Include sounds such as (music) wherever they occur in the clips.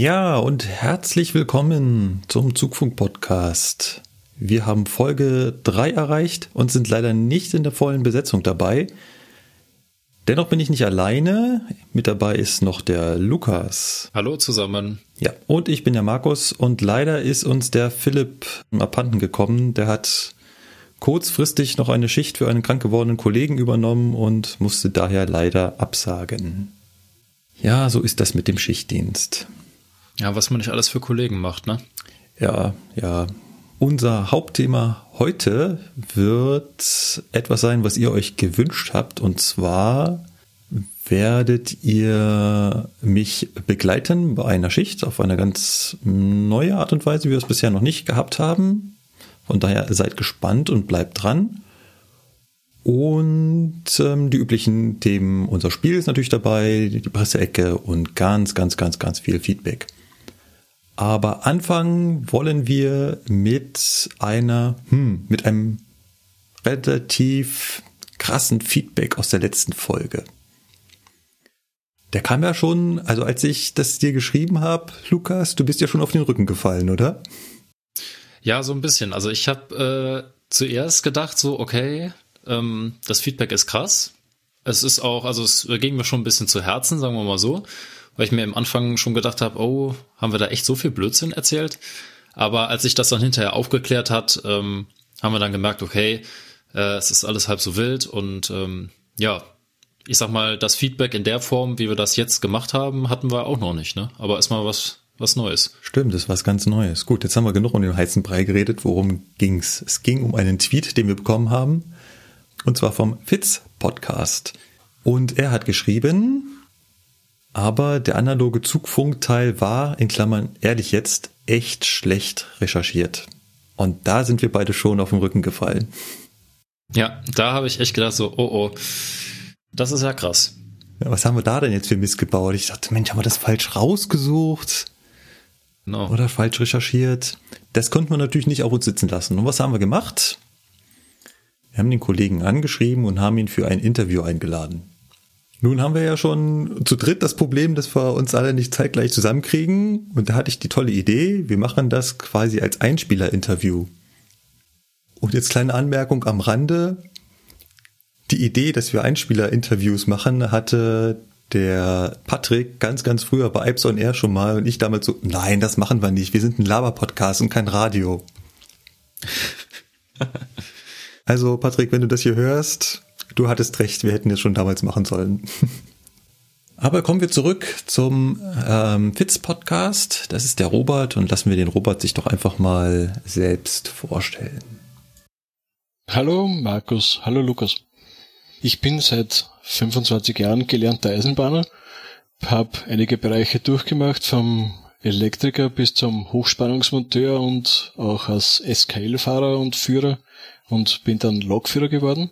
Ja, und herzlich willkommen zum Zugfunk-Podcast. Wir haben Folge 3 erreicht und sind leider nicht in der vollen Besetzung dabei. Dennoch bin ich nicht alleine. Mit dabei ist noch der Lukas. Hallo zusammen. Ja, und ich bin der Markus und leider ist uns der Philipp abhanden gekommen. Der hat kurzfristig noch eine Schicht für einen krank gewordenen Kollegen übernommen und musste daher leider absagen. Ja, so ist das mit dem Schichtdienst. Ja, was man nicht alles für Kollegen macht, ne? Ja, ja. Unser Hauptthema heute wird etwas sein, was ihr euch gewünscht habt. Und zwar werdet ihr mich begleiten bei einer Schicht auf eine ganz neue Art und Weise, wie wir es bisher noch nicht gehabt haben. Von daher seid gespannt und bleibt dran. Und ähm, die üblichen Themen, unser Spiel ist natürlich dabei, die Presseecke und ganz, ganz, ganz, ganz viel Feedback. Aber anfangen wollen wir mit einer, hm, mit einem relativ krassen Feedback aus der letzten Folge. Der kam ja schon, also als ich das dir geschrieben habe, Lukas, du bist ja schon auf den Rücken gefallen, oder? Ja, so ein bisschen. Also ich habe äh, zuerst gedacht, so, okay, ähm, das Feedback ist krass. Es ist auch, also es ging mir schon ein bisschen zu Herzen, sagen wir mal so weil ich mir im Anfang schon gedacht habe, oh, haben wir da echt so viel Blödsinn erzählt? Aber als sich das dann hinterher aufgeklärt hat, ähm, haben wir dann gemerkt, okay, äh, es ist alles halb so wild und ähm, ja, ich sag mal, das Feedback in der Form, wie wir das jetzt gemacht haben, hatten wir auch noch nicht, ne? Aber erstmal was was Neues. Stimmt, das ist was ganz Neues. Gut, jetzt haben wir genug um den heißen Brei geredet. Worum ging's? Es ging um einen Tweet, den wir bekommen haben. Und zwar vom Fitz Podcast. Und er hat geschrieben, aber der analoge Zugfunkteil war, in Klammern ehrlich jetzt, echt schlecht recherchiert. Und da sind wir beide schon auf den Rücken gefallen. Ja, da habe ich echt gedacht, so, oh oh, das ist ja krass. Ja, was haben wir da denn jetzt für Mist gebaut? Ich dachte, Mensch, haben wir das falsch rausgesucht? No. Oder falsch recherchiert? Das konnten wir natürlich nicht auf uns sitzen lassen. Und was haben wir gemacht? Wir haben den Kollegen angeschrieben und haben ihn für ein Interview eingeladen. Nun haben wir ja schon zu dritt das Problem, dass wir uns alle nicht zeitgleich zusammenkriegen. Und da hatte ich die tolle Idee, wir machen das quasi als Einspieler-Interview. Und jetzt kleine Anmerkung am Rande. Die Idee, dass wir Einspieler-Interviews machen, hatte der Patrick ganz, ganz früher bei Ipson Air schon mal und ich damals so, nein, das machen wir nicht. Wir sind ein Laber-Podcast und kein Radio. (laughs) also Patrick, wenn du das hier hörst, Du hattest recht, wir hätten es schon damals machen sollen. (laughs) Aber kommen wir zurück zum ähm, Fitz-Podcast. Das ist der Robert und lassen wir den Robert sich doch einfach mal selbst vorstellen. Hallo Markus, hallo Lukas. Ich bin seit 25 Jahren gelernter Eisenbahner, habe einige Bereiche durchgemacht, vom Elektriker bis zum Hochspannungsmonteur und auch als SKL-Fahrer und Führer und bin dann Lokführer geworden.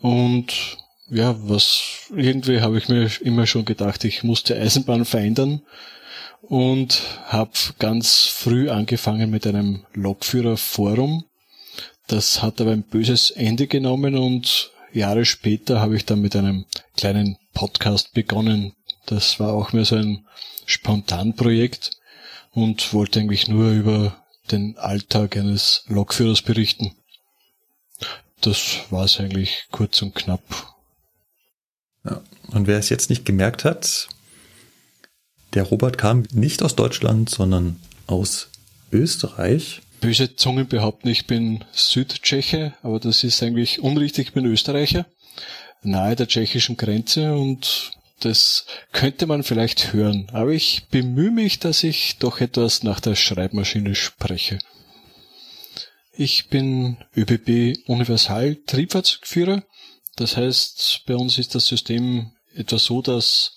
Und ja, was irgendwie habe ich mir immer schon gedacht, ich muss die Eisenbahn verändern und habe ganz früh angefangen mit einem Lokführerforum. Das hat aber ein böses Ende genommen und Jahre später habe ich dann mit einem kleinen Podcast begonnen. Das war auch mehr so ein Spontanprojekt und wollte eigentlich nur über den Alltag eines Lokführers berichten das war es eigentlich kurz und knapp. Ja. Und wer es jetzt nicht gemerkt hat, der Robert kam nicht aus Deutschland, sondern aus Österreich. Böse Zungen behaupten, ich bin Südtscheche, aber das ist eigentlich unrichtig, ich bin Österreicher, nahe der tschechischen Grenze und das könnte man vielleicht hören. Aber ich bemühe mich, dass ich doch etwas nach der Schreibmaschine spreche. Ich bin ÖBB Universal Triebfahrzeugführer. Das heißt, bei uns ist das System etwa so, dass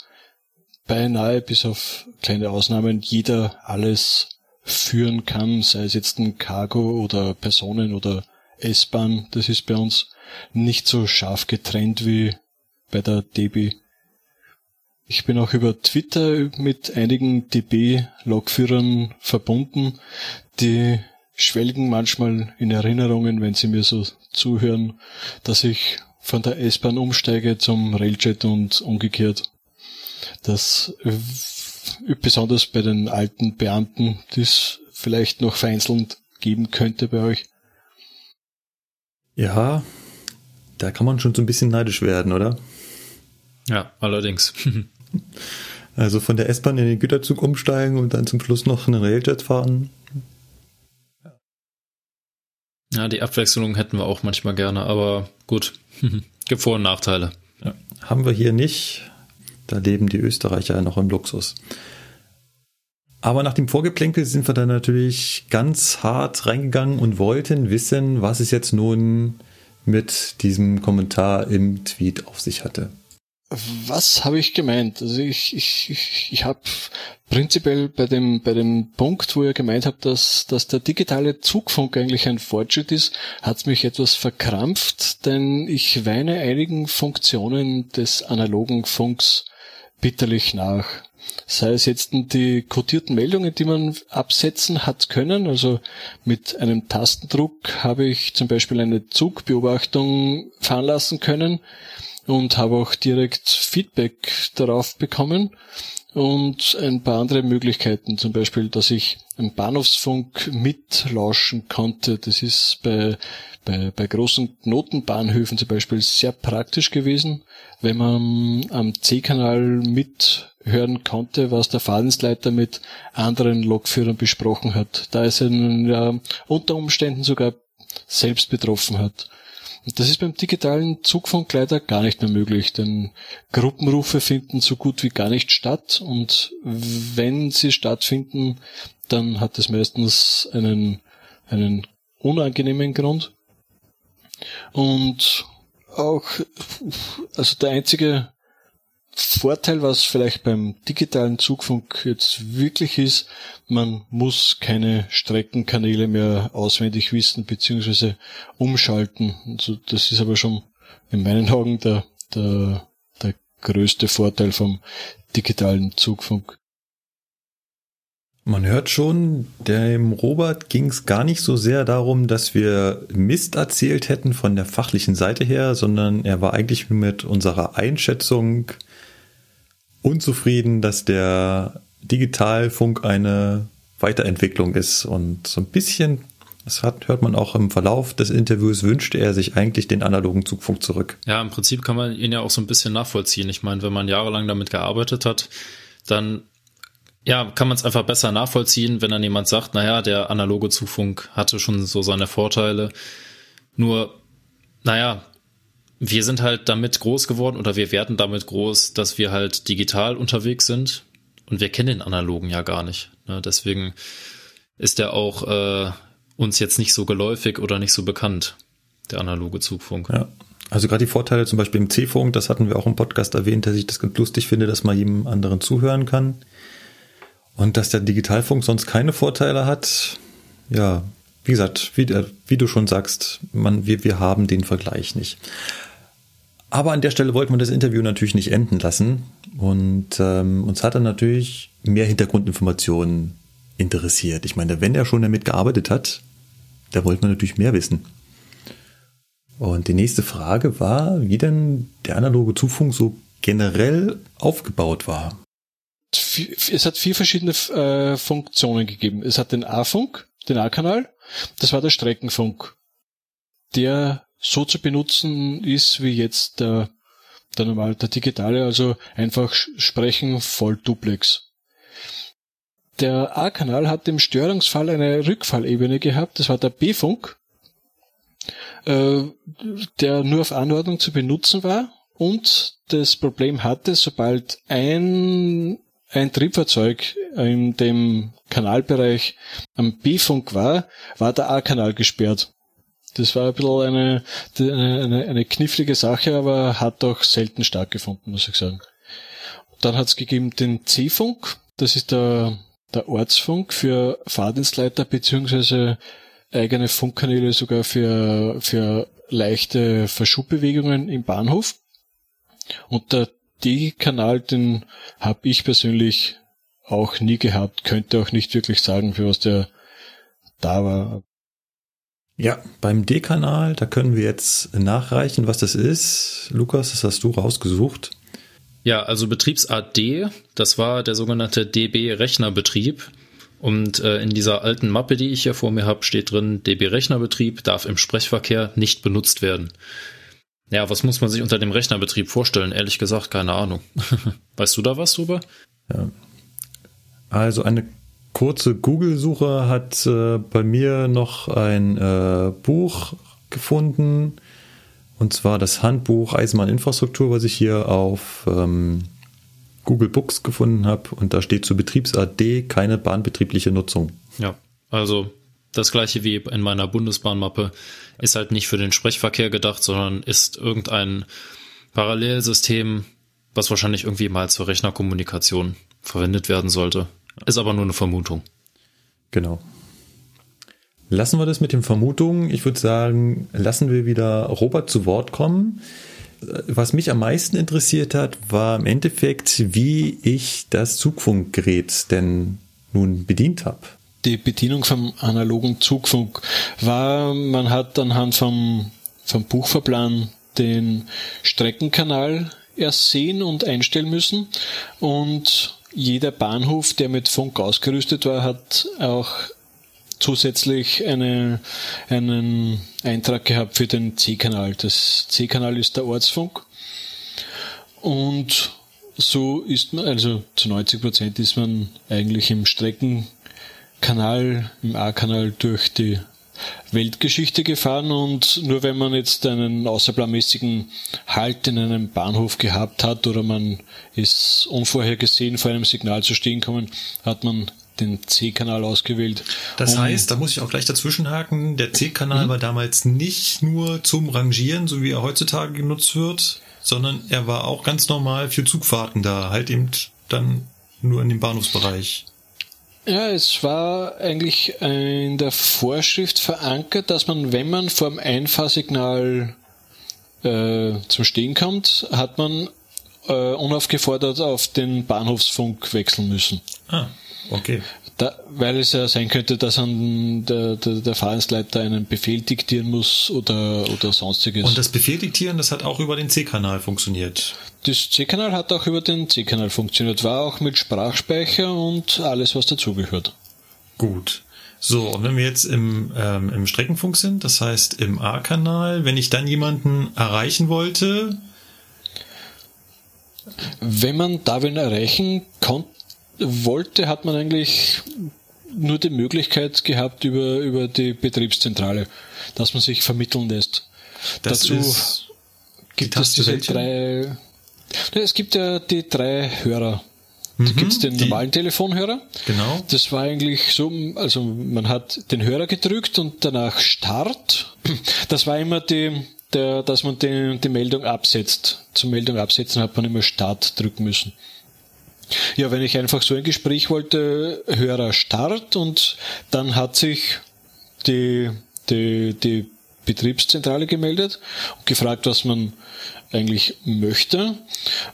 beinahe bis auf kleine Ausnahmen jeder alles führen kann, sei es jetzt ein Cargo oder Personen oder S-Bahn. Das ist bei uns nicht so scharf getrennt wie bei der DB. Ich bin auch über Twitter mit einigen DB-Logführern verbunden, die schwelgen manchmal in Erinnerungen, wenn sie mir so zuhören, dass ich von der S-Bahn umsteige zum Railjet und umgekehrt. Das äh, besonders bei den alten Beamten, die es vielleicht noch vereinzelt geben könnte bei euch. Ja, da kann man schon so ein bisschen neidisch werden, oder? Ja, allerdings. (laughs) also von der S-Bahn in den Güterzug umsteigen und dann zum Schluss noch einen Railjet fahren. Ja, die Abwechslung hätten wir auch manchmal gerne, aber gut. (laughs) Gibt Vor- und Nachteile. Ja. Haben wir hier nicht. Da leben die Österreicher ja noch im Luxus. Aber nach dem Vorgeplänkel sind wir dann natürlich ganz hart reingegangen und wollten wissen, was es jetzt nun mit diesem Kommentar im Tweet auf sich hatte. Was habe ich gemeint? Also ich, ich, ich, ich habe prinzipiell bei dem, bei dem Punkt, wo ihr gemeint habt, dass, dass der digitale Zugfunk eigentlich ein Fortschritt ist, hat es mich etwas verkrampft, denn ich weine einigen Funktionen des analogen Funks bitterlich nach. Sei es jetzt die kodierten Meldungen, die man absetzen hat können. Also mit einem Tastendruck habe ich zum Beispiel eine Zugbeobachtung fahren lassen können und habe auch direkt Feedback darauf bekommen und ein paar andere Möglichkeiten, zum Beispiel, dass ich im Bahnhofsfunk mitlauschen konnte. Das ist bei, bei, bei großen Knotenbahnhöfen zum Beispiel sehr praktisch gewesen, wenn man am C-Kanal mithören konnte, was der Fahrdienstleiter mit anderen Lokführern besprochen hat, da es ihn ja unter Umständen sogar selbst betroffen hat. Das ist beim digitalen Zugfunk leider gar nicht mehr möglich, denn Gruppenrufe finden so gut wie gar nicht statt und wenn sie stattfinden, dann hat es meistens einen, einen unangenehmen Grund. Und auch, also der einzige Vorteil, was vielleicht beim digitalen Zugfunk jetzt wirklich ist, man muss keine Streckenkanäle mehr auswendig wissen bzw. umschalten. Also das ist aber schon in meinen (laughs) Augen der, der, der größte Vorteil vom digitalen Zugfunk. Man hört schon, dem Robert ging es gar nicht so sehr darum, dass wir Mist erzählt hätten von der fachlichen Seite her, sondern er war eigentlich mit unserer Einschätzung unzufrieden, dass der Digitalfunk eine Weiterentwicklung ist und so ein bisschen, das hat, hört man auch im Verlauf des Interviews, wünschte er sich eigentlich den analogen Zugfunk zurück. Ja, im Prinzip kann man ihn ja auch so ein bisschen nachvollziehen. Ich meine, wenn man jahrelang damit gearbeitet hat, dann ja, kann man es einfach besser nachvollziehen, wenn dann jemand sagt, naja, der analoge Zugfunk hatte schon so seine Vorteile. Nur, naja, wir sind halt damit groß geworden oder wir werden damit groß, dass wir halt digital unterwegs sind und wir kennen den analogen ja gar nicht. Ne? Deswegen ist der auch äh, uns jetzt nicht so geläufig oder nicht so bekannt, der analoge Zugfunk. Ja. Also gerade die Vorteile zum Beispiel im C-Funk, das hatten wir auch im Podcast erwähnt, dass ich das ganz lustig finde, dass man jedem anderen zuhören kann. Und dass der Digitalfunk sonst keine Vorteile hat, ja, wie gesagt, wie, wie du schon sagst, man, wir, wir haben den Vergleich nicht. Aber an der Stelle wollten wir das Interview natürlich nicht enden lassen. Und ähm, uns hat dann natürlich mehr Hintergrundinformationen interessiert. Ich meine, wenn er schon damit gearbeitet hat, da wollten wir natürlich mehr wissen. Und die nächste Frage war, wie denn der analoge Zufunk so generell aufgebaut war. Es hat vier verschiedene äh, Funktionen gegeben. Es hat den A-Funk, den A-Kanal, das war der Streckenfunk. Der so zu benutzen ist wie jetzt der, der normale, der digitale, also einfach sprechen voll Duplex. Der A-Kanal hat im Störungsfall eine Rückfallebene gehabt, das war der B-Funk, äh, der nur auf Anordnung zu benutzen war und das Problem hatte, sobald ein, ein Triebfahrzeug in dem Kanalbereich am B-Funk war, war der A-Kanal gesperrt. Das war ein bisschen eine, eine, eine knifflige Sache, aber hat auch selten stattgefunden, muss ich sagen. Dann hat es gegeben den C-Funk, das ist der, der Ortsfunk für Fahrdienstleiter beziehungsweise eigene Funkkanäle sogar für, für leichte Verschubbewegungen im Bahnhof. Und der D-Kanal, den habe ich persönlich auch nie gehabt, könnte auch nicht wirklich sagen, für was der da war. Ja, beim D-Kanal, da können wir jetzt nachreichen, was das ist. Lukas, das hast du rausgesucht. Ja, also Betriebsart D, das war der sogenannte DB-Rechnerbetrieb. Und äh, in dieser alten Mappe, die ich hier vor mir habe, steht drin, DB-Rechnerbetrieb darf im Sprechverkehr nicht benutzt werden. Ja, was muss man sich unter dem Rechnerbetrieb vorstellen? Ehrlich gesagt, keine Ahnung. (laughs) weißt du da was drüber? Ja. Also eine kurze Google-Suche hat äh, bei mir noch ein äh, Buch gefunden, und zwar das Handbuch Eisenbahninfrastruktur, was ich hier auf ähm, Google Books gefunden habe. Und da steht zu Betriebsart D keine bahnbetriebliche Nutzung. Ja, also das gleiche wie in meiner Bundesbahnmappe ist halt nicht für den Sprechverkehr gedacht, sondern ist irgendein Parallelsystem, was wahrscheinlich irgendwie mal zur Rechnerkommunikation verwendet werden sollte. Ist aber nur eine Vermutung. Genau. Lassen wir das mit den Vermutungen. Ich würde sagen, lassen wir wieder Robert zu Wort kommen. Was mich am meisten interessiert hat, war im Endeffekt, wie ich das Zugfunkgerät denn nun bedient habe. Die Bedienung vom analogen Zugfunk war, man hat anhand vom, vom Buchverplan den Streckenkanal ersehen und einstellen müssen und jeder Bahnhof, der mit Funk ausgerüstet war, hat auch zusätzlich eine, einen Eintrag gehabt für den C-Kanal. Das C-Kanal ist der Ortsfunk. Und so ist man, also zu 90 Prozent ist man eigentlich im Streckenkanal, im A-Kanal durch die Weltgeschichte gefahren und nur wenn man jetzt einen außerplanmäßigen Halt in einem Bahnhof gehabt hat oder man ist unvorhergesehen vor einem Signal zu stehen kommen, hat man den C-Kanal ausgewählt. Das um heißt, da muss ich auch gleich dazwischenhaken, der C-Kanal mhm. war damals nicht nur zum Rangieren, so wie er heutzutage genutzt wird, sondern er war auch ganz normal für Zugfahrten da, halt eben dann nur in dem Bahnhofsbereich. Ja, es war eigentlich in der Vorschrift verankert, dass man, wenn man vom Einfahrsignal äh, zum Stehen kommt, hat man äh, unaufgefordert auf den Bahnhofsfunk wechseln müssen. Ah. Okay. Da, weil es ja sein könnte, dass an der, der, der Fahrensleiter einen Befehl diktieren muss oder, oder sonstiges. Und das Befehl diktieren, das hat auch über den C-Kanal funktioniert. Das C-Kanal hat auch über den C-Kanal funktioniert, war auch mit Sprachspeicher und alles, was dazugehört. Gut. So, und wenn wir jetzt im, ähm, im Streckenfunk sind, das heißt im A-Kanal, wenn ich dann jemanden erreichen wollte, wenn man Darwin erreichen konnte, wollte, hat man eigentlich nur die Möglichkeit gehabt über, über die Betriebszentrale, dass man sich vermitteln lässt. Das Dazu gibt es diese drei. Es gibt ja die drei Hörer. Da mhm, gibt es den die, normalen Telefonhörer. Genau. Das war eigentlich so, also man hat den Hörer gedrückt und danach Start. Das war immer die, der, dass man die, die Meldung absetzt. Zur Meldung absetzen hat man immer Start drücken müssen. Ja, wenn ich einfach so ein Gespräch wollte, Hörer Start und dann hat sich die, die, die Betriebszentrale gemeldet und gefragt, was man eigentlich möchte.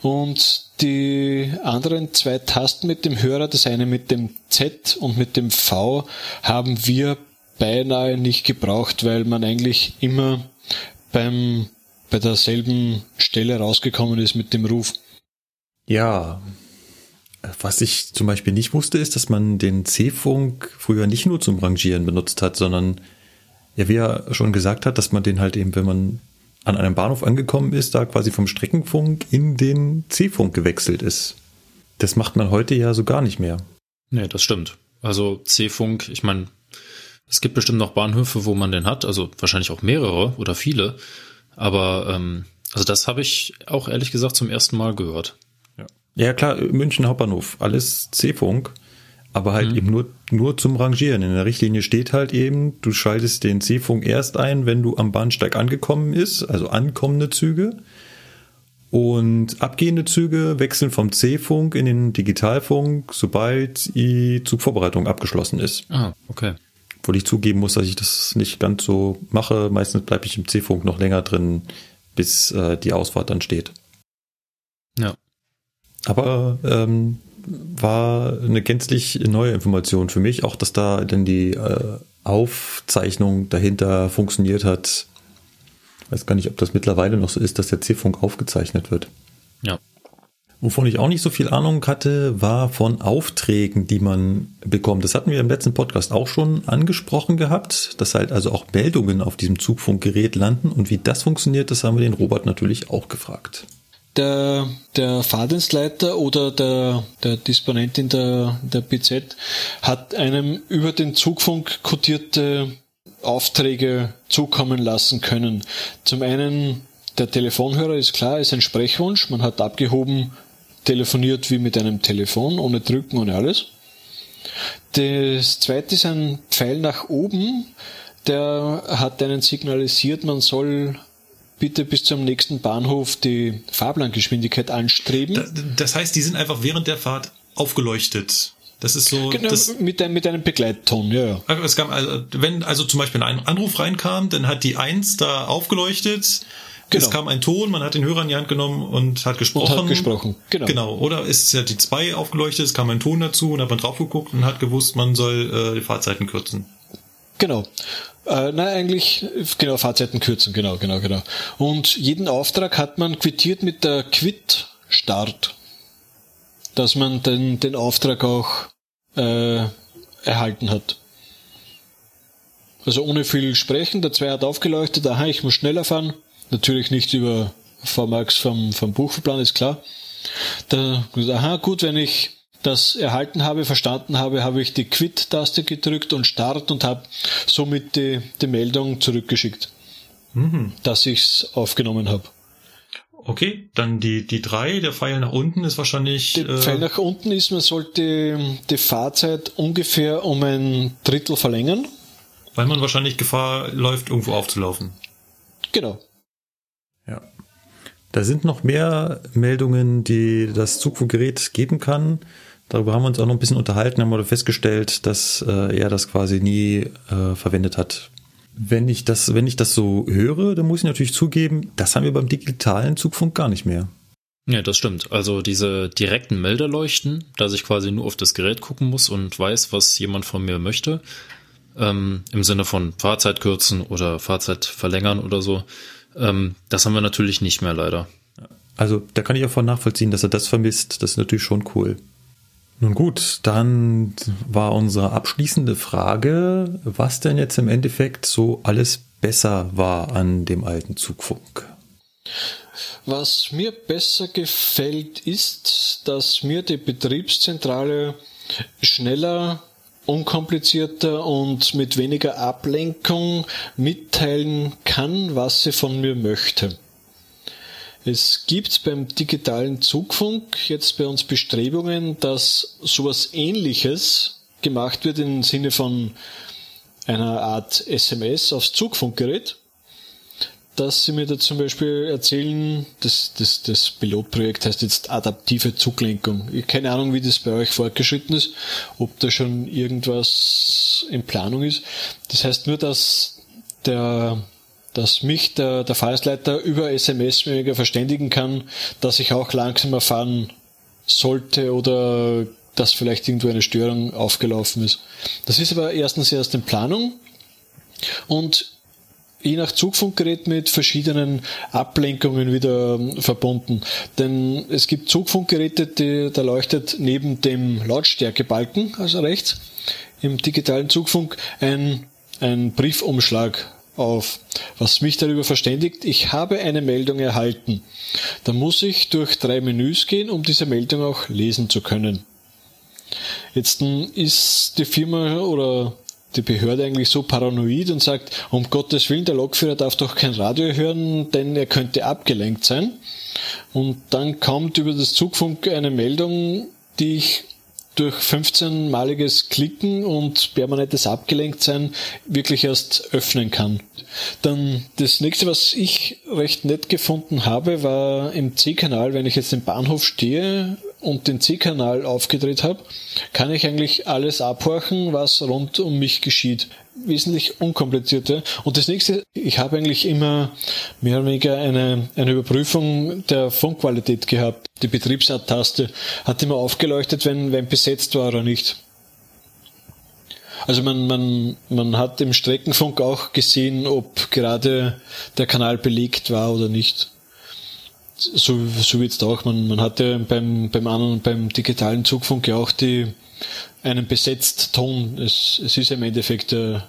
Und die anderen zwei Tasten mit dem Hörer, das eine mit dem Z und mit dem V, haben wir beinahe nicht gebraucht, weil man eigentlich immer beim, bei derselben Stelle rausgekommen ist mit dem Ruf. Ja, was ich zum Beispiel nicht wusste, ist, dass man den C-Funk früher nicht nur zum Rangieren benutzt hat, sondern ja, wie er schon gesagt hat, dass man den halt eben, wenn man an einem Bahnhof angekommen ist, da quasi vom Streckenfunk in den C-Funk gewechselt ist. Das macht man heute ja so gar nicht mehr. Nee, das stimmt. Also C-Funk, ich meine, es gibt bestimmt noch Bahnhöfe, wo man den hat, also wahrscheinlich auch mehrere oder viele. Aber ähm, also das habe ich auch ehrlich gesagt zum ersten Mal gehört. Ja, klar, München Hauptbahnhof, alles C-Funk. aber halt mhm. eben nur, nur zum Rangieren. In der Richtlinie steht halt eben, du schaltest den C-Funk erst ein, wenn du am Bahnsteig angekommen ist, also ankommende Züge. Und abgehende Züge wechseln vom C-Funk in den Digitalfunk, sobald die Zugvorbereitung abgeschlossen ist. Ah, okay. Obwohl ich zugeben muss, dass ich das nicht ganz so mache. Meistens bleibe ich im C-Funk noch länger drin, bis äh, die Ausfahrt dann steht. Ja. Aber ähm, war eine gänzlich neue Information für mich, auch dass da dann die äh, Aufzeichnung dahinter funktioniert hat. Ich weiß gar nicht, ob das mittlerweile noch so ist, dass der C-Funk aufgezeichnet wird. Ja. Wovon ich auch nicht so viel Ahnung hatte, war von Aufträgen, die man bekommt. Das hatten wir im letzten Podcast auch schon angesprochen gehabt, dass halt also auch Meldungen auf diesem Zugfunkgerät landen und wie das funktioniert, das haben wir den Robert natürlich auch gefragt der, der Fahrdienstleiter oder der, der Disponentin der, der BZ hat einem über den Zugfunk kodierte Aufträge zukommen lassen können. Zum einen der Telefonhörer ist klar, ist ein Sprechwunsch. Man hat abgehoben, telefoniert wie mit einem Telefon, ohne Drücken, ohne alles. Das zweite ist ein Pfeil nach oben, der hat einen signalisiert, man soll bitte bis zum nächsten Bahnhof die Fahrplangeschwindigkeit anstreben. Das heißt, die sind einfach während der Fahrt aufgeleuchtet. Das ist so. Genau, das, mit, einem, mit einem Begleitton, ja. Also es gab, also, wenn also zum Beispiel ein Anruf reinkam, dann hat die Eins da aufgeleuchtet. Genau. Es kam ein Ton, man hat den Hörer in die Hand genommen und hat gesprochen. Und hat gesprochen, genau. Genau. Oder ist ja die zwei aufgeleuchtet, es kam ein Ton dazu und hat man drauf geguckt und hat gewusst, man soll äh, die Fahrzeiten kürzen. Genau. Äh, nein, eigentlich, genau, Fahrzeiten kürzen, genau, genau, genau. Und jeden Auftrag hat man quittiert mit der Quit-Start. Dass man den, den Auftrag auch äh, erhalten hat. Also ohne viel sprechen, der zwei hat aufgeleuchtet, aha, ich muss schneller fahren. Natürlich nicht über VMAX vom, vom Buchverplan, ist klar. Da, aha, gut, wenn ich das erhalten habe, verstanden habe, habe ich die Quit-Taste gedrückt und Start und habe somit die, die Meldung zurückgeschickt, mhm. dass ich es aufgenommen habe. Okay, dann die, die drei, der Pfeil nach unten ist wahrscheinlich. Der äh, Pfeil nach unten ist, man sollte die Fahrzeit ungefähr um ein Drittel verlängern. Weil man wahrscheinlich Gefahr läuft, irgendwo aufzulaufen. Genau. Ja. Da sind noch mehr Meldungen, die das Zugfunkgerät geben kann. Darüber haben wir uns auch noch ein bisschen unterhalten, haben wir festgestellt, dass äh, er das quasi nie äh, verwendet hat. Wenn ich das, wenn ich das so höre, dann muss ich natürlich zugeben, das haben wir beim digitalen Zugfunk gar nicht mehr. Ja, das stimmt. Also diese direkten Melderleuchten, dass ich quasi nur auf das Gerät gucken muss und weiß, was jemand von mir möchte, ähm, im Sinne von Fahrzeit kürzen oder Fahrzeit verlängern oder so, ähm, das haben wir natürlich nicht mehr leider. Also da kann ich auch von nachvollziehen, dass er das vermisst. Das ist natürlich schon cool. Nun gut, dann war unsere abschließende Frage, was denn jetzt im Endeffekt so alles besser war an dem alten Zugfunk. Was mir besser gefällt, ist, dass mir die Betriebszentrale schneller, unkomplizierter und mit weniger Ablenkung mitteilen kann, was sie von mir möchte. Es gibt beim digitalen Zugfunk jetzt bei uns Bestrebungen, dass sowas ähnliches gemacht wird im Sinne von einer Art SMS aufs Zugfunkgerät, dass sie mir da zum Beispiel erzählen, das, das, das Pilotprojekt heißt jetzt adaptive Zuglenkung. Keine Ahnung, wie das bei euch fortgeschritten ist, ob da schon irgendwas in Planung ist. Das heißt nur, dass der dass mich der, der Fahrleiter über SMS weniger verständigen kann, dass ich auch langsamer fahren sollte oder dass vielleicht irgendwo eine Störung aufgelaufen ist. Das ist aber erstens erst in Planung und je nach Zugfunkgerät mit verschiedenen Ablenkungen wieder verbunden. Denn es gibt Zugfunkgeräte, die, da leuchtet neben dem Lautstärkebalken, also rechts, im digitalen Zugfunk ein, ein Briefumschlag auf, was mich darüber verständigt, ich habe eine Meldung erhalten. Da muss ich durch drei Menüs gehen, um diese Meldung auch lesen zu können. Jetzt ist die Firma oder die Behörde eigentlich so paranoid und sagt, um Gottes Willen, der Lokführer darf doch kein Radio hören, denn er könnte abgelenkt sein. Und dann kommt über das Zugfunk eine Meldung, die ich durch 15-maliges Klicken und permanentes Abgelenktsein wirklich erst öffnen kann. Dann das nächste, was ich recht nett gefunden habe, war im C-Kanal, wenn ich jetzt im Bahnhof stehe und den C-Kanal aufgedreht habe, kann ich eigentlich alles abhorchen, was rund um mich geschieht. Wesentlich unkomplizierter. Und das nächste, ich habe eigentlich immer mehr oder weniger eine, eine Überprüfung der Funkqualität gehabt. Die Betriebsart-Taste hat immer aufgeleuchtet, wenn, wenn besetzt war oder nicht. Also man, man, man hat im Streckenfunk auch gesehen, ob gerade der Kanal belegt war oder nicht so, so jetzt auch, man, man hatte beim, beim anderen, beim digitalen Zugfunk ja auch die, einen besetzt Ton. Es, es ist im Endeffekt äh,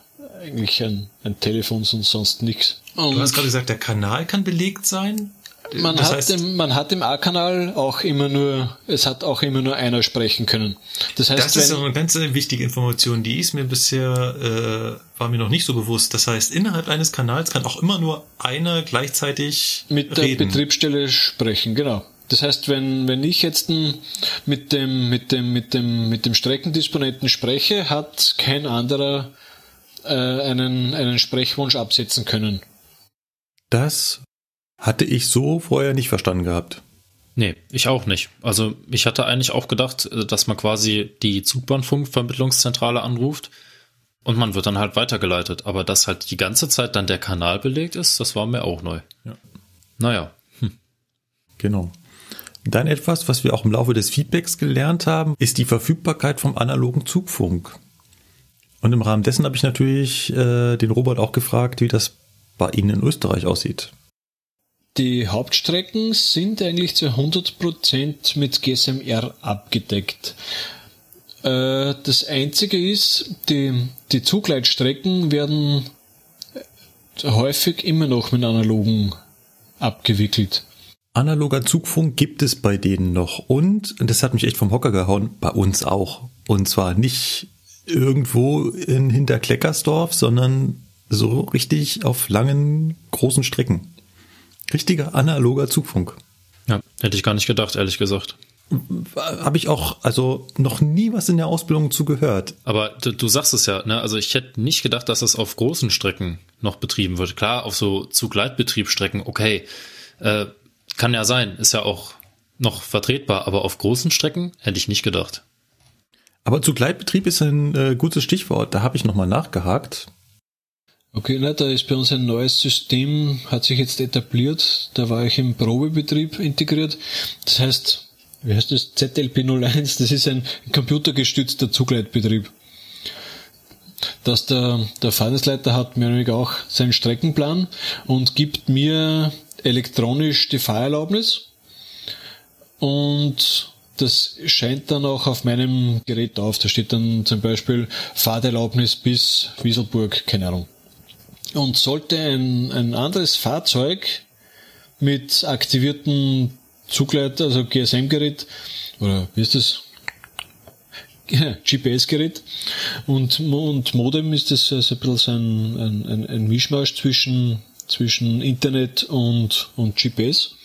eigentlich ein, ein Telefon und sonst nichts. Du hast gerade gesagt, der Kanal kann belegt sein? Man das hat, im, man hat im A-Kanal auch immer nur, es hat auch immer nur einer sprechen können. Das heißt, das ist wenn, eine ganz wichtige Information, die ist mir bisher, äh, war mir noch nicht so bewusst. Das heißt, innerhalb eines Kanals kann auch immer nur einer gleichzeitig mit reden. der Betriebsstelle sprechen, genau. Das heißt, wenn, wenn ich jetzt mit dem, mit dem, mit dem, mit dem Streckendisponenten spreche, hat kein anderer äh, einen, einen Sprechwunsch absetzen können. Das hatte ich so vorher nicht verstanden gehabt. Nee, ich auch nicht. Also ich hatte eigentlich auch gedacht, äh, dass man quasi die Zugbahnfunkvermittlungszentrale anruft und man wird dann halt weitergeleitet. Aber dass halt die ganze Zeit dann der Kanal belegt ist, das war mir auch neu. Ja. Naja. Hm. Genau. Dann etwas, was wir auch im Laufe des Feedbacks gelernt haben, ist die Verfügbarkeit vom analogen Zugfunk. Und im Rahmen dessen habe ich natürlich äh, den Robert auch gefragt, wie das bei Ihnen in Österreich aussieht. Die Hauptstrecken sind eigentlich zu 100% mit GSMR abgedeckt. Äh, das einzige ist, die, die Zugleitstrecken werden häufig immer noch mit analogen abgewickelt. Analoger Zugfunk gibt es bei denen noch und, und das hat mich echt vom Hocker gehauen, bei uns auch. Und zwar nicht irgendwo in Hinterkleckersdorf, sondern so richtig auf langen, großen Strecken. Richtiger analoger Zugfunk. Ja, hätte ich gar nicht gedacht, ehrlich gesagt. Habe ich auch, also noch nie was in der Ausbildung zugehört. Aber du, du, sagst es ja, ne? Also ich hätte nicht gedacht, dass es auf großen Strecken noch betrieben wird. Klar, auf so Zugleitbetriebsstrecken, okay. Äh, kann ja sein, ist ja auch noch vertretbar, aber auf großen Strecken hätte ich nicht gedacht. Aber Zugleitbetrieb ist ein äh, gutes Stichwort, da habe ich nochmal nachgehakt. Okay, na, da ist bei uns ein neues System, hat sich jetzt etabliert. Da war ich im Probebetrieb integriert. Das heißt, wie heißt das? ZLP01, das ist ein computergestützter Zugleitbetrieb. Dass der, der Fahrdienstleiter hat mir auch seinen Streckenplan und gibt mir elektronisch die Fahrerlaubnis. Und das scheint dann auch auf meinem Gerät auf. Da steht dann zum Beispiel Fahrerlaubnis bis Wieselburg, keine Ahnung. Und sollte ein, ein anderes Fahrzeug mit aktivierten Zugleit, also GSM-Gerät, oder wie ist das? (laughs) GPS-Gerät und, und Modem ist das also ein bisschen so ein, ein, ein Mischmasch zwischen, zwischen Internet und, und GPS.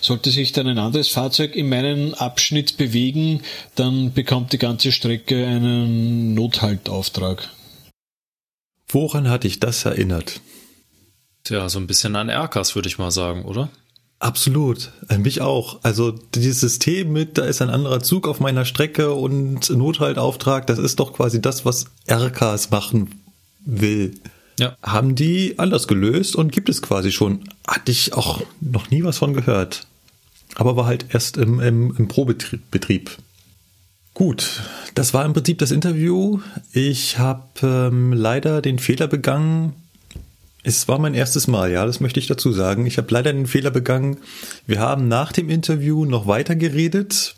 Sollte sich dann ein anderes Fahrzeug in meinen Abschnitt bewegen, dann bekommt die ganze Strecke einen Nothaltauftrag. Woran hat dich das erinnert? Tja, so ein bisschen an Erkas, würde ich mal sagen, oder? Absolut, mich auch. Also dieses System mit, da ist ein anderer Zug auf meiner Strecke und Nothaltauftrag, das ist doch quasi das, was RKs machen will. Ja. Haben die anders gelöst und gibt es quasi schon. Hatte ich auch noch nie was von gehört. Aber war halt erst im, im, im Probebetrieb. Gut, das war im Prinzip das Interview. Ich habe ähm, leider den Fehler begangen. Es war mein erstes Mal, ja, das möchte ich dazu sagen. Ich habe leider den Fehler begangen. Wir haben nach dem Interview noch weiter geredet.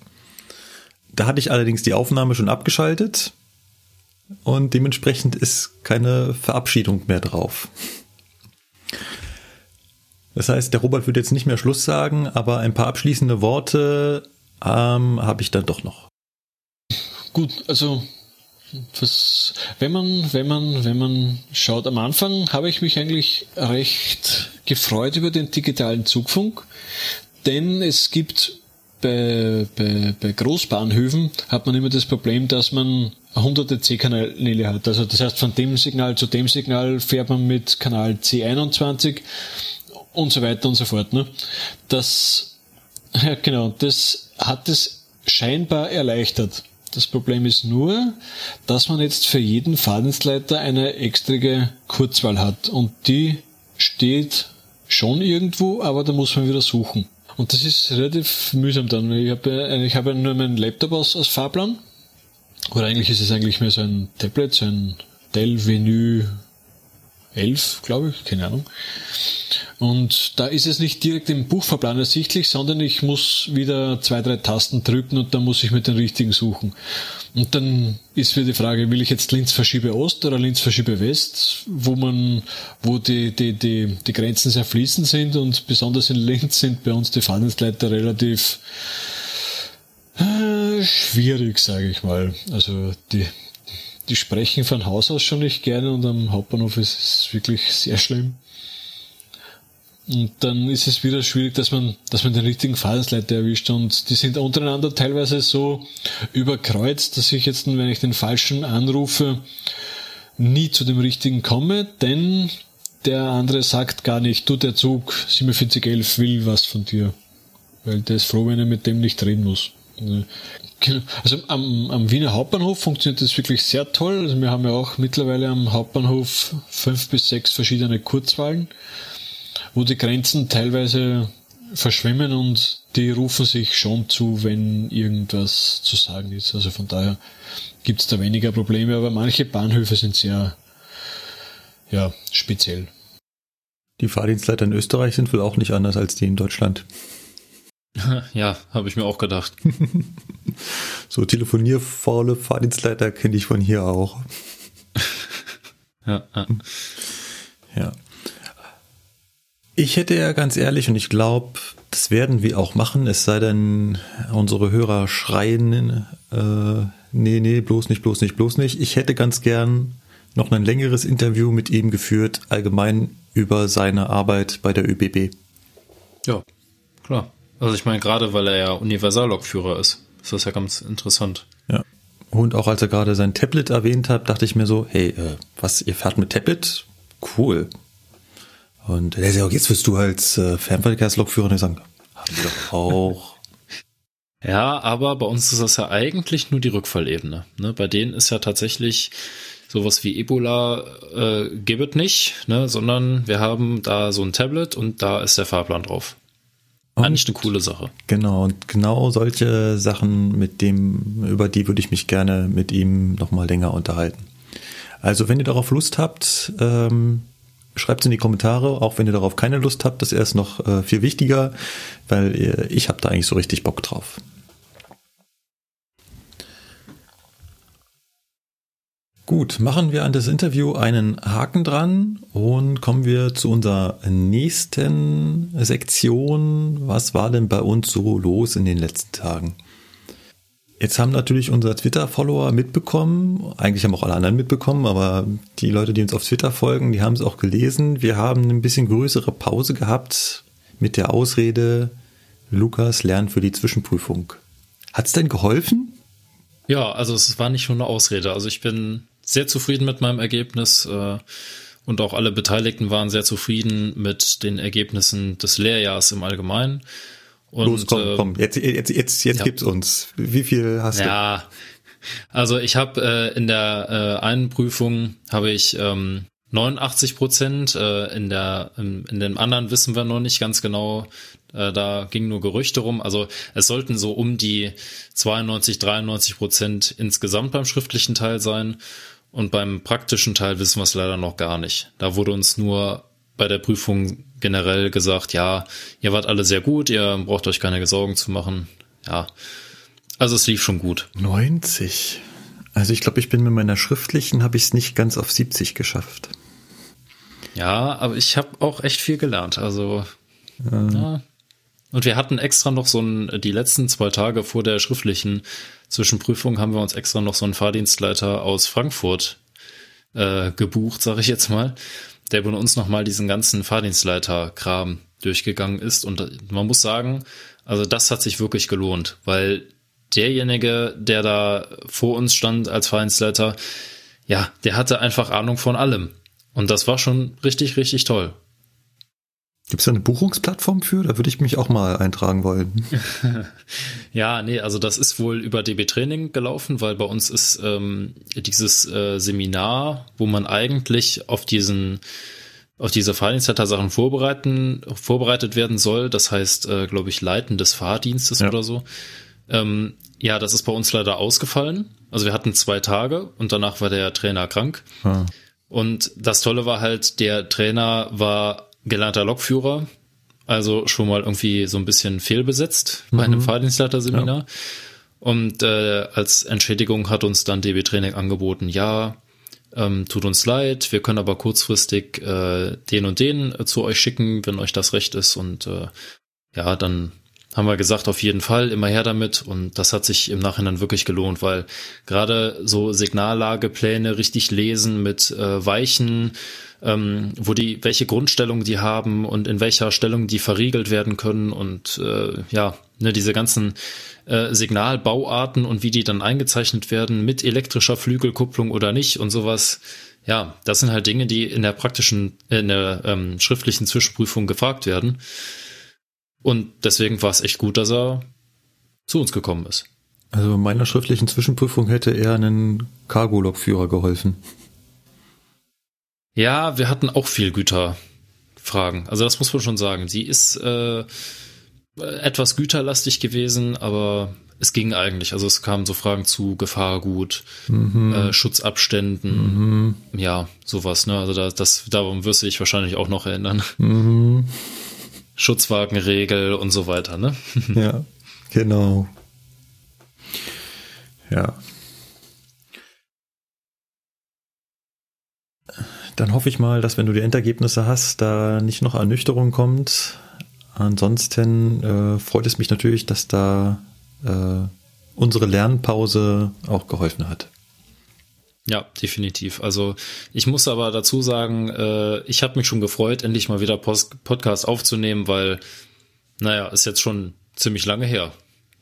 Da hatte ich allerdings die Aufnahme schon abgeschaltet und dementsprechend ist keine Verabschiedung mehr drauf. Das heißt, der Robert wird jetzt nicht mehr Schluss sagen, aber ein paar abschließende Worte ähm, habe ich dann doch noch. Gut, also was, wenn man, wenn man, wenn man schaut, am Anfang habe ich mich eigentlich recht gefreut über den digitalen Zugfunk, denn es gibt bei, bei, bei Großbahnhöfen hat man immer das Problem, dass man hunderte C-Kanäle hat. Also das heißt, von dem Signal zu dem Signal fährt man mit Kanal C21 und so weiter und so fort. Ne? Das, (laughs) ja genau, das hat es scheinbar erleichtert. Das Problem ist nur, dass man jetzt für jeden Fahrdienstleiter eine extra Kurzwahl hat und die steht schon irgendwo, aber da muss man wieder suchen. Und das ist relativ mühsam dann. Ich habe ich habe nur meinen Laptop als, als Fahrplan. Oder eigentlich ist es eigentlich mehr so ein Tablet, so ein Dell Venue 11, glaube ich, keine Ahnung. Und da ist es nicht direkt im Buchverplan ersichtlich, sondern ich muss wieder zwei, drei Tasten drücken und dann muss ich mit den richtigen suchen. Und dann ist wieder die Frage, will ich jetzt Linz verschiebe Ost oder Linz verschiebe West, wo man, wo die, die, die, die Grenzen sehr fließend sind und besonders in Linz sind bei uns die Fahrdienstleiter relativ äh, schwierig, sage ich mal. Also die, die sprechen von Haus aus schon nicht gerne und am Hauptbahnhof ist es wirklich sehr schlimm. Und dann ist es wieder schwierig, dass man, dass man den richtigen Fahrdienstleiter erwischt und die sind untereinander teilweise so überkreuzt, dass ich jetzt, wenn ich den falschen anrufe, nie zu dem richtigen komme, denn der andere sagt gar nicht, du, der Zug 4711 will was von dir. Weil der ist froh, wenn er mit dem nicht reden muss. Genau. Also am, am Wiener Hauptbahnhof funktioniert das wirklich sehr toll. Also wir haben ja auch mittlerweile am Hauptbahnhof fünf bis sechs verschiedene Kurzwahlen, wo die Grenzen teilweise verschwimmen und die rufen sich schon zu, wenn irgendwas zu sagen ist. Also von daher gibt es da weniger Probleme, aber manche Bahnhöfe sind sehr ja, speziell. Die Fahrdienstleiter in Österreich sind wohl auch nicht anders als die in Deutschland. (laughs) Ja, habe ich mir auch gedacht. (laughs) so telefonierfaule Fahrdienstleiter kenne ich von hier auch. (laughs) ja, ja. ja. Ich hätte ja ganz ehrlich, und ich glaube, das werden wir auch machen, es sei denn, unsere Hörer schreien, äh, nee, nee, bloß nicht, bloß nicht, bloß nicht. Ich hätte ganz gern noch ein längeres Interview mit ihm geführt, allgemein über seine Arbeit bei der ÖBB. Ja, klar. Also ich meine, gerade weil er ja Universallokführer ist, ist das ja ganz interessant. Ja. Und auch als er gerade sein Tablet erwähnt hat, dachte ich mir so, hey, äh, was, ihr fährt mit Tablet? Cool. Und er sagt, jetzt wirst du als äh, Fernverkehrslokführer sagen, haben wir doch auch. (laughs) ja, aber bei uns ist das ja eigentlich nur die Rückfallebene. Ne? Bei denen ist ja tatsächlich sowas wie Ebola äh, gibt es nicht, ne? sondern wir haben da so ein Tablet und da ist der Fahrplan drauf. Und, Eigentlich eine coole Sache. Genau, und genau solche Sachen, mit dem, über die würde ich mich gerne mit ihm nochmal länger unterhalten. Also wenn ihr darauf Lust habt, ähm, schreibt es in die Kommentare, auch wenn ihr darauf keine Lust habt, das ist erst noch äh, viel wichtiger, weil äh, ich habe da eigentlich so richtig Bock drauf. Gut, machen wir an das Interview einen Haken dran und kommen wir zu unserer nächsten Sektion. Was war denn bei uns so los in den letzten Tagen? Jetzt haben natürlich unsere Twitter-Follower mitbekommen, eigentlich haben auch alle anderen mitbekommen, aber die Leute, die uns auf Twitter folgen, die haben es auch gelesen. Wir haben ein bisschen größere Pause gehabt mit der Ausrede, Lukas lernt für die Zwischenprüfung. Hat es denn geholfen? Ja, also es war nicht nur eine Ausrede. Also ich bin sehr zufrieden mit meinem Ergebnis äh, und auch alle Beteiligten waren sehr zufrieden mit den Ergebnissen des Lehrjahrs im Allgemeinen. Und, Los, komm, äh, komm, jetzt, jetzt, jetzt, jetzt ja. gibt's uns. Wie viel hast ja, du? Ja, also ich habe äh, in der äh, einen Prüfung habe ich ähm, 89 Prozent, äh, in der in, in dem anderen wissen wir noch nicht ganz genau, äh, da ging nur Gerüchte rum. Also es sollten so um die 92, 93 Prozent insgesamt beim schriftlichen Teil sein. Und beim praktischen Teil wissen wir es leider noch gar nicht. Da wurde uns nur bei der Prüfung generell gesagt, ja, ihr wart alle sehr gut, ihr braucht euch keine Sorgen zu machen. Ja, also es lief schon gut. 90. Also ich glaube, ich bin mit meiner schriftlichen, habe ich es nicht ganz auf 70 geschafft. Ja, aber ich habe auch echt viel gelernt. Also ja. ja. Und wir hatten extra noch so ein, die letzten zwei Tage vor der schriftlichen Zwischenprüfung haben wir uns extra noch so einen Fahrdienstleiter aus Frankfurt äh, gebucht, sage ich jetzt mal, der bei uns nochmal diesen ganzen Fahrdienstleiter-Kram durchgegangen ist. Und man muss sagen, Also das hat sich wirklich gelohnt, weil derjenige, der da vor uns stand als Vereinsleiter, ja, der hatte einfach Ahnung von allem. Und das war schon richtig, richtig toll. Gibt es da eine Buchungsplattform für? Da würde ich mich auch mal eintragen wollen. (laughs) ja, nee, also das ist wohl über DB Training gelaufen, weil bei uns ist ähm, dieses äh, Seminar, wo man eigentlich auf diesen auf diese Fahrdienstleiter-Sachen vorbereiten, vorbereitet werden soll. Das heißt, äh, glaube ich, Leiten des Fahrdienstes ja. oder so. Ähm, ja, das ist bei uns leider ausgefallen. Also wir hatten zwei Tage und danach war der Trainer krank. Ah. Und das Tolle war halt, der Trainer war gelernter Lokführer, also schon mal irgendwie so ein bisschen fehlbesetzt bei einem mhm. Fahrdienstleiter-Seminar. Ja. Und äh, als Entschädigung hat uns dann DB Training angeboten, ja, ähm, tut uns leid, wir können aber kurzfristig äh, den und den äh, zu euch schicken, wenn euch das recht ist. Und äh, ja, dann haben wir gesagt, auf jeden Fall immer her damit. Und das hat sich im Nachhinein wirklich gelohnt, weil gerade so Signallagepläne richtig lesen mit äh, Weichen, ähm, wo die, welche Grundstellung die haben und in welcher Stellung die verriegelt werden können und äh, ja, ne, diese ganzen äh, Signalbauarten und wie die dann eingezeichnet werden mit elektrischer Flügelkupplung oder nicht und sowas. Ja, das sind halt Dinge, die in der praktischen, in der ähm, schriftlichen Zwischenprüfung gefragt werden. Und deswegen war es echt gut, dass er zu uns gekommen ist. Also in meiner schriftlichen Zwischenprüfung hätte er einen Cargo-Lokführer geholfen. Ja, wir hatten auch viel Güterfragen. Also das muss man schon sagen. Sie ist äh, etwas güterlastig gewesen, aber es ging eigentlich. Also es kamen so Fragen zu Gefahrgut, mhm. äh, Schutzabständen, mhm. ja, sowas. Ne? Also da, das, darum wirst du dich wahrscheinlich auch noch erinnern. Mhm. Schutzwagenregel und so weiter, ne? (laughs) ja, genau. Ja. Dann hoffe ich mal, dass wenn du die Endergebnisse hast, da nicht noch Ernüchterung kommt. Ansonsten äh, freut es mich natürlich, dass da äh, unsere Lernpause auch geholfen hat. Ja, definitiv. Also ich muss aber dazu sagen, äh, ich habe mich schon gefreut, endlich mal wieder Post Podcast aufzunehmen, weil, naja, ist jetzt schon ziemlich lange her.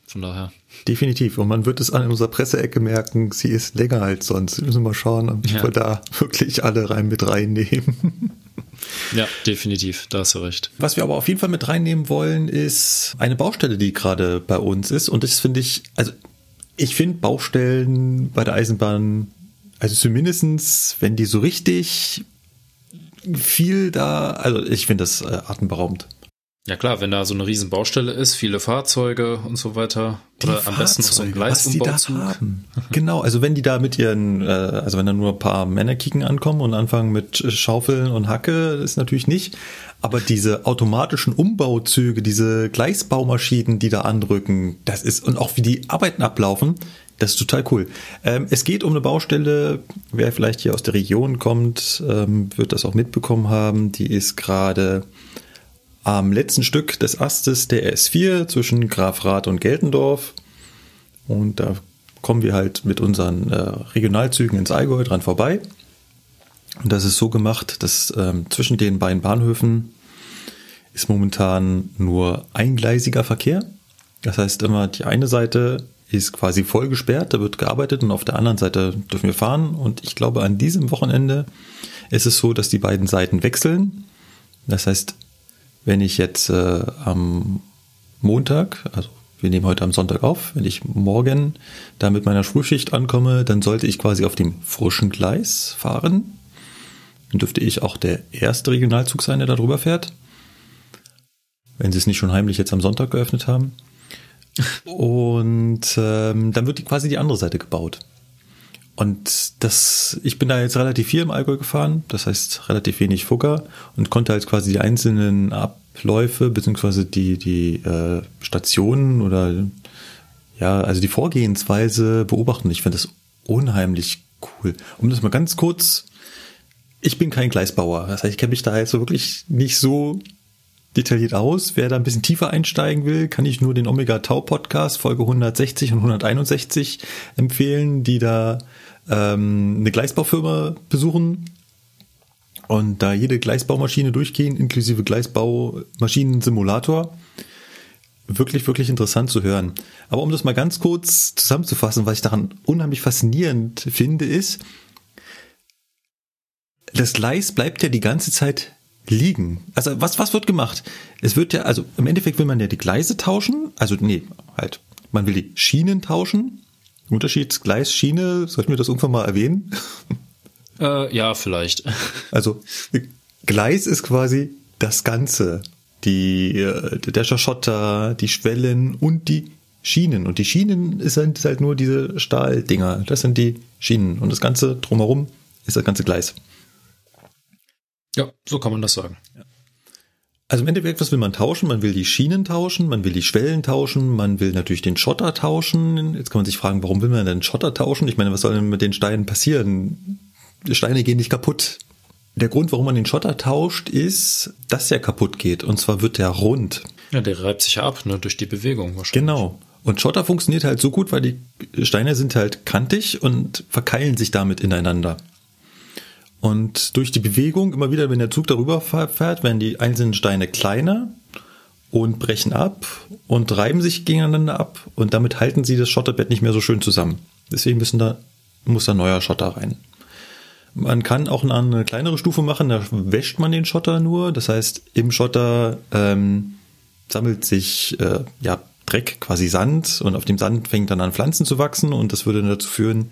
Von daher. Definitiv. Und man wird es an unserer Presseecke merken, sie ist länger als sonst. Wir müssen mal schauen, ob ja. wir da wirklich alle rein mit reinnehmen. (laughs) Ja, definitiv, da hast du recht. Was wir aber auf jeden Fall mit reinnehmen wollen, ist eine Baustelle, die gerade bei uns ist. Und das finde ich, also ich finde Baustellen bei der Eisenbahn also zumindestens, wenn die so richtig viel da, also ich finde das äh, atemberaubend. Ja klar, wenn da so eine riesen Baustelle ist, viele Fahrzeuge und so weiter. Die oder am besten noch so ein Gleisumbauzug. (laughs) Genau, also wenn die da mit ihren, äh, also wenn da nur ein paar Männer kicken ankommen und anfangen mit Schaufeln und Hacke, ist natürlich nicht. Aber diese automatischen Umbauzüge, diese Gleisbaumaschinen, die da andrücken, das ist, und auch wie die Arbeiten ablaufen, das ist total cool. Ähm, es geht um eine Baustelle, wer vielleicht hier aus der Region kommt, ähm, wird das auch mitbekommen haben. Die ist gerade am letzten Stück des Astes der S4 zwischen Grafrath und Geltendorf. Und da kommen wir halt mit unseren äh, Regionalzügen ins Allgäu dran vorbei. Und das ist so gemacht, dass ähm, zwischen den beiden Bahnhöfen ist momentan nur eingleisiger Verkehr. Das heißt immer, die eine Seite ist quasi voll gesperrt, da wird gearbeitet und auf der anderen Seite dürfen wir fahren. Und ich glaube, an diesem Wochenende ist es so, dass die beiden Seiten wechseln. Das heißt, wenn ich jetzt äh, am Montag, also wir nehmen heute am Sonntag auf, wenn ich morgen da mit meiner Schulschicht ankomme, dann sollte ich quasi auf dem frischen Gleis fahren. Dann dürfte ich auch der erste Regionalzug sein, der da drüber fährt. Wenn sie es nicht schon heimlich jetzt am Sonntag geöffnet haben. Und ähm, dann wird die quasi die andere Seite gebaut. Und das, ich bin da jetzt relativ viel im Allgäu gefahren, das heißt relativ wenig Fugger und konnte halt quasi die einzelnen Abläufe beziehungsweise die die äh, Stationen oder ja also die Vorgehensweise beobachten. Ich finde das unheimlich cool. Um das mal ganz kurz, ich bin kein Gleisbauer, das heißt ich kenne mich da jetzt so wirklich nicht so detailliert aus. Wer da ein bisschen tiefer einsteigen will, kann ich nur den Omega Tau Podcast Folge 160 und 161 empfehlen, die da ähm, eine Gleisbaufirma besuchen und da jede Gleisbaumaschine durchgehen, inklusive Gleisbaumaschinen-Simulator. wirklich, wirklich interessant zu hören. Aber um das mal ganz kurz zusammenzufassen, was ich daran unheimlich faszinierend finde, ist, das Gleis bleibt ja die ganze Zeit liegen. Also was, was wird gemacht? Es wird ja, also im Endeffekt will man ja die Gleise tauschen, also nee, halt, man will die Schienen tauschen. Unterschied Gleis, Schiene, sollten wir das irgendwann mal erwähnen? Äh, ja, vielleicht. (laughs) Also Gleis ist quasi das Ganze. Die, äh, der Schotter, die Schwellen und die Schienen. Und die Schienen halt, ist halt nur diese Stahldinger. Das sind die Schienen. Und das Ganze drumherum ist das ganze Gleis. Ja, so kann man das sagen. Also im Endeffekt, was will man tauschen? Man will die Schienen tauschen, man will die Schwellen tauschen, man will natürlich den Schotter tauschen. Jetzt kann man sich fragen, warum will man denn Schotter tauschen? Ich meine, was soll denn mit den Steinen passieren? Die Steine gehen nicht kaputt. Der Grund, warum man den Schotter tauscht, ist, dass er kaputt geht. Und zwar wird er rund. Ja, der reibt sich ja ab, ne, durch die Bewegung wahrscheinlich. Genau. Und Schotter funktioniert halt so gut, weil die Steine sind halt kantig und verkeilen sich damit ineinander. Und durch die Bewegung, immer wieder, wenn der Zug darüber fährt, werden die einzelnen Steine kleiner und brechen ab und reiben sich gegeneinander ab und damit halten sie das Schotterbett nicht mehr so schön zusammen. Deswegen müssen da, muss da neuer Schotter rein. Man kann auch eine kleinere Stufe machen, da wäscht man den Schotter nur. Das heißt, im Schotter ähm, sammelt sich äh, ja, Dreck, quasi Sand, und auf dem Sand fängt dann an Pflanzen zu wachsen und das würde dazu führen,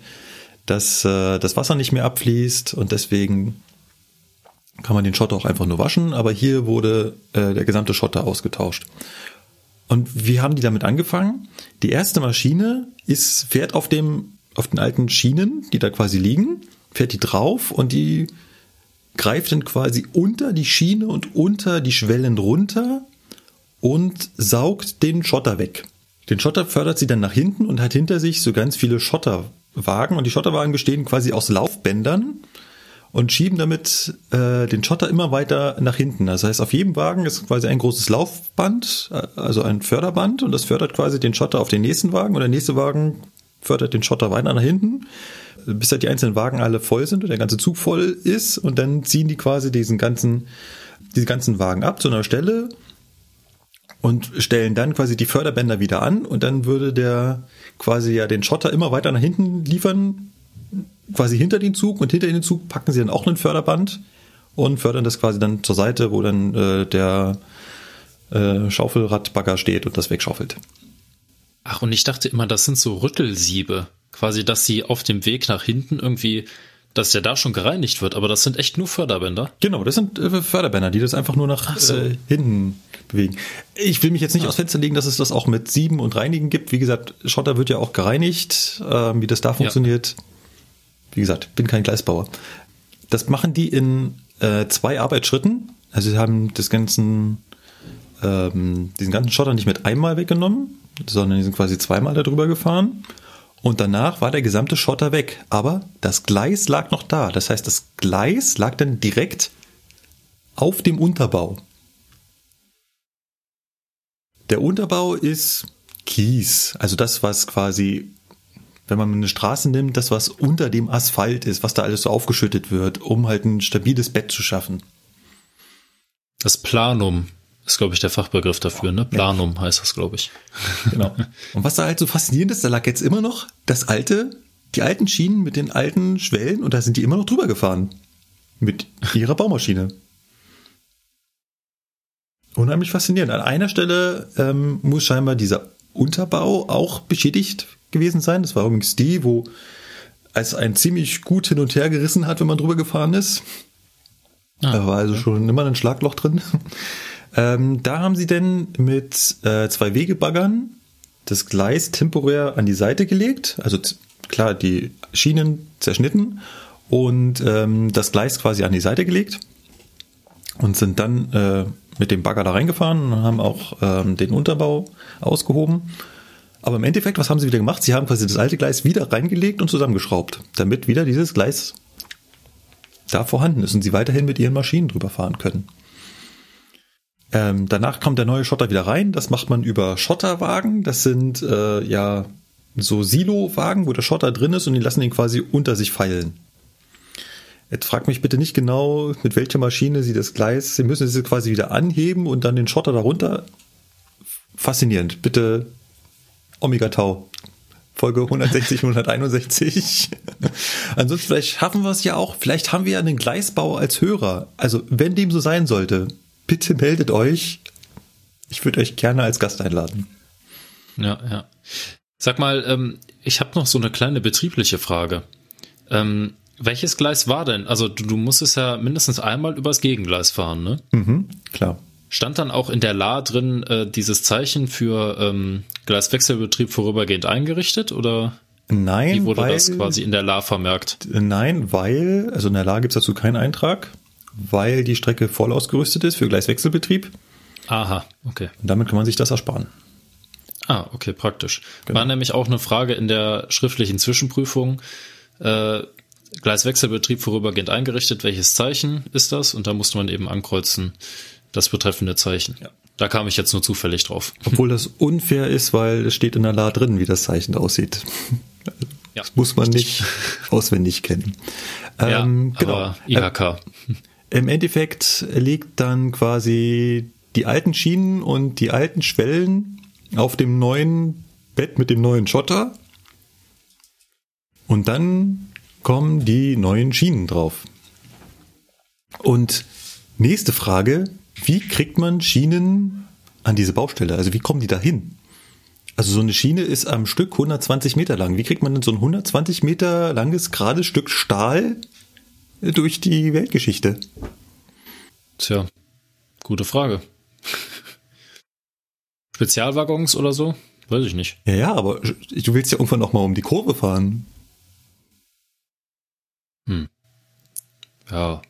dass äh, das Wasser nicht mehr abfließt und deswegen kann man den Schotter auch einfach nur waschen, aber hier wurde äh, der gesamte Schotter ausgetauscht. Und wie haben die damit angefangen? Die erste Maschine ist, fährt auf dem, auf den alten Schienen, die da quasi liegen, fährt die drauf und die greift dann quasi unter die Schiene und unter die Schwellen runter und saugt den Schotter weg. Den Schotter fördert sie dann nach hinten und hat hinter sich so ganz viele Schotter Wagen und die Schotterwagen bestehen quasi aus Laufbändern und schieben damit äh, den Schotter immer weiter nach hinten. Das heißt, auf jedem Wagen ist quasi ein großes Laufband, äh, also ein Förderband und das fördert quasi den Schotter auf den nächsten Wagen und der nächste Wagen fördert den Schotter weiter nach hinten, bis halt die einzelnen Wagen alle voll sind und der ganze Zug voll ist und dann ziehen die quasi diesen ganzen, diese ganzen Wagen ab zu einer Stelle und stellen dann quasi die Förderbänder wieder an und dann würde der quasi ja den Schotter immer weiter nach hinten liefern, quasi hinter den Zug und hinter den Zug packen sie dann auch einen Förderband und fördern das quasi dann zur Seite, wo dann äh, der äh, Schaufelradbagger steht und das wegschaufelt. Ach, und ich dachte immer, das sind so Rüttelsiebe. Quasi, dass sie auf dem Weg nach hinten irgendwie dass der da schon gereinigt wird, aber das sind echt nur Förderbänder. Genau, das sind äh, Förderbänder, die das einfach nur nach so. äh, hinten bewegen. Ich will mich jetzt nicht ja. aus Fenster legen, dass es das auch mit Sieben und Reinigen gibt. Wie gesagt, Schotter wird ja auch gereinigt, äh, wie das da funktioniert. Ja. Wie gesagt, bin kein Gleisbauer. Das machen die in äh, zwei Arbeitsschritten. Also sie haben das ganzen, ähm, diesen ganzen Schotter nicht mit einmal weggenommen, sondern die sind quasi zweimal darüber gefahren. Und danach war der gesamte Schotter weg. Aber das Gleis lag noch da. Das heißt, das Gleis lag dann direkt auf dem Unterbau. Der Unterbau ist Kies. Also das, was quasi, wenn man eine Straße nimmt, das, was unter dem Asphalt ist, was da alles so aufgeschüttet wird, um halt ein stabiles Bett zu schaffen. Das Planum ist, glaube ich, der Fachbegriff dafür, ne? Planum ja. heißt das, glaube ich. Genau. (laughs) Und was da halt so faszinierend ist, da lag jetzt immer noch das alte, die alten Schienen mit den alten Schwellen und da sind die immer noch drüber gefahren. Mit ihrer Baumaschine. Unheimlich faszinierend. An einer Stelle ähm, muss scheinbar dieser Unterbau auch beschädigt gewesen sein. Das war übrigens die, wo es ein ziemlich gut hin und her gerissen hat, wenn man drüber gefahren ist. Ah, da war also schon immer ein Schlagloch drin. Ähm, da haben sie denn mit äh, zwei Wegebaggern das Gleis temporär an die Seite gelegt. Also klar, die Schienen zerschnitten und ähm, das Gleis quasi an die Seite gelegt und sind dann äh, mit dem Bagger da reingefahren und haben auch ähm, den Unterbau ausgehoben. Aber im Endeffekt, was haben sie wieder gemacht? Sie haben quasi das alte Gleis wieder reingelegt und zusammengeschraubt, damit wieder dieses Gleis da vorhanden ist und sie weiterhin mit ihren Maschinen drüber fahren können. Ähm, danach kommt der neue Schotter wieder rein. Das macht man über Schotterwagen. Das sind äh, ja so Silo-Wagen, wo der Schotter drin ist und die lassen ihn quasi unter sich feilen. Jetzt fragt mich bitte nicht genau, mit welcher Maschine Sie das Gleis, Sie müssen es quasi wieder anheben und dann den Schotter darunter faszinierend. Bitte Omega Tau. Folge 160, 161. (laughs) Ansonsten vielleicht schaffen wir es ja auch. Vielleicht haben wir ja einen Gleisbau als Hörer. Also wenn dem so sein sollte, bitte meldet euch. Ich würde euch gerne als Gast einladen. Ja, ja. Sag mal, ähm, ich habe noch so eine kleine betriebliche Frage. Ähm, welches Gleis war denn? Also du, du musstest ja mindestens einmal übers Gegengleis fahren, ne? Mhm, klar. Stand dann auch in der La drin äh, dieses Zeichen für ähm, Gleiswechselbetrieb vorübergehend eingerichtet oder? Nein, Wie wurde weil, das quasi in der La vermerkt? Nein, weil, also in der La gibt es dazu keinen Eintrag, weil die Strecke voll ausgerüstet ist für Gleiswechselbetrieb. Aha, okay. Und damit kann man sich das ersparen. Ah, okay, praktisch. Genau. War nämlich auch eine Frage in der schriftlichen Zwischenprüfung. Äh, Gleiswechselbetrieb vorübergehend eingerichtet, welches Zeichen ist das? Und da musste man eben ankreuzen, das betreffende Zeichen. Ja. Da kam ich jetzt nur zufällig drauf. (laughs) Obwohl das unfair ist, weil es steht in der La drin, wie das Zeichen aussieht. Ja, das muss man richtig. nicht auswendig kennen. Ja, ähm, genau. IHK. (laughs) Im Endeffekt liegt dann quasi die alten Schienen und die alten Schwellen auf dem neuen Bett mit dem neuen Schotter. Und dann kommen die neuen Schienen drauf. Und nächste Frage, wie kriegt man Schienen an diese Baustelle? Also wie kommen die da hin? Also so eine Schiene ist am Stück 120 Meter lang. Wie kriegt man denn so ein 120 Meter langes, gerades Stück Stahl durch die Weltgeschichte? Tja, gute Frage. Spezialwaggons oder so? Weiß ich nicht. Ja, ja, aber du willst ja irgendwann noch mal um die Kurve fahren. Hm. Ja.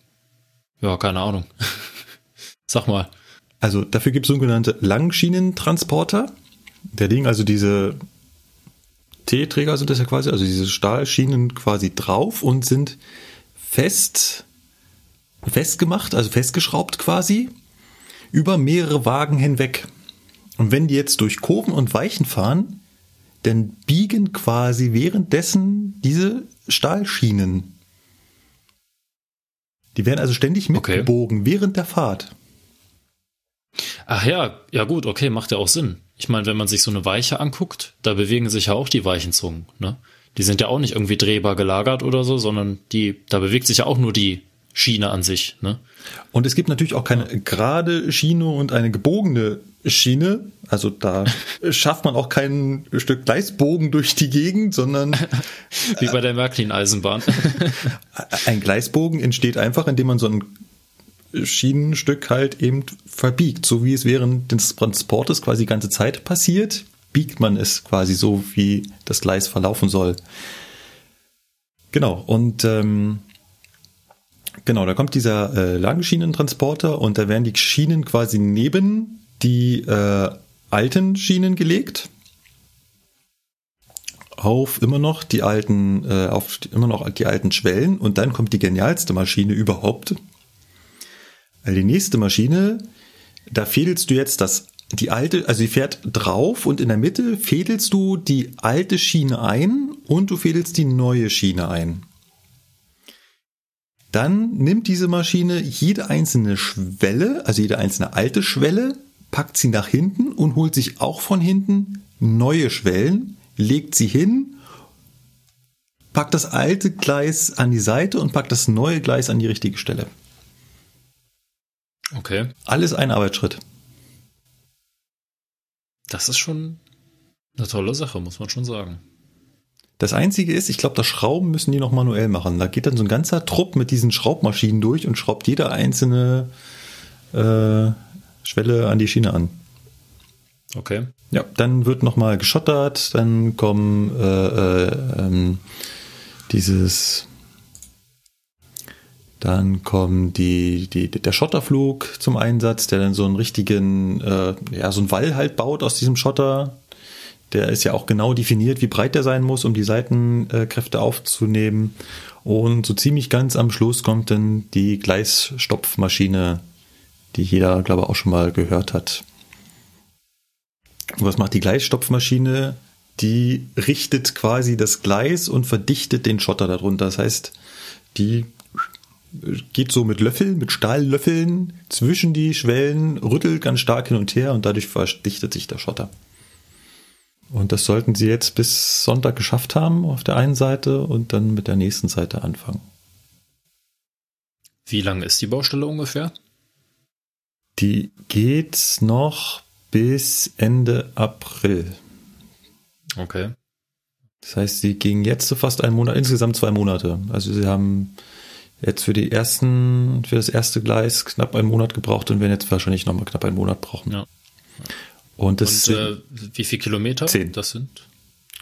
Ja, keine Ahnung. (laughs) Sag mal. Also dafür gibt es sogenannte Langschienentransporter. Da liegen also diese T-Träger sind das ja quasi, also diese Stahlschienen quasi drauf und sind fest festgemacht, also festgeschraubt quasi über mehrere Wagen hinweg. Und wenn die jetzt durch Kurven und Weichen fahren, dann biegen quasi währenddessen diese Stahlschienen. Die werden also ständig mitgebogen okay. während der Fahrt. Ach ja, ja gut, okay, macht ja auch Sinn. Ich meine, wenn man sich so eine Weiche anguckt, da bewegen sich ja auch die Weichenzungen, ne? Die sind ja auch nicht irgendwie drehbar gelagert oder so, sondern die, da bewegt sich ja auch nur die Schiene an sich, ne? Und es gibt natürlich auch keine gerade Schiene und eine gebogene Schiene. Also da (laughs) schafft man auch kein Stück Gleisbogen durch die Gegend, sondern (laughs) wie bei der Märklin-Eisenbahn. (laughs) ein Gleisbogen entsteht einfach, indem man so ein Schienenstück halt eben verbiegt, so wie es während des Transportes quasi die ganze Zeit passiert, biegt man es quasi so, wie das Gleis verlaufen soll. Genau, und ähm, genau, da kommt dieser äh, Langschienentransporter und da werden die Schienen quasi neben die äh, alten Schienen gelegt auf immer noch die alten, äh, auf immer noch die alten Schwellen und dann kommt die genialste Maschine überhaupt. Die nächste Maschine, da fädelst du jetzt das, die alte, also die fährt drauf und in der Mitte fädelst du die alte Schiene ein und du fädelst die neue Schiene ein. Dann nimmt diese Maschine jede einzelne Schwelle, also jede einzelne alte Schwelle, packt sie nach hinten und holt sich auch von hinten neue Schwellen, legt sie hin, packt das alte Gleis an die Seite und packt das neue Gleis an die richtige Stelle. Okay. Alles ein Arbeitsschritt. Das ist schon eine tolle Sache, muss man schon sagen. Das Einzige ist, ich glaube, das Schrauben müssen die noch manuell machen. Da geht dann so ein ganzer Trupp mit diesen Schraubmaschinen durch und schraubt jede einzelne äh, Schwelle an die Schiene an. Okay. Ja, dann wird nochmal geschottert, dann kommen äh, äh, ähm, dieses, dann kommt die, die, der Schotterflug zum Einsatz, der dann so einen richtigen, äh, ja, so einen Wall halt baut aus diesem Schotter. Der ist ja auch genau definiert, wie breit der sein muss, um die Seitenkräfte aufzunehmen. Und so ziemlich ganz am Schluss kommt dann die Gleisstopfmaschine die jeder, glaube ich, auch schon mal gehört hat. Und was macht die Gleisstopfmaschine? Die richtet quasi das Gleis und verdichtet den Schotter darunter. Das heißt, die geht so mit Löffeln, mit Stahllöffeln zwischen die Schwellen, rüttelt ganz stark hin und her und dadurch verdichtet sich der Schotter. Und das sollten sie jetzt bis Sonntag geschafft haben auf der einen Seite und dann mit der nächsten Seite anfangen. Wie lang ist die Baustelle ungefähr? Die geht noch bis Ende April. Okay. Das heißt, sie ging jetzt so fast einen Monat, insgesamt zwei Monate. Also sie haben jetzt für die ersten, für das erste Gleis knapp einen Monat gebraucht und werden jetzt wahrscheinlich nochmal knapp einen Monat brauchen. Ja. Und, das und äh, wie viele Kilometer? Zehn. Das sind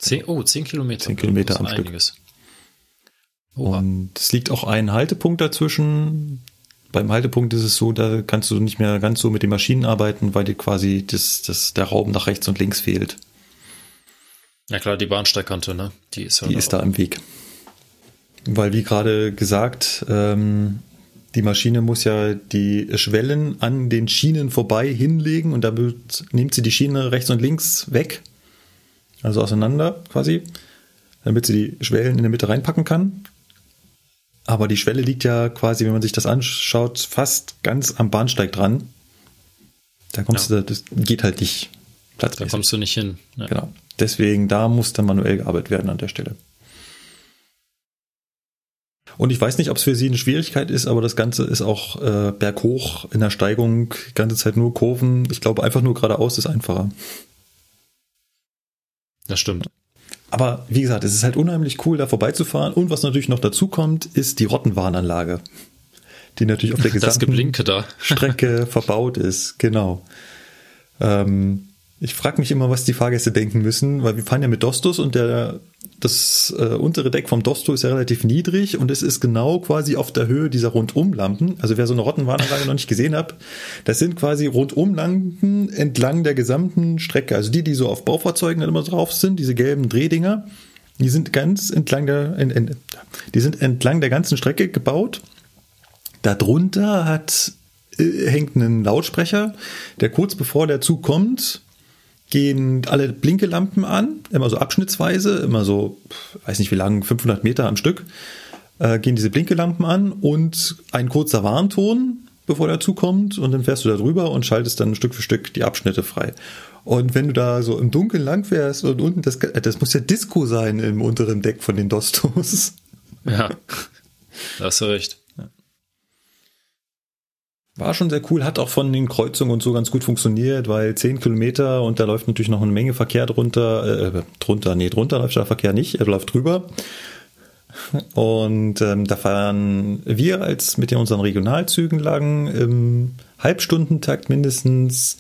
zehn, oh, zehn Kilometer. Zehn Kilometer am Stück. einiges. Und es liegt auch ein Haltepunkt dazwischen. Beim Haltepunkt ist es so, da kannst du nicht mehr ganz so mit den Maschinen arbeiten, weil dir quasi das, das, der Raum nach rechts und links fehlt. Ja klar, die Bahnsteigkante, ne? Die ist, ja die ist da im Weg. Weil wie gerade gesagt, ähm, die Maschine muss ja die Schwellen an den Schienen vorbei hinlegen und damit nimmt sie die Schiene rechts und links weg, also auseinander quasi, damit sie die Schwellen in der Mitte reinpacken kann. Aber die Schwelle liegt ja quasi, wenn man sich das anschaut, fast ganz am Bahnsteig dran. Da kommst ja. du, das geht halt nicht platzmäßig. Da kommst du nicht hin. Ja. Genau. Deswegen, da muss dann manuell gearbeitet werden an der Stelle. Und ich weiß nicht, ob es für Sie eine Schwierigkeit ist, aber das Ganze ist auch äh, berghoch in der Steigung, ganze Zeit nur Kurven. Ich glaube, einfach nur geradeaus ist einfacher. Das stimmt. Aber wie gesagt, es ist halt unheimlich cool, da vorbeizufahren. Und was natürlich noch dazu kommt, ist die Rottenwarnanlage, die natürlich auf der (laughs) gesamten Strecke (laughs) verbaut ist. Genau. Ähm, ich frage mich immer, was die Fahrgäste denken müssen, weil wir fahren ja mit Dostos und der das äh, untere Deck vom Dosto ist ja relativ niedrig und es ist genau quasi auf der Höhe dieser Rundumlampen. Also wer so eine Rottenwarnanlage noch nicht gesehen hat, das sind quasi Rundumlampen entlang der gesamten Strecke. Also die, die so auf Baufahrzeugen immer drauf sind, diese gelben Drehdinger, die sind ganz entlang der, in, in, die sind entlang der ganzen Strecke gebaut. Darunter hat äh, hängt ein Lautsprecher, der kurz bevor der Zug kommt, gehen alle Blinkelampen an, immer so abschnittsweise, immer so, weiß nicht wie lang, 500 Meter am Stück, äh, gehen diese Blinkelampen an und ein kurzer Warnton, bevor der zukommt und dann fährst du da drüber und schaltest dann Stück für Stück die Abschnitte frei. Und wenn du da so im Dunkeln lang fährst und unten, das, das muss ja Disco sein im unteren Deck von den Dostos. Ja, da hast du recht. War schon sehr cool, hat auch von den Kreuzungen und so ganz gut funktioniert, weil 10 Kilometer und da läuft natürlich noch eine Menge Verkehr drunter, äh, drunter, nee, drunter läuft der Verkehr nicht, er läuft drüber. Und ähm, da fahren wir als mit unseren Regionalzügen lang im Halbstundentakt mindestens,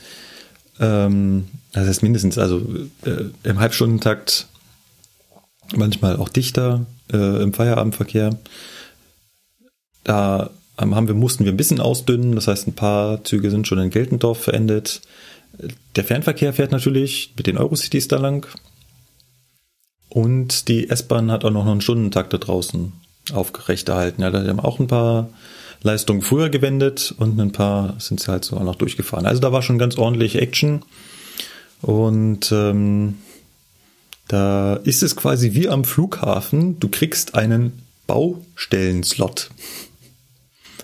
ähm, das heißt mindestens, also äh, im Halbstundentakt manchmal auch dichter äh, im Feierabendverkehr. Da haben wir, mussten wir ein bisschen ausdünnen. Das heißt, ein paar Züge sind schon in Geltendorf verendet. Der Fernverkehr fährt natürlich mit den Eurocities da lang. Und die S-Bahn hat auch noch einen Stundentakt da draußen aufrechterhalten. Ja, da haben auch ein paar Leistungen früher gewendet und ein paar sind sie halt so auch noch durchgefahren. Also da war schon ganz ordentlich Action. Und ähm, da ist es quasi wie am Flughafen. Du kriegst einen Baustellenslot.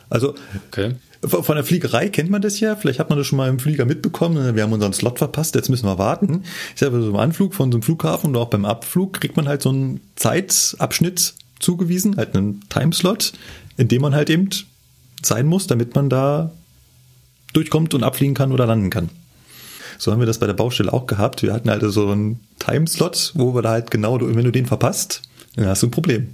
Also okay. von der Fliegerei kennt man das ja. Vielleicht hat man das schon mal im Flieger mitbekommen. Wir haben unseren Slot verpasst, jetzt müssen wir warten. Ich sage, so im Anflug von so einem Flughafen oder auch beim Abflug kriegt man halt so einen Zeitabschnitt zugewiesen, halt einen Timeslot, in dem man halt eben sein muss, damit man da durchkommt und abfliegen kann oder landen kann. So haben wir das bei der Baustelle auch gehabt. Wir hatten halt so einen Timeslot, wo wir da halt genau, wenn du den verpasst, dann hast du ein Problem.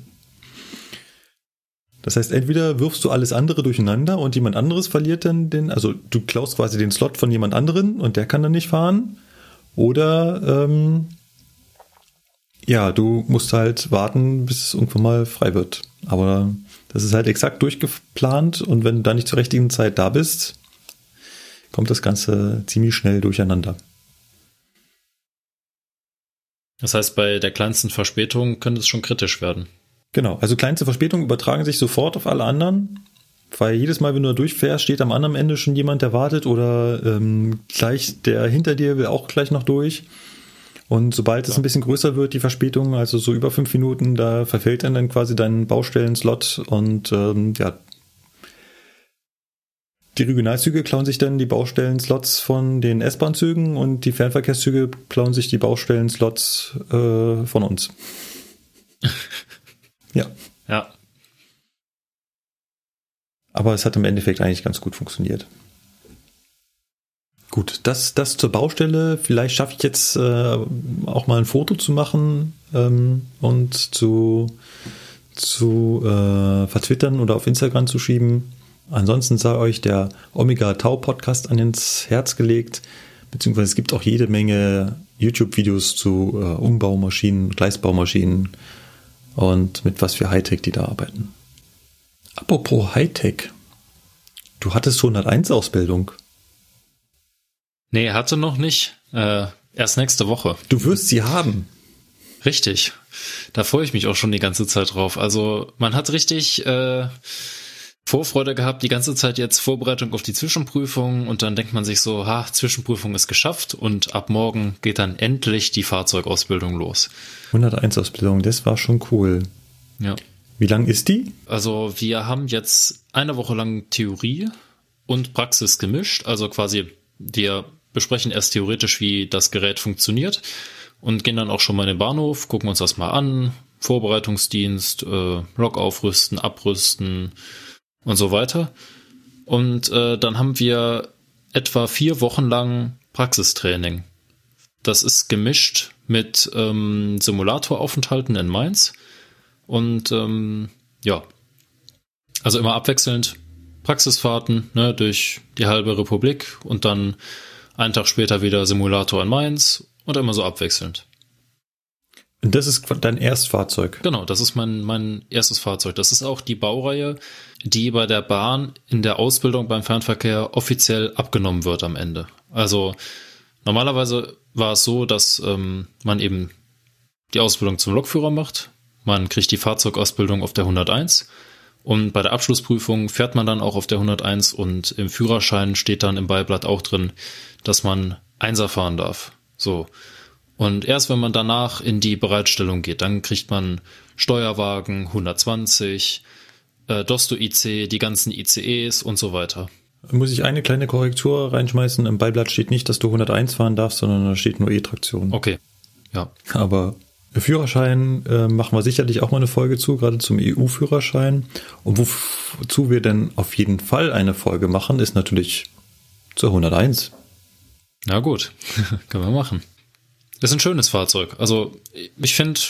Das heißt, entweder wirfst du alles andere durcheinander und jemand anderes verliert dann den, also du klaust quasi den Slot von jemand anderen und der kann dann nicht fahren. Oder ähm, ja, du musst halt warten, bis es irgendwann mal frei wird. Aber das ist halt exakt durchgeplant und wenn du da nicht zur richtigen Zeit da bist, kommt das Ganze ziemlich schnell durcheinander. Das heißt, bei der kleinsten Verspätung könnte es schon kritisch werden. Genau, also kleinste Verspätungen übertragen sich sofort auf alle anderen, weil jedes Mal, wenn du da durchfährst, steht am anderen Ende schon jemand, der wartet oder ähm, gleich der hinter dir will auch gleich noch durch. Und sobald ja. es ein bisschen größer wird, die Verspätung, also so über fünf Minuten, da verfällt dann, dann quasi dein Baustellenslot und ähm, ja, Die Regionalzüge klauen sich dann die Baustellen-Slots von den S-Bahn-Zügen und die Fernverkehrszüge klauen sich die Baustellen-Slots äh, von uns. (laughs) ja. Ja. Aber es hat im Endeffekt eigentlich ganz gut funktioniert. Gut, das, das zur Baustelle. Vielleicht schaffe ich jetzt äh, auch mal ein Foto zu machen ähm, und zu, zu äh, vertwittern oder auf Instagram zu schieben. Ansonsten sei euch der Omega Tau Podcast an ins Herz gelegt, beziehungsweise es gibt auch jede Menge YouTube-Videos zu äh, Umbaumaschinen, Gleisbaumaschinen und mit was für Hightech die da arbeiten. Apropos Hightech, du hattest 101 Ausbildung. Nee, hatte noch nicht. Äh, erst nächste Woche. Du wirst sie haben. Richtig. Da freue ich mich auch schon die ganze Zeit drauf. Also man hat richtig äh, Vorfreude gehabt, die ganze Zeit jetzt Vorbereitung auf die Zwischenprüfung und dann denkt man sich so, ha, Zwischenprüfung ist geschafft und ab morgen geht dann endlich die Fahrzeugausbildung los. 101 Ausbildung, das war schon cool. Ja. Wie lang ist die? Also wir haben jetzt eine Woche lang Theorie und Praxis gemischt. Also quasi wir besprechen erst theoretisch, wie das Gerät funktioniert und gehen dann auch schon mal in den Bahnhof, gucken uns das mal an, Vorbereitungsdienst, äh, Lok aufrüsten, abrüsten und so weiter. Und äh, dann haben wir etwa vier Wochen lang Praxistraining. Das ist gemischt mit ähm, Simulatoraufenthalten in Mainz. Und ähm, ja, also immer abwechselnd Praxisfahrten ne, durch die halbe Republik und dann einen Tag später wieder Simulator in Mainz und immer so abwechselnd. Und das ist dein Erstfahrzeug? Genau, das ist mein, mein erstes Fahrzeug. Das ist auch die Baureihe, die bei der Bahn in der Ausbildung beim Fernverkehr offiziell abgenommen wird am Ende. Also normalerweise war es so, dass ähm, man eben die Ausbildung zum Lokführer macht. Man kriegt die Fahrzeugausbildung auf der 101 und bei der Abschlussprüfung fährt man dann auch auf der 101 und im Führerschein steht dann im Beiblatt auch drin, dass man Einser fahren darf. So. Und erst wenn man danach in die Bereitstellung geht, dann kriegt man Steuerwagen 120, äh, Dosto IC, die ganzen ICEs und so weiter. Muss ich eine kleine Korrektur reinschmeißen? Im Beiblatt steht nicht, dass du 101 fahren darfst, sondern da steht nur E-Traktion. Okay. Ja. Aber Führerschein äh, machen wir sicherlich auch mal eine Folge zu, gerade zum EU-Führerschein. Und wozu wir denn auf jeden Fall eine Folge machen, ist natürlich zur 101. Na gut, (laughs) können wir machen. Das ist ein schönes Fahrzeug. Also ich finde,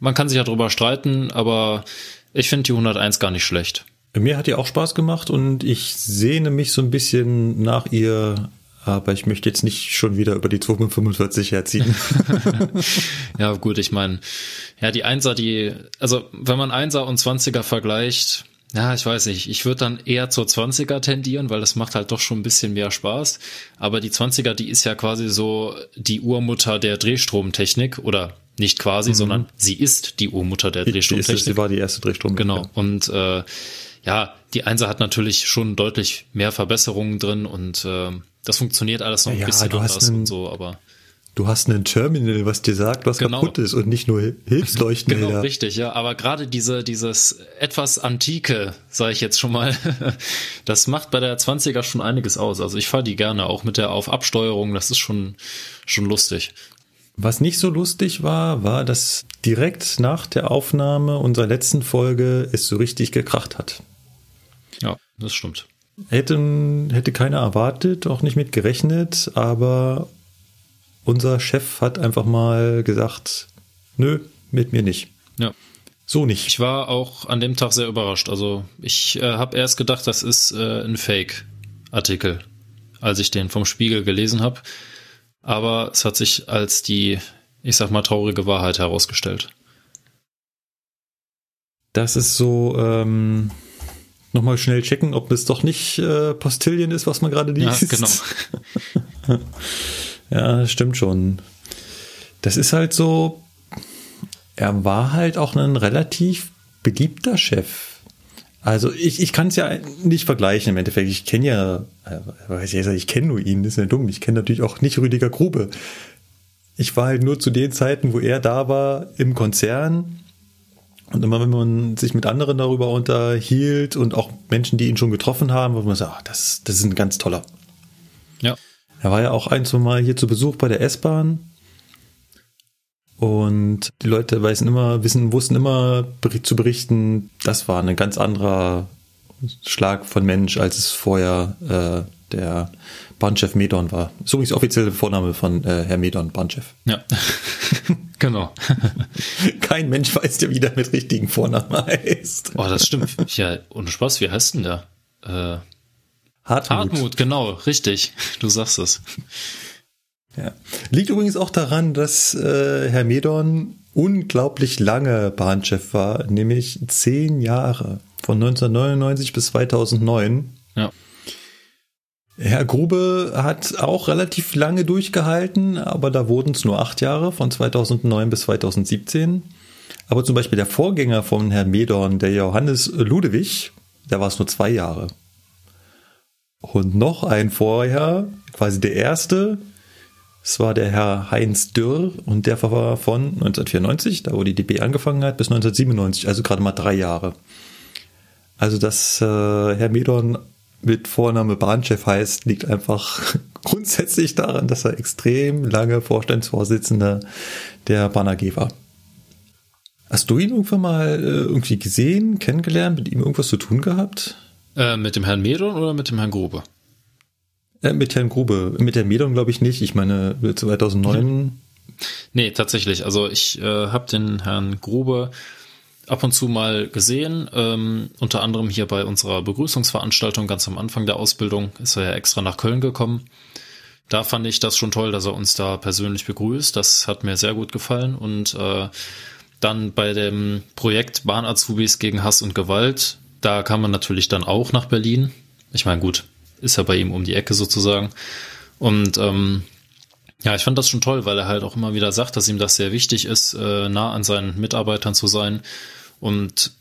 man kann sich ja drüber streiten, aber ich finde die 101 gar nicht schlecht. Mir hat die auch Spaß gemacht und ich sehne mich so ein bisschen nach ihr aber ich möchte jetzt nicht schon wieder über die 245 herziehen. (laughs) ja, gut, ich meine, ja, die Einser, die, also wenn man Einser und 20er vergleicht, ja, ich weiß nicht, ich würde dann eher zur 20er tendieren, weil das macht halt doch schon ein bisschen mehr Spaß. Aber die 20er, die ist ja quasi so die Urmutter der Drehstromtechnik oder nicht quasi, mhm. sondern sie ist die Urmutter der Drehstromtechnik. Sie war die erste Drehstrom. Genau. Und äh, ja, die Einser hat natürlich schon deutlich mehr Verbesserungen drin und äh, das funktioniert alles noch ein ja, bisschen anders einen, und so, aber. Du hast einen Terminal, was dir sagt, was genau. kaputt ist und nicht nur Hilfsleuchten. (laughs) genau, richtig, ja. Aber gerade diese, dieses etwas Antike, sage ich jetzt schon mal, (laughs) das macht bei der 20er schon einiges aus. Also ich fahre die gerne, auch mit der Auf-Absteuerung, das ist schon, schon lustig. Was nicht so lustig war, war, dass direkt nach der Aufnahme unserer letzten Folge es so richtig gekracht hat. Ja, das stimmt. Hätten, hätte keiner erwartet, auch nicht mit gerechnet, aber unser Chef hat einfach mal gesagt, nö, mit mir nicht. Ja. So nicht. Ich war auch an dem Tag sehr überrascht. Also ich äh, habe erst gedacht, das ist äh, ein Fake-Artikel, als ich den vom Spiegel gelesen habe. Aber es hat sich als die, ich sag mal, traurige Wahrheit herausgestellt. Das ist so, ähm, nochmal schnell checken, ob es doch nicht äh, Postillion ist, was man gerade liest. Ja, genau. (laughs) ja, stimmt schon. Das ist halt so, er war halt auch ein relativ beliebter Chef. Also ich, ich kann es ja nicht vergleichen im Endeffekt. Ich kenne ja, weiß ich, ich kenne nur ihn, das ist ja dumm. Ich kenne natürlich auch nicht Rüdiger Grube. Ich war halt nur zu den Zeiten, wo er da war, im Konzern Und immer wenn man sich mit anderen darüber unterhielt und auch Menschen, die ihn schon getroffen haben, wo man sagt, ach, das, das ist ein ganz toller. Ja. Er war ja auch ein, zwei Mal hier zu Besuch bei der S-Bahn. Und die Leute wissen immer, wissen, wussten immer zu berichten, das war ein ganz anderer Schlag von Mensch, als es vorher äh, der Bahnchef Medon war. So übrigens offizielle Vorname von äh, Herr Medon, Bahnchef. Ja, (laughs) genau. (laughs) Kein Mensch weiß ja, wie der mit richtigen Vornamen heißt. Oh, das stimmt. Ja, ohne Spaß, wie heißt denn der? Äh, Hartmut. Hartmut, genau, richtig. Du sagst es. Ja. Liegt übrigens auch daran, dass äh, Herr Medon unglaublich lange Bahnchef war, nämlich zehn Jahre. Von 1999 bis 2009. Ja. Herr Grube hat auch relativ lange durchgehalten, aber da wurden es nur acht Jahre, von 2009 bis 2017. Aber zum Beispiel der Vorgänger von Herrn Medorn, der Johannes Ludewig, der war es nur zwei Jahre. Und noch ein vorher, quasi der erste, es war der Herr Heinz Dürr und der war von 1994, da wo die DB angefangen hat, bis 1997, also gerade mal drei Jahre. Also, dass äh, Herr Medorn mit Vorname Bahnchef heißt, liegt einfach (laughs) grundsätzlich daran, dass er extrem lange Vorstandsvorsitzender der Bahn AG war. Hast du ihn irgendwann mal äh, irgendwie gesehen, kennengelernt, mit ihm irgendwas zu tun gehabt? Äh, mit dem Herrn Medon oder mit dem Herrn Grube? Äh, mit Herrn Grube. Mit der Medon glaube ich nicht. Ich meine 2009. Mhm. Nee, tatsächlich. Also ich äh, habe den Herrn Grube ab und zu mal gesehen. Ähm, unter anderem hier bei unserer Begrüßungsveranstaltung ganz am Anfang der Ausbildung ist er ja extra nach Köln gekommen. Da fand ich das schon toll, dass er uns da persönlich begrüßt. Das hat mir sehr gut gefallen. Und äh, dann bei dem Projekt Bahn-Azubis gegen Hass und Gewalt, da kam man natürlich dann auch nach Berlin. Ich meine, gut, ist ja bei ihm um die Ecke sozusagen. Und ähm, ja, ich fand das schon toll, weil er halt auch immer wieder sagt, dass ihm das sehr wichtig ist, äh, nah an seinen Mitarbeitern zu sein und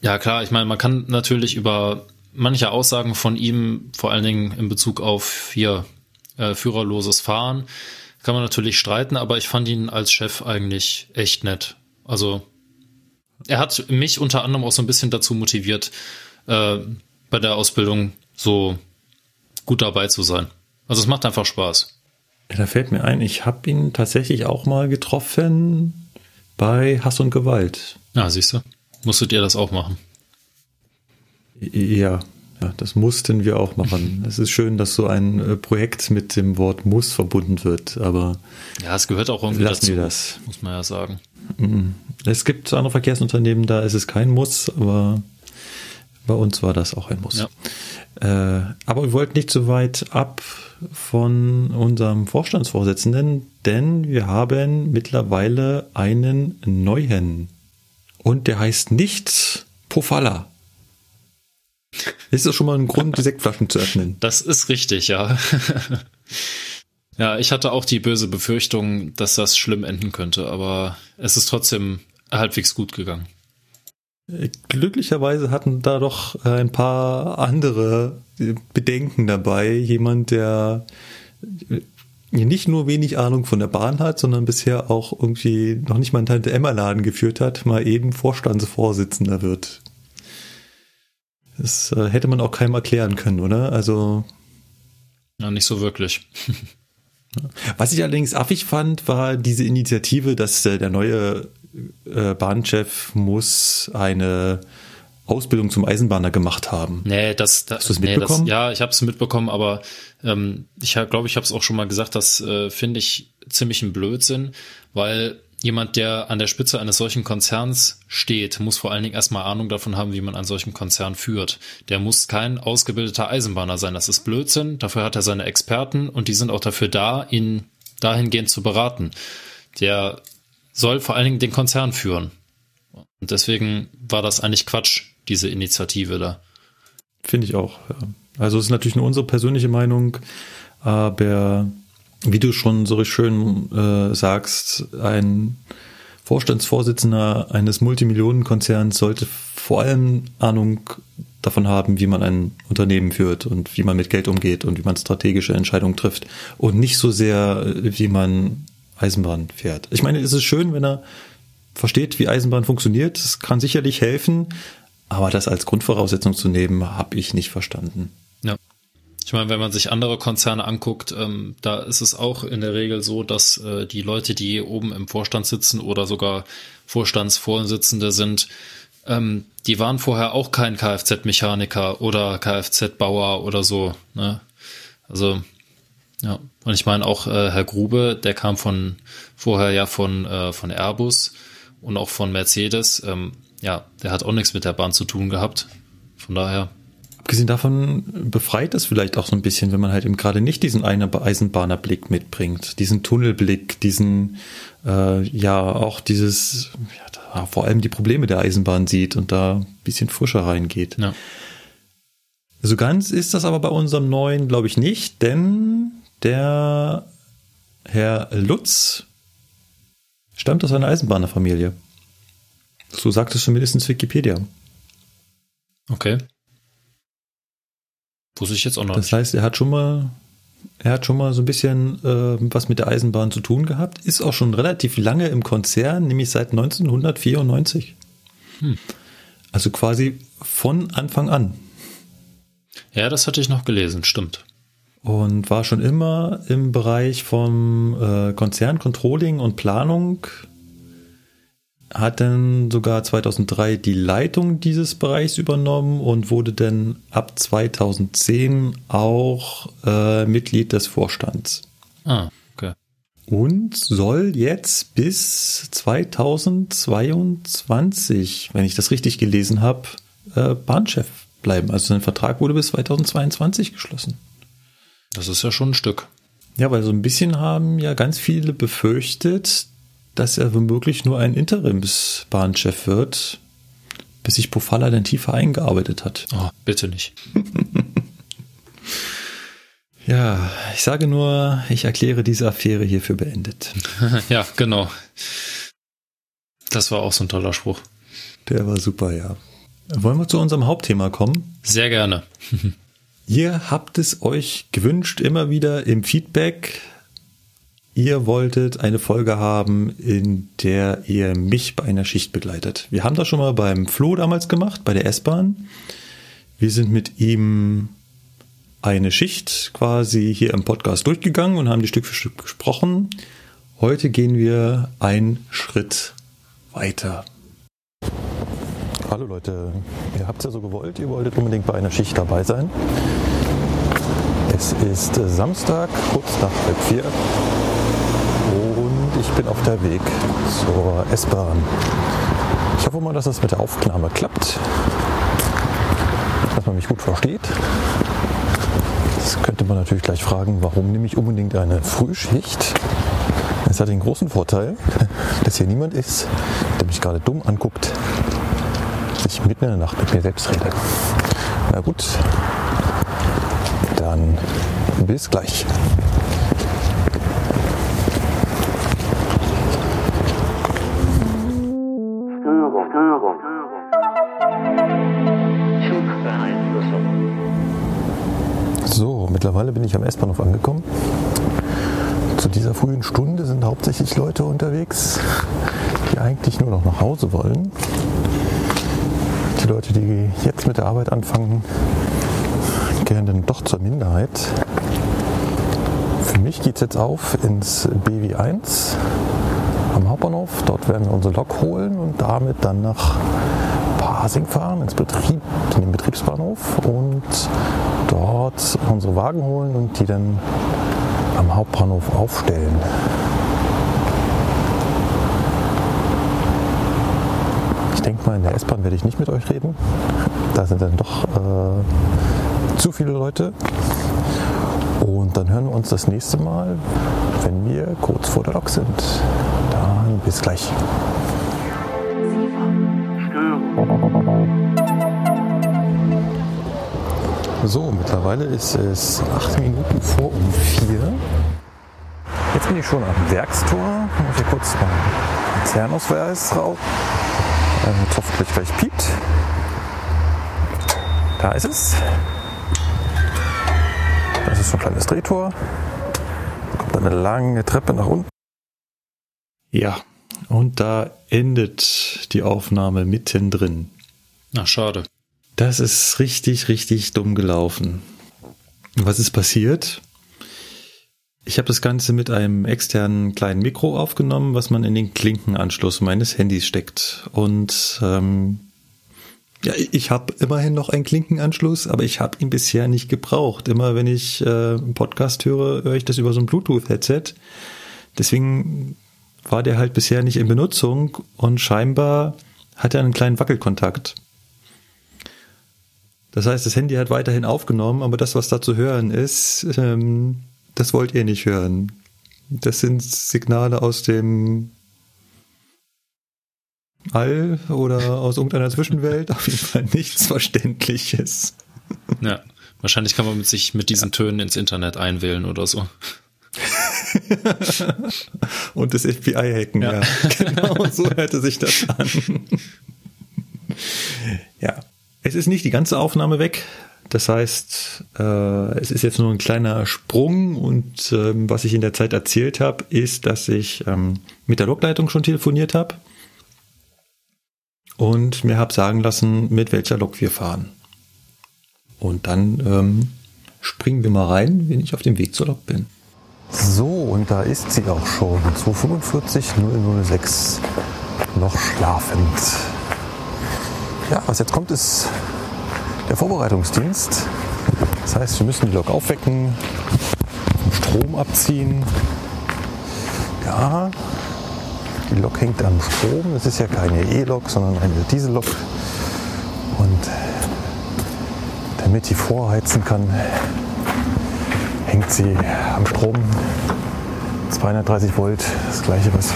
ja, klar, ich meine, man kann natürlich über manche Aussagen von ihm, vor allen Dingen in Bezug auf hier äh, führerloses Fahren, kann man natürlich streiten, aber ich fand ihn als Chef eigentlich echt nett. Also er hat mich unter anderem auch so ein bisschen dazu motiviert, äh, bei der Ausbildung so gut dabei zu sein. Also es macht einfach Spaß. Ja, da fällt mir ein, ich habe ihn tatsächlich auch mal getroffen bei Hass und Gewalt. Ja, siehst du. Musstet ihr das auch machen? Ja, ja, das mussten wir auch machen. (laughs) es ist schön, dass so ein äh, Projekt mit dem Wort muss verbunden wird, aber ja, es gehört auch irgendwie lassen dazu, wir das. muss man ja sagen. Mhm. Es gibt andere Verkehrsunternehmen, da ist es kein Muss, aber bei uns war das auch ein Muss. Ja. Äh, aber wir wollten nicht so weit ab von unserem Vorstandsvorsitzenden, denn wir haben mittlerweile einen neuen und der heißt nicht Pofalla. Ist das schon mal ein Grund, die Sektflaschen zu öffnen? Das ist richtig, ja. Ja, ich hatte auch die böse Befürchtung, dass das schlimm enden könnte, aber es ist trotzdem halbwegs gut gegangen. Glücklicherweise hatten da doch ein paar andere Bedenken dabei. Jemand, der nicht nur wenig Ahnung von der Bahn hat, sondern bisher auch irgendwie noch nicht mal einen Tante Emma Laden geführt hat, mal eben Vorstandsvorsitzender wird. Das äh, hätte man auch keinem erklären können, oder? Also. Ja, nicht so wirklich. (laughs) Was ich allerdings affig fand, war diese Initiative, dass äh, der neue äh, Bahnchef muss eine Ausbildung zum Eisenbahner gemacht haben. Nee, das, das Hast du das nee, mitbekommen? Das, ja, ich habe es mitbekommen, aber ähm, ich glaube, ich habe es auch schon mal gesagt, das äh, finde ich ziemlich ein Blödsinn, weil jemand, der an der Spitze eines solchen Konzerns steht, muss vor allen Dingen erstmal Ahnung davon haben, wie man einen solchen Konzern führt. Der muss kein ausgebildeter Eisenbahner sein. Das ist Blödsinn. Dafür hat er seine Experten und die sind auch dafür da, ihn dahingehend zu beraten. Der soll vor allen Dingen den Konzern führen. Und deswegen war das eigentlich Quatsch, diese Initiative da. Finde ich auch. Ja. Also es ist natürlich nur unsere persönliche Meinung, aber wie du schon so schön äh, sagst, ein Vorstandsvorsitzender eines Multimillionenkonzerns sollte vor allem Ahnung davon haben, wie man ein Unternehmen führt und wie man mit Geld umgeht und wie man strategische Entscheidungen trifft und nicht so sehr, wie man Eisenbahn fährt. Ich meine, es ist schön, wenn er versteht, wie Eisenbahn funktioniert. Das kann sicherlich helfen, aber das als Grundvoraussetzung zu nehmen, habe ich nicht verstanden. Ich meine, wenn man sich andere Konzerne anguckt, ähm, da ist es auch in der Regel so, dass äh, die Leute, die oben im Vorstand sitzen oder sogar Vorstandsvorsitzende sind, ähm, die waren vorher auch kein Kfz-Mechaniker oder Kfz-Bauer oder so. Ne? Also ja, und ich meine auch äh, Herr Grube, der kam von vorher ja von äh, von Airbus und auch von Mercedes. Ähm, ja, der hat auch nichts mit der Bahn zu tun gehabt. Von daher. Abgesehen davon befreit es vielleicht auch so ein bisschen, wenn man halt eben gerade nicht diesen Eisenbahnerblick mitbringt, diesen Tunnelblick, diesen äh, ja auch dieses ja, vor allem die Probleme der Eisenbahn sieht und da ein bisschen frischer reingeht. Ja. So ganz ist das aber bei unserem neuen, glaube ich, nicht, denn der Herr Lutz stammt aus einer Eisenbahnerfamilie. So sagt es zumindest Wikipedia. Okay. Wusste ich jetzt auch noch Das heißt, er hat schon mal, er hat schon mal so ein bisschen äh, was mit der Eisenbahn zu tun gehabt, ist auch schon relativ lange im Konzern, nämlich seit 1994. Hm. Also quasi von Anfang an. Ja, das hatte ich noch gelesen, stimmt und war schon immer im Bereich vom äh, Konzerncontrolling und Planung. Hat dann sogar 2003 die Leitung dieses Bereichs übernommen und wurde dann ab 2010 auch äh, Mitglied des Vorstands. Ah, okay. Und soll jetzt bis 2022, wenn ich das richtig gelesen habe, äh, Bahnchef bleiben. Also sein Vertrag wurde bis 2022 geschlossen. Das ist ja schon ein Stück. Ja, weil so ein bisschen haben ja ganz viele befürchtet, dass er womöglich nur ein Interimsbahnchef wird, bis sich Pofalla dann tiefer eingearbeitet hat. Oh, bitte nicht. (laughs) ja, ich sage nur, ich erkläre diese Affäre hierfür beendet. (laughs) ja, genau. Das war auch so ein toller Spruch. Der war super, ja. Wollen wir zu unserem Hauptthema kommen? Sehr gerne. (laughs) Ihr habt es euch gewünscht, immer wieder im Feedback. Ihr wolltet eine Folge haben, in der ihr mich bei einer Schicht begleitet. Wir haben das schon mal beim Flo damals gemacht, bei der S-Bahn. Wir sind mit ihm eine Schicht quasi hier im Podcast durchgegangen und haben die Stück für Stück gesprochen. Heute gehen wir einen Schritt weiter. Hallo Leute, ihr habt es ja so gewollt, ihr wolltet unbedingt bei einer Schicht dabei sein. Es ist Samstag, kurz nach halb vier ich bin auf der Weg zur S-Bahn. Ich hoffe mal, dass es mit der Aufnahme klappt, dass man mich gut versteht. Jetzt könnte man natürlich gleich fragen, warum nehme ich unbedingt eine Frühschicht? Es hat den großen Vorteil, (laughs) dass hier niemand ist, der mich gerade dumm anguckt ich mitten in der Nacht mit mir selbst rede. Na gut, dann bis gleich. Ich am S-Bahnhof angekommen. Zu dieser frühen Stunde sind hauptsächlich Leute unterwegs, die eigentlich nur noch nach Hause wollen. Leute, die jetzt mit der Arbeit anfangen, gehören dann doch zur Minderheit. Für mich geht es jetzt auf ins BW1 am Hauptbahnhof. Dort werden wir unsere Lok holen und damit dann nach Pasing fahren, ins Betrieb, in den Betriebsbahnhof und dort unsere Wagen holen und die dann am Hauptbahnhof aufstellen. denke mal, in der S-Bahn werde ich nicht mit euch reden. Da sind dann doch äh, zu viele Leute. Und dann hören wir uns das nächste Mal, wenn wir kurz vor der Lok sind. Dann bis gleich. So, mittlerweile ist es acht Minuten vor um vier. Jetzt bin ich schon am Werkstor. Muss hier kurz meinen Konzernausweis raus damit hoffentlich gleich piept. Da ist es. Das ist so ein kleines Drehtor. Da kommt eine lange Treppe nach unten. Ja, Und da endet die Aufnahme mittendrin. Ach, schade. Das ist richtig, richtig dumm gelaufen. Was ist passiert? Ich habe das Ganze mit einem externen kleinen Mikro aufgenommen, was man in den Klinkenanschluss meines Handys steckt. Und ähm, ja, ich habe immerhin noch einen Klinkenanschluss, aber ich habe ihn bisher nicht gebraucht. Immer wenn ich äh, einen Podcast höre, höre ich das über so ein Bluetooth-Headset. Deswegen war der halt bisher nicht in Benutzung und scheinbar hat er einen kleinen Wackelkontakt. Das heißt, das Handy hat weiterhin aufgenommen, aber das, was da zu hören ist, ähm, das wollt ihr nicht hören. Das sind Signale aus dem All oder aus irgendeiner Zwischenwelt. Auf jeden Fall nichts Verständliches. Ja, wahrscheinlich kann man mit sich mit diesen ja. Tönen ins Internet einwählen oder so. (laughs) Und das FBI hacken, ja. ja. Genau so hörte sich das an. (laughs) ja. Es ist nicht die ganze Aufnahme weg. Das heißt, äh, es ist jetzt nur ein kleiner Sprung und ähm, was ich in der Zeit erzählt habe, ist, dass ich ähm, mit der Lokleitung schon telefoniert habe und mir habe sagen lassen, mit welcher Lok wir fahren. Und dann ähm, springen wir mal rein, wenn ich auf dem Weg zur Lok bin. So, und da ist sie auch schon. 245 006 noch schlafend. Ja, was jetzt kommt, ist der Vorbereitungsdienst. Das heißt, wir müssen die Lok aufwecken, Strom abziehen. Ja, die Lok hängt am Strom. Es ist ja keine E-Lok, sondern eine Diesellok. Und damit sie vorheizen kann, hängt sie am Strom. 230 Volt, das gleiche, was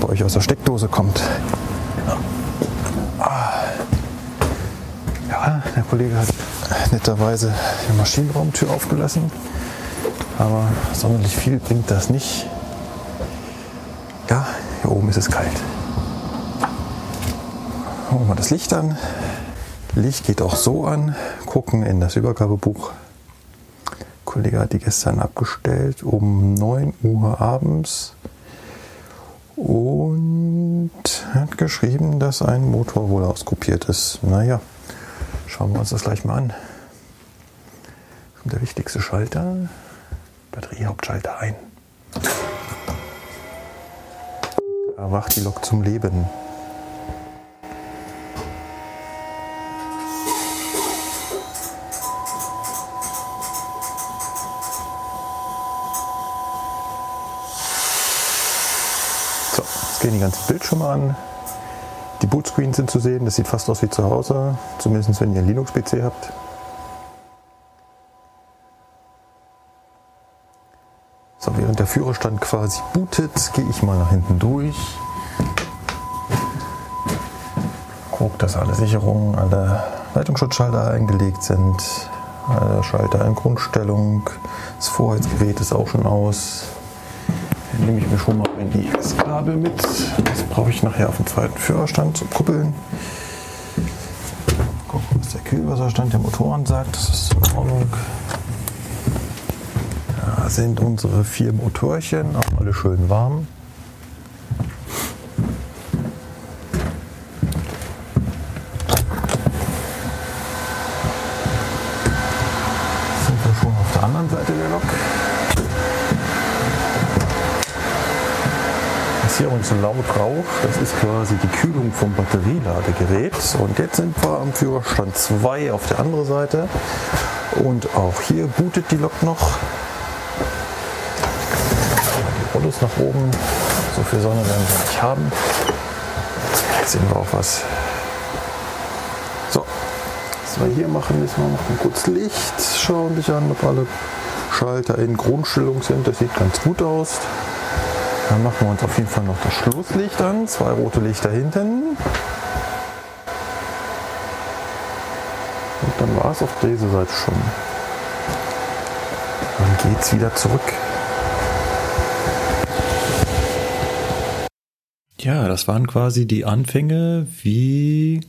bei euch aus der Steckdose kommt. Der Kollege hat netterweise die Maschinenraumtür aufgelassen, aber sonderlich viel bringt das nicht. Ja, hier oben ist es kalt. Machen wir mal das Licht an. Licht geht auch so an. Gucken in das Übergabebuch. Der Kollege hat die gestern abgestellt um 9 Uhr abends und hat geschrieben, dass ein Motor wohl auskopiert ist. Naja, Schauen wir uns das gleich mal an. Der wichtigste Schalter, Batteriehauptschalter ein. Erwacht die Lok zum Leben. So, jetzt gehen die ganzen Bildschirme an. Die Bootscreens sind zu sehen, das sieht fast aus wie zu Hause, zumindest wenn ihr einen Linux-PC habt. So, während der Führerstand quasi bootet, gehe ich mal nach hinten durch. Guck, dass alle Sicherungen, alle Leitungsschutzschalter eingelegt sind, alle Schalter in Grundstellung. Das Vorheizgerät ist auch schon aus. Nehme ich mir schon mal ein IX-Kabel mit. Das brauche ich nachher auf dem zweiten Führerstand zum Kuppeln. Gucken, was der Kühlwasserstand der Motoren sagt. Das ist in Ordnung. Da sind unsere vier Motorchen, auch alle schön warm. Sind wir schon auf der anderen Seite der Lok. Passierung zu laut Rauch, das ist quasi die Kühlung vom Batterieladegerät. Und jetzt sind wir am Führerstand 2 auf der anderen Seite. Und auch hier bootet die Lok noch. Die Rollos nach oben. So viel Sonne werden wir nicht haben. Jetzt sehen wir auch was. So, was wir hier machen, ist wir noch kurz Licht. Schauen dich an, ob alle Schalter in Grundstellung sind. Das sieht ganz gut aus. Dann machen wir uns auf jeden Fall noch das Schlusslicht an. Zwei rote Lichter hinten. Und dann war es auf dieser Seite schon. Dann geht es wieder zurück. Ja, das waren quasi die Anfänge, wie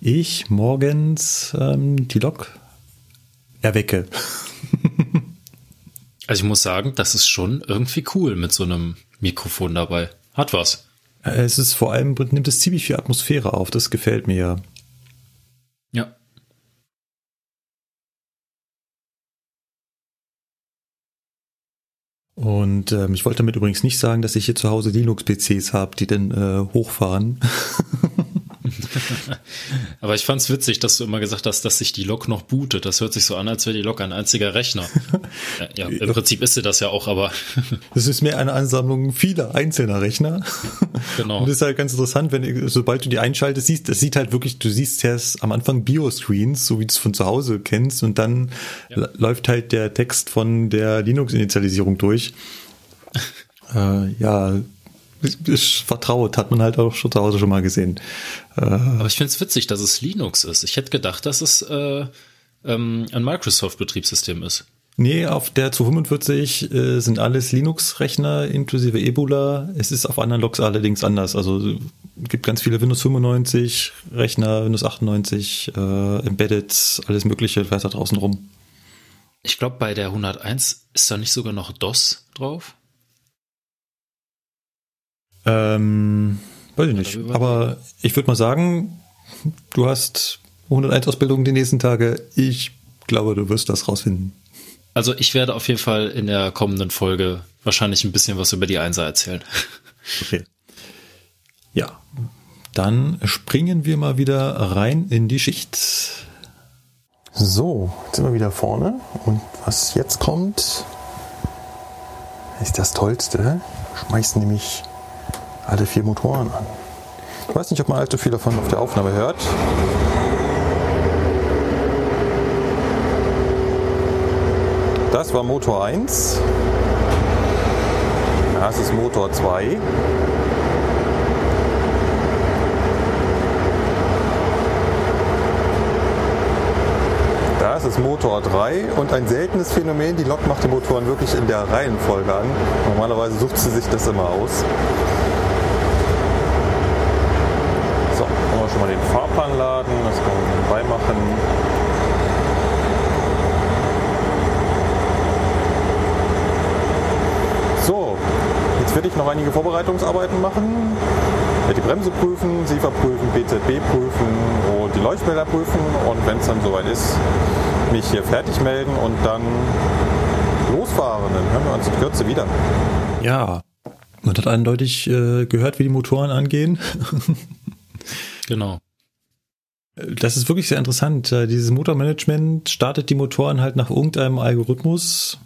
ich morgens ähm, die Lok erwecke. (laughs) Also ich muss sagen, das ist schon irgendwie cool mit so einem Mikrofon dabei. Hat was. Es ist vor allem, nimmt es ziemlich viel Atmosphäre auf, das gefällt mir. Ja. Und ähm, ich wollte damit übrigens nicht sagen, dass ich hier zu Hause Linux-PCs habe, die dann äh, hochfahren. (laughs) (laughs) aber ich fand's witzig, dass du immer gesagt hast, dass sich die Lok noch bootet. Das hört sich so an, als wäre die Lok ein einziger Rechner. (laughs) ja, im Prinzip ist sie das ja auch, aber. (laughs) das ist mehr eine Ansammlung vieler einzelner Rechner. Genau. Und das ist halt ganz interessant, wenn sobald du die einschaltest, siehst, das sieht halt wirklich, du siehst erst am Anfang Bioscreens, so wie du es von zu Hause kennst, und dann ja. läuft halt der Text von der Linux-Initialisierung durch. äh, ja, ich vertraut, hat man halt auch schon zu Hause schon mal gesehen. Äh, Aber ich finde es witzig, dass es Linux ist. Ich hätte gedacht, dass es äh, ähm, ein Microsoft-Betriebssystem ist. Nee, auf der 245 äh, sind alles Linux-Rechner inklusive Ebola. Es ist auf anderen Logs allerdings anders. Also es gibt ganz viele Windows 95 Rechner, Windows 98, äh, Embedded, alles mögliche weiter draußen rum. Ich glaube, bei der 101 ist da nicht sogar noch DOS drauf? Ähm, weiß ich nicht. Aber ich würde mal sagen, du hast 101 Ausbildungen die nächsten Tage. Ich glaube, du wirst das rausfinden. Also ich werde auf jeden Fall in der kommenden Folge wahrscheinlich ein bisschen was über die Einser erzählen. (laughs) Okay. Ja, dann springen wir mal wieder rein in die Schicht. So, jetzt sind wir wieder vorne und was jetzt kommt, ist das Tollste. Schmeißen nämlich alle vier Motoren an. Ich weiß nicht, ob man allzu viel davon auf der Aufnahme hört. Das war Motor 1. Das ist Motor 2. Das ist Motor 3 und ein seltenes Phänomen, die Lok macht die Motoren wirklich in der Reihenfolge an. Normalerweise sucht sie sich das immer aus. Schon mal den Fahrplan laden, das kann man nebenbei machen. So, jetzt werde ich noch einige Vorbereitungsarbeiten machen. Die Bremse prüfen, SIFA prüfen, BZB prüfen und die Leuchtmelder prüfen und wenn es dann soweit ist, mich hier fertig melden und dann losfahren. Dann hören wir uns in Kürze wieder. Ja, man hat eindeutig äh, gehört, wie die Motoren angehen. (laughs) Genau. Das ist wirklich sehr interessant. Äh, dieses Motormanagement startet die Motoren halt nach irgendeinem Algorithmus.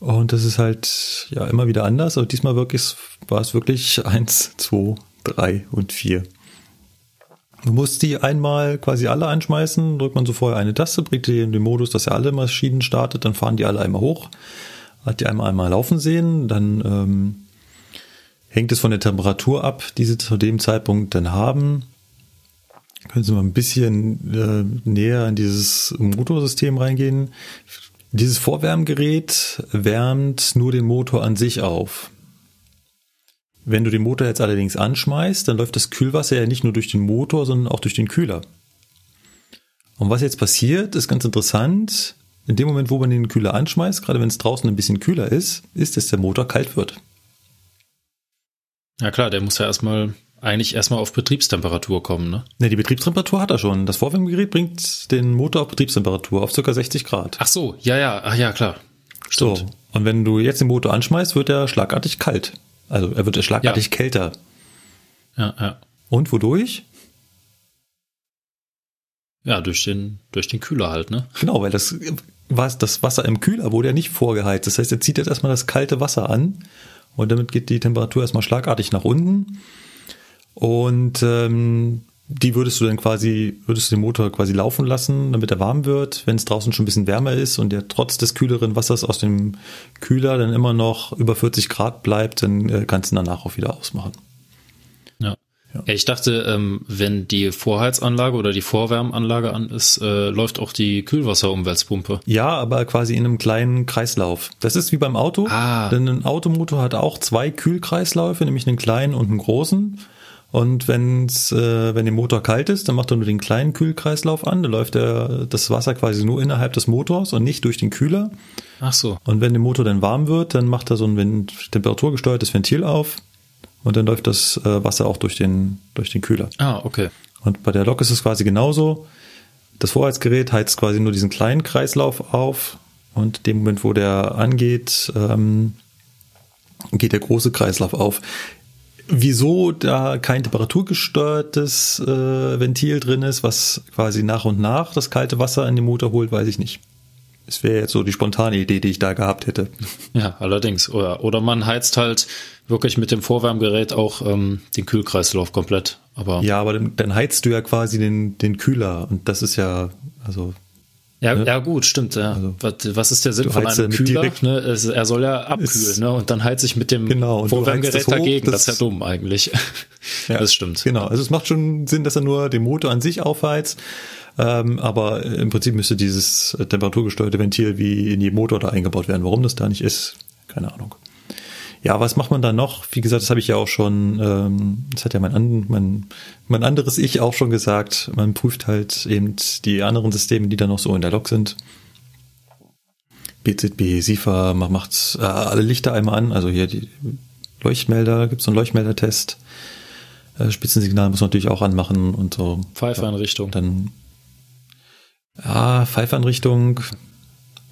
Und das ist halt ja immer wieder anders. Aber diesmal wirklich war es wirklich (laughs) eins, zwei, drei und vier. Du musst die einmal quasi alle anschmeißen, drückt man so vorher eine Taste, bringt die in den Modus, dass er alle Maschinen startet, dann fahren die alle einmal hoch, hat die einmal einmal laufen sehen, dann ähm, hängt es von der Temperatur ab, die Sie zu dem Zeitpunkt dann haben. Können Sie mal ein bisschen äh, näher in dieses Motorsystem reingehen. Dieses Vorwärmgerät wärmt nur den Motor an sich auf. Wenn du den Motor jetzt allerdings anschmeißt, dann läuft das Kühlwasser ja nicht nur durch den Motor, sondern auch durch den Kühler. Und was jetzt passiert, ist ganz interessant. In dem Moment, wo man den Kühler anschmeißt, gerade wenn es draußen ein bisschen kühler ist, ist, dass der Motor kalt wird. Ja klar, der muss ja erstmal eigentlich erstmal auf Betriebstemperatur kommen, ne? Ne, die Betriebstemperatur hat er schon. Das Vorwärmgerät bringt den Motor auf Betriebstemperatur auf ca. 60 Grad. Ach so, ja, ja, ach ja, klar. Stimmt. So, und wenn du jetzt den Motor anschmeißt, wird er schlagartig kalt. Also er wird er schlagartig ja. kälter. Ja, ja. Und wodurch? Ja, durch den, durch den Kühler halt, ne? Genau, weil das, was, das Wasser im Kühler wurde ja nicht vorgeheizt. Das heißt, er zieht jetzt erstmal das kalte Wasser an und damit geht die Temperatur erstmal schlagartig nach unten. Und ähm, die würdest du dann quasi, würdest du den Motor quasi laufen lassen, damit er warm wird. Wenn es draußen schon ein bisschen wärmer ist und der trotz des kühleren Wassers aus dem Kühler dann immer noch über 40 Grad bleibt, dann äh, kannst du ihn danach auch wieder ausmachen. Ja. Ich dachte, ähm, wenn die Vorheizanlage oder die Vorwärmanlage an ist, äh, läuft auch die Kühlwasserumwälzpumpe. Ja, aber quasi in einem kleinen Kreislauf. Das ist wie beim Auto. Ah. Denn ein Automotor hat auch zwei Kühlkreisläufe, nämlich einen kleinen und einen großen. Und wenn's, äh, wenn der Motor kalt ist, dann macht er nur den kleinen Kühlkreislauf an. Da läuft der, das Wasser quasi nur innerhalb des Motors und nicht durch den Kühler. Ach so. Und wenn der Motor dann warm wird, dann macht er so ein temperaturgesteuertes Ventil auf und dann läuft das äh, Wasser auch durch den, durch den Kühler. Ah, okay. Und bei der Lok ist es quasi genauso. Das Vorheizgerät heizt quasi nur diesen kleinen Kreislauf auf und dem Moment, wo der angeht, ähm, geht der große Kreislauf auf. Wieso da kein temperaturgesteuertes äh, Ventil drin ist, was quasi nach und nach das kalte Wasser in den Motor holt, weiß ich nicht. Es wäre jetzt so die spontane Idee, die ich da gehabt hätte. Ja, allerdings. Oder, oder man heizt halt wirklich mit dem Vorwärmgerät auch ähm, den Kühlkreislauf komplett. Aber ja, aber dann, dann heizt du ja quasi den, den Kühler und das ist ja, also ja, ne? ja gut, stimmt. Ja. Also, was, was ist der Sinn von einem Kühler? Ne? Es, er soll ja abkühlen, ne? Und dann heizt sich mit dem genau, Vorwärmgerät dagegen. Das, das, ist ja dumm eigentlich. (laughs) Ja, das stimmt. Genau. Also es macht schon Sinn, dass er nur den Motor an sich aufheizt. Ähm, aber im Prinzip müsste dieses temperaturgesteuerte Ventil wie in jedem Motor da eingebaut werden. Warum das da nicht ist, keine Ahnung. Ja, was macht man da noch? Wie gesagt, das habe ich ja auch schon, ähm, das hat ja mein, mein, mein anderes Ich auch schon gesagt. Man prüft halt eben die anderen Systeme, die da noch so in der Lok sind. BZB, SIFA, man macht äh, alle Lichter einmal an, also hier die Leuchtmelder, gibt es so einen Leuchtmeldertest. Äh, Spitzensignal muss man natürlich auch anmachen und so. Pfeifeinrichtung. Dann ja, Pfeifeinrichtung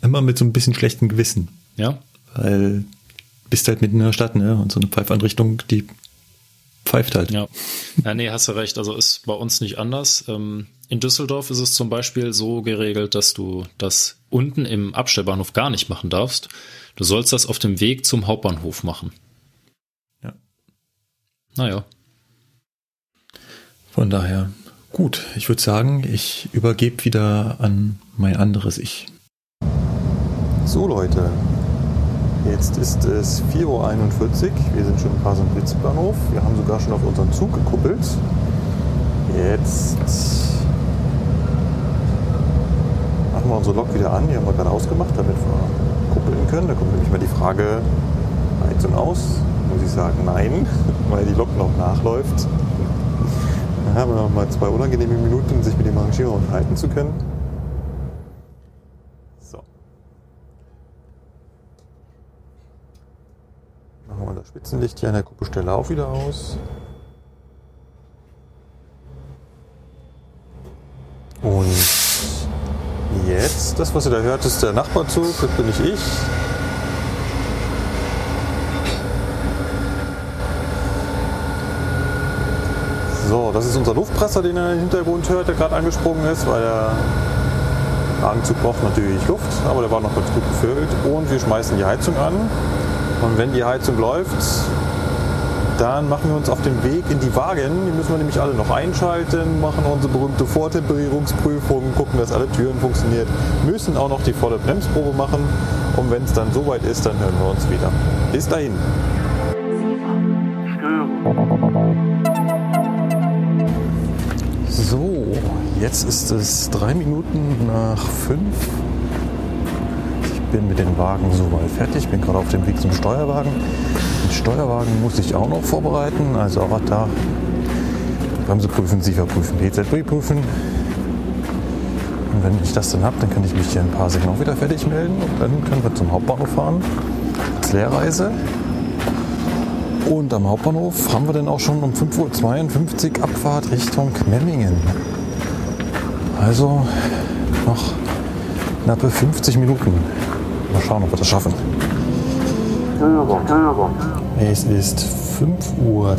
immer mit so ein bisschen schlechtem Gewissen. Ja. Weil bist halt mitten in der Stadt, ne? Und so eine Pfeifeinrichtung, die pfeift halt. Ja. ja, nee, hast du recht. Also ist bei uns nicht anders. Ähm, in Düsseldorf ist es zum Beispiel so geregelt, dass du das unten im Abstellbahnhof gar nicht machen darfst. Du sollst das auf dem Weg zum Hauptbahnhof machen. Ja. Naja. Von daher, Gut, ich würde sagen, ich übergebe wieder an mein anderes Ich. So Leute, jetzt ist es 4.41 Uhr. Wir sind schon im Pasing-Blitzbahnhof. Wir haben sogar schon auf unseren Zug gekuppelt. Jetzt machen wir unsere Lok wieder an. Die haben wir gerade ausgemacht, damit wir kuppeln können. Da kommt nämlich mal die Frage, Heizung aus? Muss ich sagen, nein, (laughs) weil die Lok noch nachläuft. Dann haben wir noch mal zwei unangenehme Minuten, sich mit dem Arrangierer unterhalten zu können. So. Machen wir das Spitzenlicht hier an der Kuppelstelle auch wieder aus. Und jetzt, das was ihr da hört, ist der Nachbarzug, das bin nicht ich. So, das ist unser Luftpresser, den ihr im Hintergrund hört, der gerade angesprungen ist, weil der Wagenzug braucht natürlich Luft, aber der war noch ganz gut gefüllt. Und wir schmeißen die Heizung an. Und wenn die Heizung läuft, dann machen wir uns auf den Weg in die Wagen. Die müssen wir nämlich alle noch einschalten, machen unsere berühmte Vortemperierungsprüfung, gucken, dass alle Türen funktionieren, müssen auch noch die volle Bremsprobe machen. Und wenn es dann soweit ist, dann hören wir uns wieder. Bis dahin. Jetzt ist es drei Minuten nach fünf. Bin mit den Wagen soweit fertig, bin gerade auf dem Weg zum Steuerwagen. Den Steuerwagen muss ich auch noch vorbereiten, also auch da Bremse prüfen, Sicher prüfen, PZB prüfen. Und wenn ich das dann habe, dann kann ich mich hier in ein paar Sekunden auch wieder fertig melden und dann können wir zum Hauptbahnhof fahren. Als Leerreise. Und am Hauptbahnhof haben wir dann auch schon um 5.52 Uhr Abfahrt Richtung Memmingen. Also noch knappe 50 Minuten. Mal schauen, ob wir das schaffen. Es ist 5.20 Uhr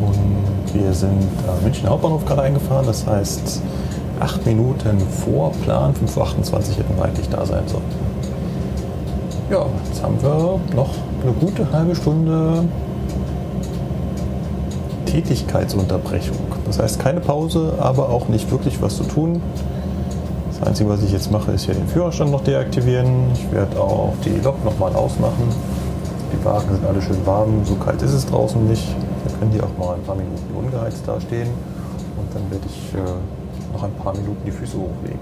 und wir sind am München Hauptbahnhof gerade eingefahren. Das heißt, 8 Minuten vor Plan, 5.28 Uhr hätten wir eigentlich da sein sollen. Ja, jetzt haben wir noch eine gute halbe Stunde Tätigkeitsunterbrechung. Das heißt keine Pause, aber auch nicht wirklich was zu tun. Das Einzige, was ich jetzt mache, ist hier den Führerstand noch deaktivieren. Ich werde auch die Lok nochmal ausmachen. Die Wagen sind alle schön warm, so kalt ist es draußen nicht. Da können die auch mal ein paar Minuten ungeheizt dastehen. Und dann werde ich äh, noch ein paar Minuten die Füße hochlegen.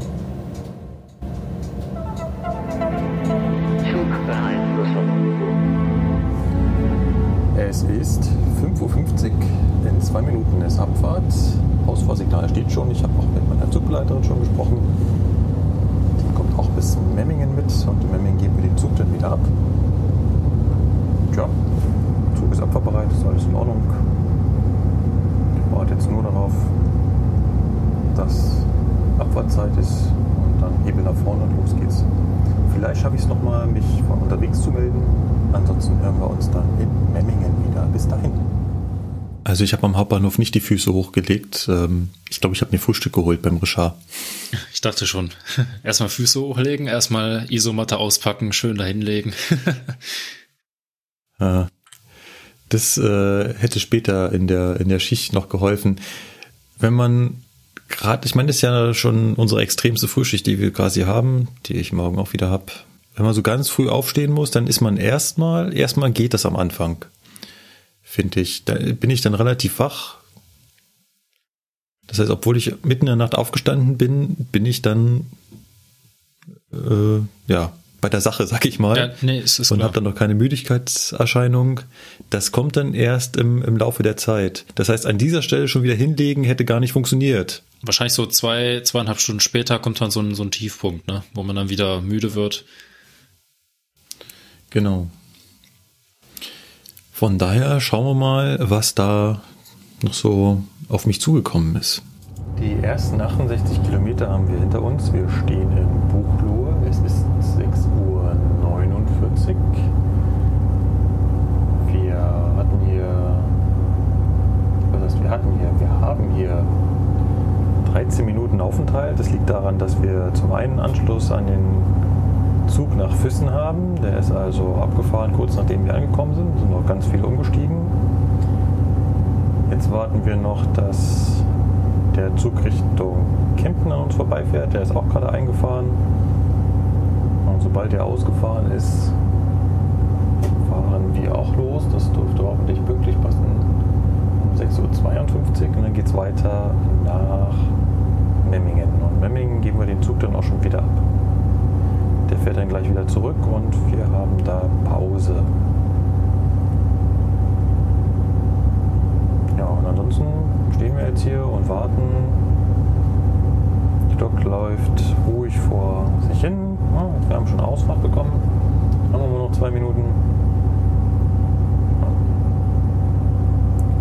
Also ich habe am Hauptbahnhof nicht die Füße hochgelegt. Ähm, ich glaube, ich habe mir Frühstück geholt beim Richard. Ich dachte schon. (laughs) Erstmal Füße hochlegen, erstmal Isomatte auspacken, schön dahinlegen. (laughs) das äh, hätte später in der, in der Schicht noch geholfen. Wenn man gerade, ich meine, das ist ja schon unsere extremste Frühschicht, die wir quasi haben, die ich morgen auch wieder habe. Wenn man so ganz früh aufstehen muss, dann ist man erstmal, erstmal geht das am Anfang. Finde ich. Da bin ich dann relativ wach. Das heißt, obwohl ich mitten in der Nacht aufgestanden bin, bin ich dann äh, ja bei der Sache, sag ich mal. Ja, nee, es ist und habe dann noch keine Müdigkeitserscheinung. Das kommt dann erst im, im Laufe der Zeit. Das heißt, an dieser Stelle schon wieder hinlegen hätte gar nicht funktioniert. Wahrscheinlich so zwei, zweieinhalb Stunden später kommt dann so ein, so ein Tiefpunkt, ne? wo man dann wieder müde wird. Genau. Von daher schauen wir mal, was da noch so auf mich zugekommen ist. Die ersten 68 Kilometer haben wir hinter uns. Wir stehen in Buchlohe. Es ist 6.49 Uhr. Wir hatten hier, was heißt wir hatten hier? Wir haben hier 13 Minuten Aufenthalt. Das liegt daran, dass wir zum einen Anschluss an den Zug nach Füssen haben. Der ist also abgefahren, kurz nachdem wir angekommen sind. Sind noch ganz viele umgestiegen. Jetzt warten wir noch, dass der Zug Richtung Kempten an uns vorbeifährt. Der ist auch gerade eingefahren. Und sobald der ausgefahren ist, fahren wir auch los. Das dürfte hoffentlich pünktlich passen. Um 6.52 Uhr und dann geht es weiter nach Memmingen. Und Memmingen geben wir den Zug dann auch schon wieder ab. Der fährt dann gleich wieder zurück und wir haben da Pause. Ja, und ansonsten stehen wir jetzt hier und warten. Die Lok läuft ruhig vor sich hin. Ja, wir haben schon Ausfahrt bekommen. Haben wir nur noch zwei Minuten.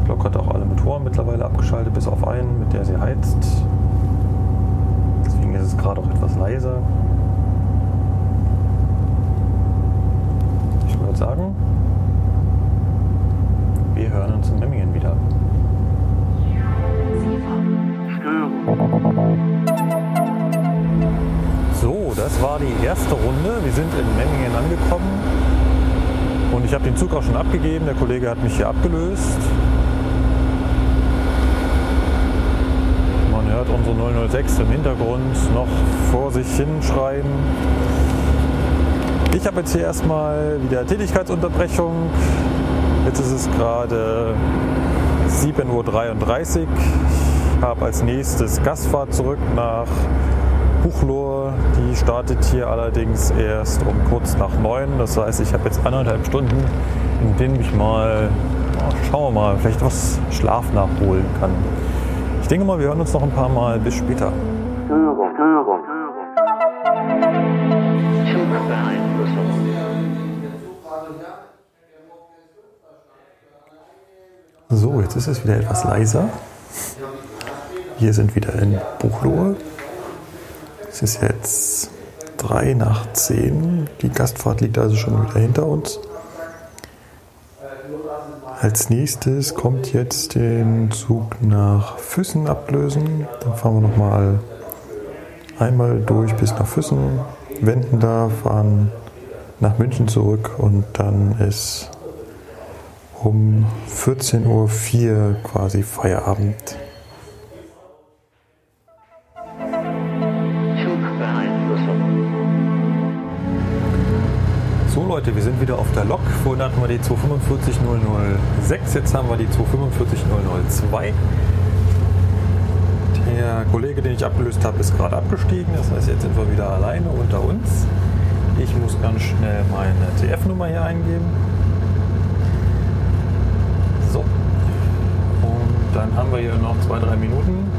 Die Lok hat auch alle Motoren mittlerweile abgeschaltet, bis auf einen, mit der sie heizt. Deswegen ist es gerade auch etwas leiser. Würde sagen, wir hören uns in Memmingen wieder. So, das war die erste Runde. Wir sind in Memmingen angekommen und ich habe den Zug auch schon abgegeben. Der Kollege hat mich hier abgelöst. Man hört unsere 006 im Hintergrund noch vor sich hinschreien. Ich habe jetzt hier erstmal wieder Tätigkeitsunterbrechung. Jetzt ist es gerade 7.33 Uhr. Ich habe als nächstes Gastfahrt zurück nach Buchlohr. Die startet hier allerdings erst um kurz nach neun. Das heißt, ich habe jetzt anderthalb Stunden, in denen ich mal, schauen wir mal, vielleicht was Schlaf nachholen kann. Ich denke mal, wir hören uns noch ein paar Mal. Bis später. Störung, Störung. So, jetzt ist es wieder etwas leiser. Wir sind wieder in Buchlohe. Es ist jetzt drei nach zehn. Die Gastfahrt liegt also schon wieder hinter uns. Als nächstes kommt jetzt den Zug nach Füssen ablösen. Dann fahren wir nochmal einmal durch bis nach Füssen, wenden da, fahren nach München zurück und dann ist um 14.04 Uhr quasi Feierabend. So Leute, wir sind wieder auf der Lok. Vorhin hatten wir die 245006, jetzt haben wir die 245002. Der Kollege, den ich abgelöst habe, ist gerade abgestiegen. Das heißt, jetzt sind wir wieder alleine unter uns. Ich muss ganz schnell meine TF-Nummer hier eingeben. So. Und dann haben wir hier noch zwei, drei Minuten.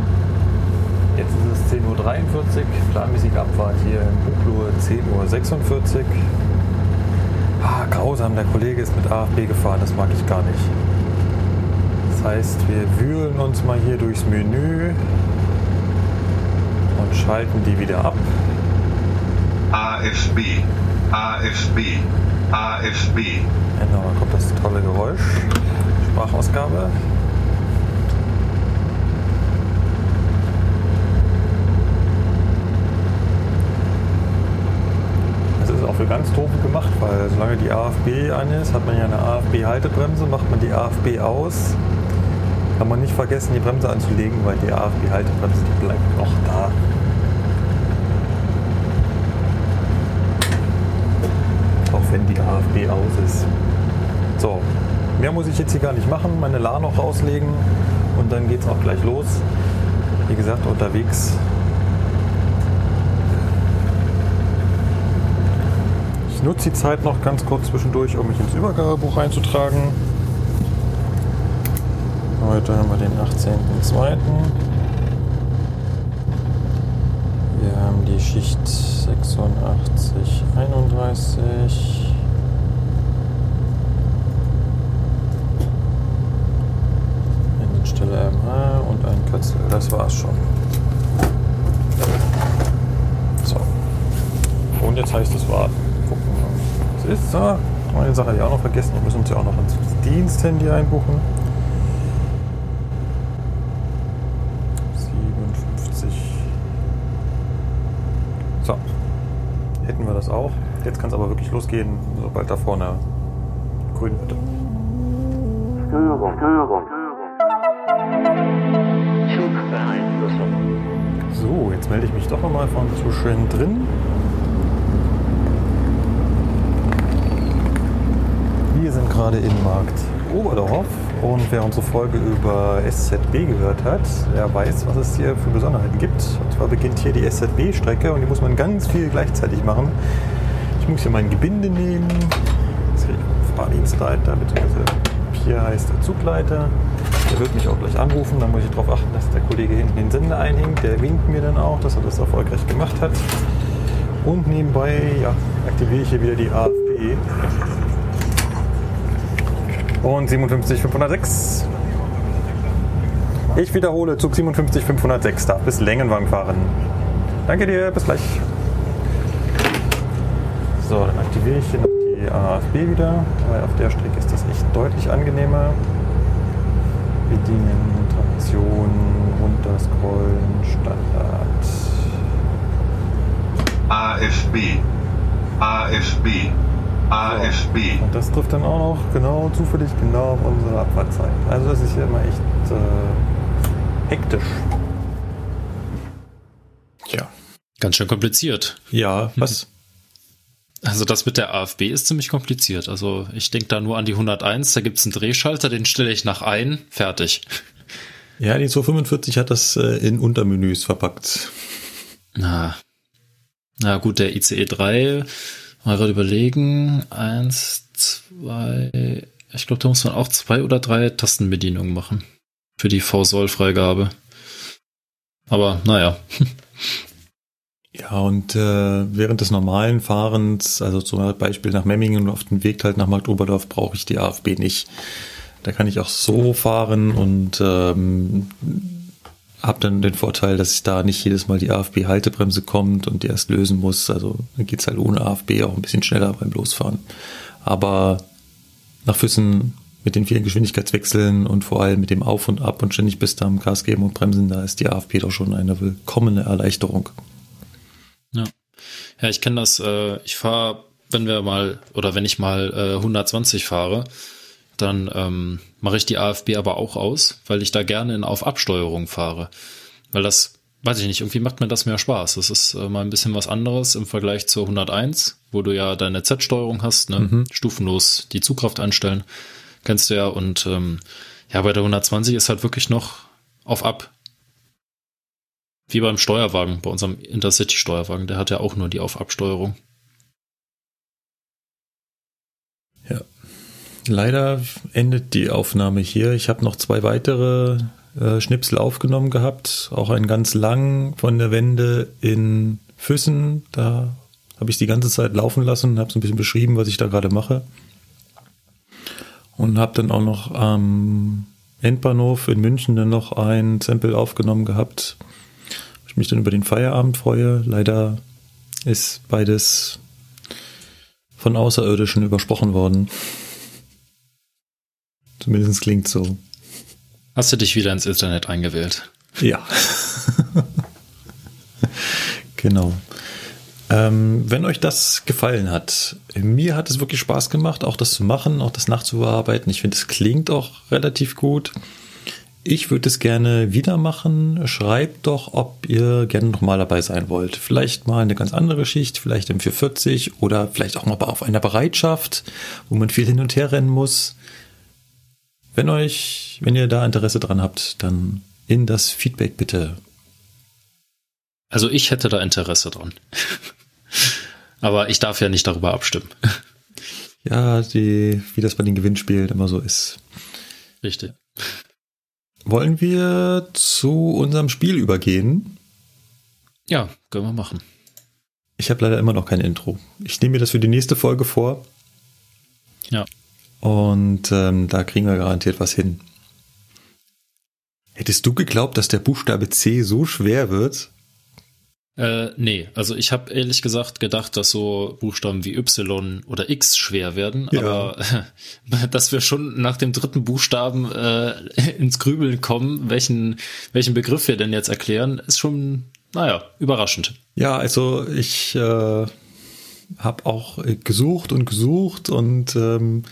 Jetzt ist es 10.43 Uhr, planmäßige Abfahrt hier in Buchlohe 10.46 Uhr. Ah, grausam, der Kollege ist mit AFB gefahren, das mag ich gar nicht. Das heißt, wir wühlen uns mal hier durchs Menü und schalten die wieder ab. AFB, AFB, AFB. Genau, da kommt das tolle Geräusch. Sprachausgabe. Das ist auch für ganz doof gemacht, weil solange die AFB an ist, hat man ja eine AFB-Haltebremse, macht man die AFB aus, kann man nicht vergessen, die Bremse anzulegen, weil die AFB-Haltebremse, bleibt noch da. Auch wenn die AFB aus ist. So, mehr muss ich jetzt hier gar nicht machen. Meine La noch rauslegen und dann geht es auch gleich los. Wie gesagt, unterwegs. Nutze die Zeit noch ganz kurz zwischendurch, um mich ins Übergabebuch einzutragen. Heute haben wir den 18.02. Wir haben die Schicht 86, 31. Endstelle MH und ein Kötzel. Das war's schon. So. Und jetzt heißt es warten. Ist da? Eine Sache, die auch noch vergessen. Wir müssen uns ja auch noch ins Diensthandy einbuchen. 57. So. Hätten wir das auch. Jetzt kann es aber wirklich losgehen, sobald da vorne grün wird. Störung, Störung. So, jetzt melde ich mich doch nochmal von zwischendrin. Wir sind gerade in Markt Oberdorf und wer unsere Folge über SZB gehört hat, der weiß, was es hier für Besonderheiten gibt. Und zwar beginnt hier die SZB-Strecke und die muss man ganz viel gleichzeitig machen. Ich muss hier mein Gebinde nehmen. Fahrdienstleiter, beziehungsweise hier heißt der Zugleiter. Der wird mich auch gleich anrufen. Dann muss ich darauf achten, dass der Kollege hinten den Sender einhängt. Der winkt mir dann auch, dass er das erfolgreich gemacht hat. Und nebenbei ja, aktiviere ich hier wieder die AFB. Und 57506. Ich wiederhole, Zug 57506 darf bis Längenwagen fahren. Danke dir, bis gleich. So, dann aktiviere ich hier noch die AFB wieder, weil auf der Strecke ist das echt deutlich angenehmer. Bedienen, Traktion, runterscrollen, Standard. AFB, AFB, AFB. Und das trifft dann auch noch genau zufällig genau auf unsere Abfahrtzeit. Also das ist hier immer echt äh, hektisch. Ja. Ganz schön kompliziert. Ja, was? (laughs) Also das mit der AFB ist ziemlich kompliziert. Also ich denke da nur an die 101, da gibt's einen Drehschalter, den stelle ich nach ein, fertig. Ja, die 245 hat das äh, in Untermenüs verpackt. Na, na gut, der ICE 3, mal gerade überlegen, eins, zwei, ich glaube, da muss man auch zwei oder drei Tastenbedienungen machen für die V-Soll-Freigabe. Aber naja. (laughs) Ja, und äh, während des normalen Fahrens, also zum Beispiel nach Memmingen und auf dem Weg halt nach Markt Oberdorf, brauche ich die AFB nicht. Da kann ich auch so fahren und ähm, habe dann den Vorteil, dass ich da nicht jedes Mal die AFB-Haltebremse kommt und die erst lösen muss. Also dann geht's halt ohne AFB auch ein bisschen schneller beim Losfahren. Aber nach Füssen mit den vielen Geschwindigkeitswechseln und vor allem mit dem Auf und Ab und ständig bis da am Gas geben und bremsen, da ist die AFB doch schon eine willkommene Erleichterung. Ja, ja ich kenne das. Äh, ich fahre, wenn wir mal oder wenn ich mal äh, 120 fahre, dann ähm, mache ich die AFB aber auch aus, weil ich da gerne in Auf-Absteuerung fahre. Weil das, weiß ich nicht, irgendwie macht mir das mehr Spaß. Das ist äh, mal ein bisschen was anderes im Vergleich zur 101, wo du ja deine Z-Steuerung hast, ne? Mhm. stufenlos die Zugkraft einstellen. Kennst du ja. Und ähm, ja, bei der 120 ist halt wirklich noch auf-ab. Wie beim Steuerwagen, bei unserem Intercity-Steuerwagen, der hat ja auch nur die Auf-Absteuerung. Ja. Leider endet die Aufnahme hier. Ich habe noch zwei weitere äh, Schnipsel aufgenommen gehabt. Auch einen ganz lang von der Wende in Füssen. Da habe habe ich die ganze Zeit laufen lassen und habe so ein bisschen beschrieben, was ich da gerade mache. Und habe dann auch noch am Endbahnhof in München dann noch ein Sample aufgenommen gehabt. Ich mich dann über den Feierabend freue. Leider ist beides von Außerirdischen übersprochen worden. Zumindest klingt so. Hast du dich wieder ins Internet eingewählt? Ja. genau. Ähm, wenn euch das gefallen hat, mir hat es wirklich Spaß gemacht, auch das zu machen, auch das nachzubearbeiten. Ich finde, es klingt auch relativ gut. Ich würde es gerne wieder machen. Schreibt doch, ob ihr gerne nochmal dabei sein wollt. Vielleicht mal eine ganz andere Schicht, vielleicht im 440 oder vielleicht auch mal auf einer Bereitschaft, wo man viel hin und her rennen muss. Wenn euch, wenn ihr da Interesse dran habt, dann in das Feedback bitte. Also ich hätte da Interesse dran. (laughs) Aber ich darf ja nicht darüber abstimmen. (laughs) Ja, die, wie das bei den Gewinnspielen immer so ist. Richtig. Wollen wir zu unserem Spiel übergehen? Ja, können wir machen. Ich habe leider immer noch kein Intro. Ich nehme mir das für die nächste Folge vor. Ja. Und ähm, da kriegen wir garantiert was hin. Hättest du geglaubt, dass der Buchstabe C so schwer wird? Äh, nee, also ich habe ehrlich gesagt gedacht, dass so Buchstaben wie Y oder X schwer werden, ja. aber (laughs) dass wir schon nach dem dritten Buchstaben äh, (laughs) ins Grübeln kommen, welchen, welchen Begriff wir denn jetzt erklären, ist schon, naja, überraschend. Ja, also ich äh, habe auch gesucht und gesucht und ähm,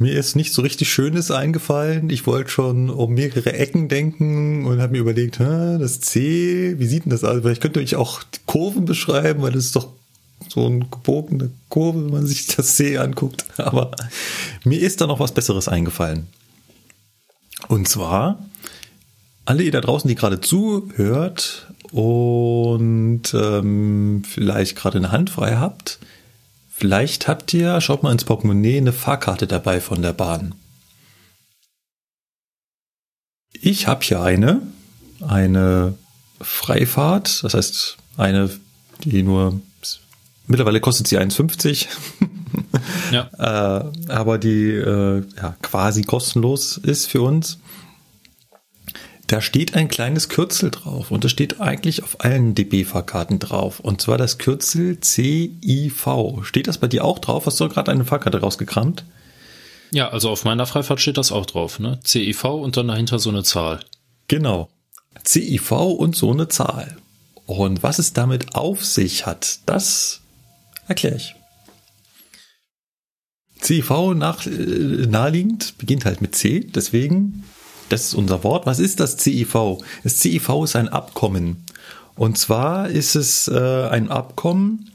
mir ist nicht so richtig Schönes eingefallen. Ich wollte schon um mehrere Ecken denken und habe mir überlegt, das C, wie sieht denn das aus? Vielleicht könnte ich auch Kurven beschreiben, weil das ist doch so eine gebogene Kurve, wenn man sich das C anguckt. (laughs) Aber mir ist da noch was Besseres eingefallen. Und zwar, alle ihr da draußen, die gerade zuhört und ähm, vielleicht gerade eine Hand frei habt, Vielleicht habt ihr, schaut mal ins Portemonnaie, eine Fahrkarte dabei von der Bahn. Ich habe hier eine, eine Freifahrt, das heißt eine, die nur mittlerweile kostet sie 1,50. ja. (laughs) äh, aber die äh, ja, quasi kostenlos ist für uns. Da steht ein kleines Kürzel drauf und das steht eigentlich auf allen DB-Fahrkarten drauf. Und zwar das Kürzel CIV. Steht das bei dir auch drauf? Hast du gerade eine Fahrkarte rausgekramt? Ja, also auf meiner Freifahrt steht das auch drauf, ne? CIV und dann dahinter so eine Zahl. Genau. CIV und so eine Zahl. Und was es damit auf sich hat, das erkläre ich. CIV nach, äh, naheliegend beginnt halt mit C, deswegen das ist unser Wort. Was ist das CIV? Das CIV ist ein Abkommen. Und zwar ist es äh, ein Abkommen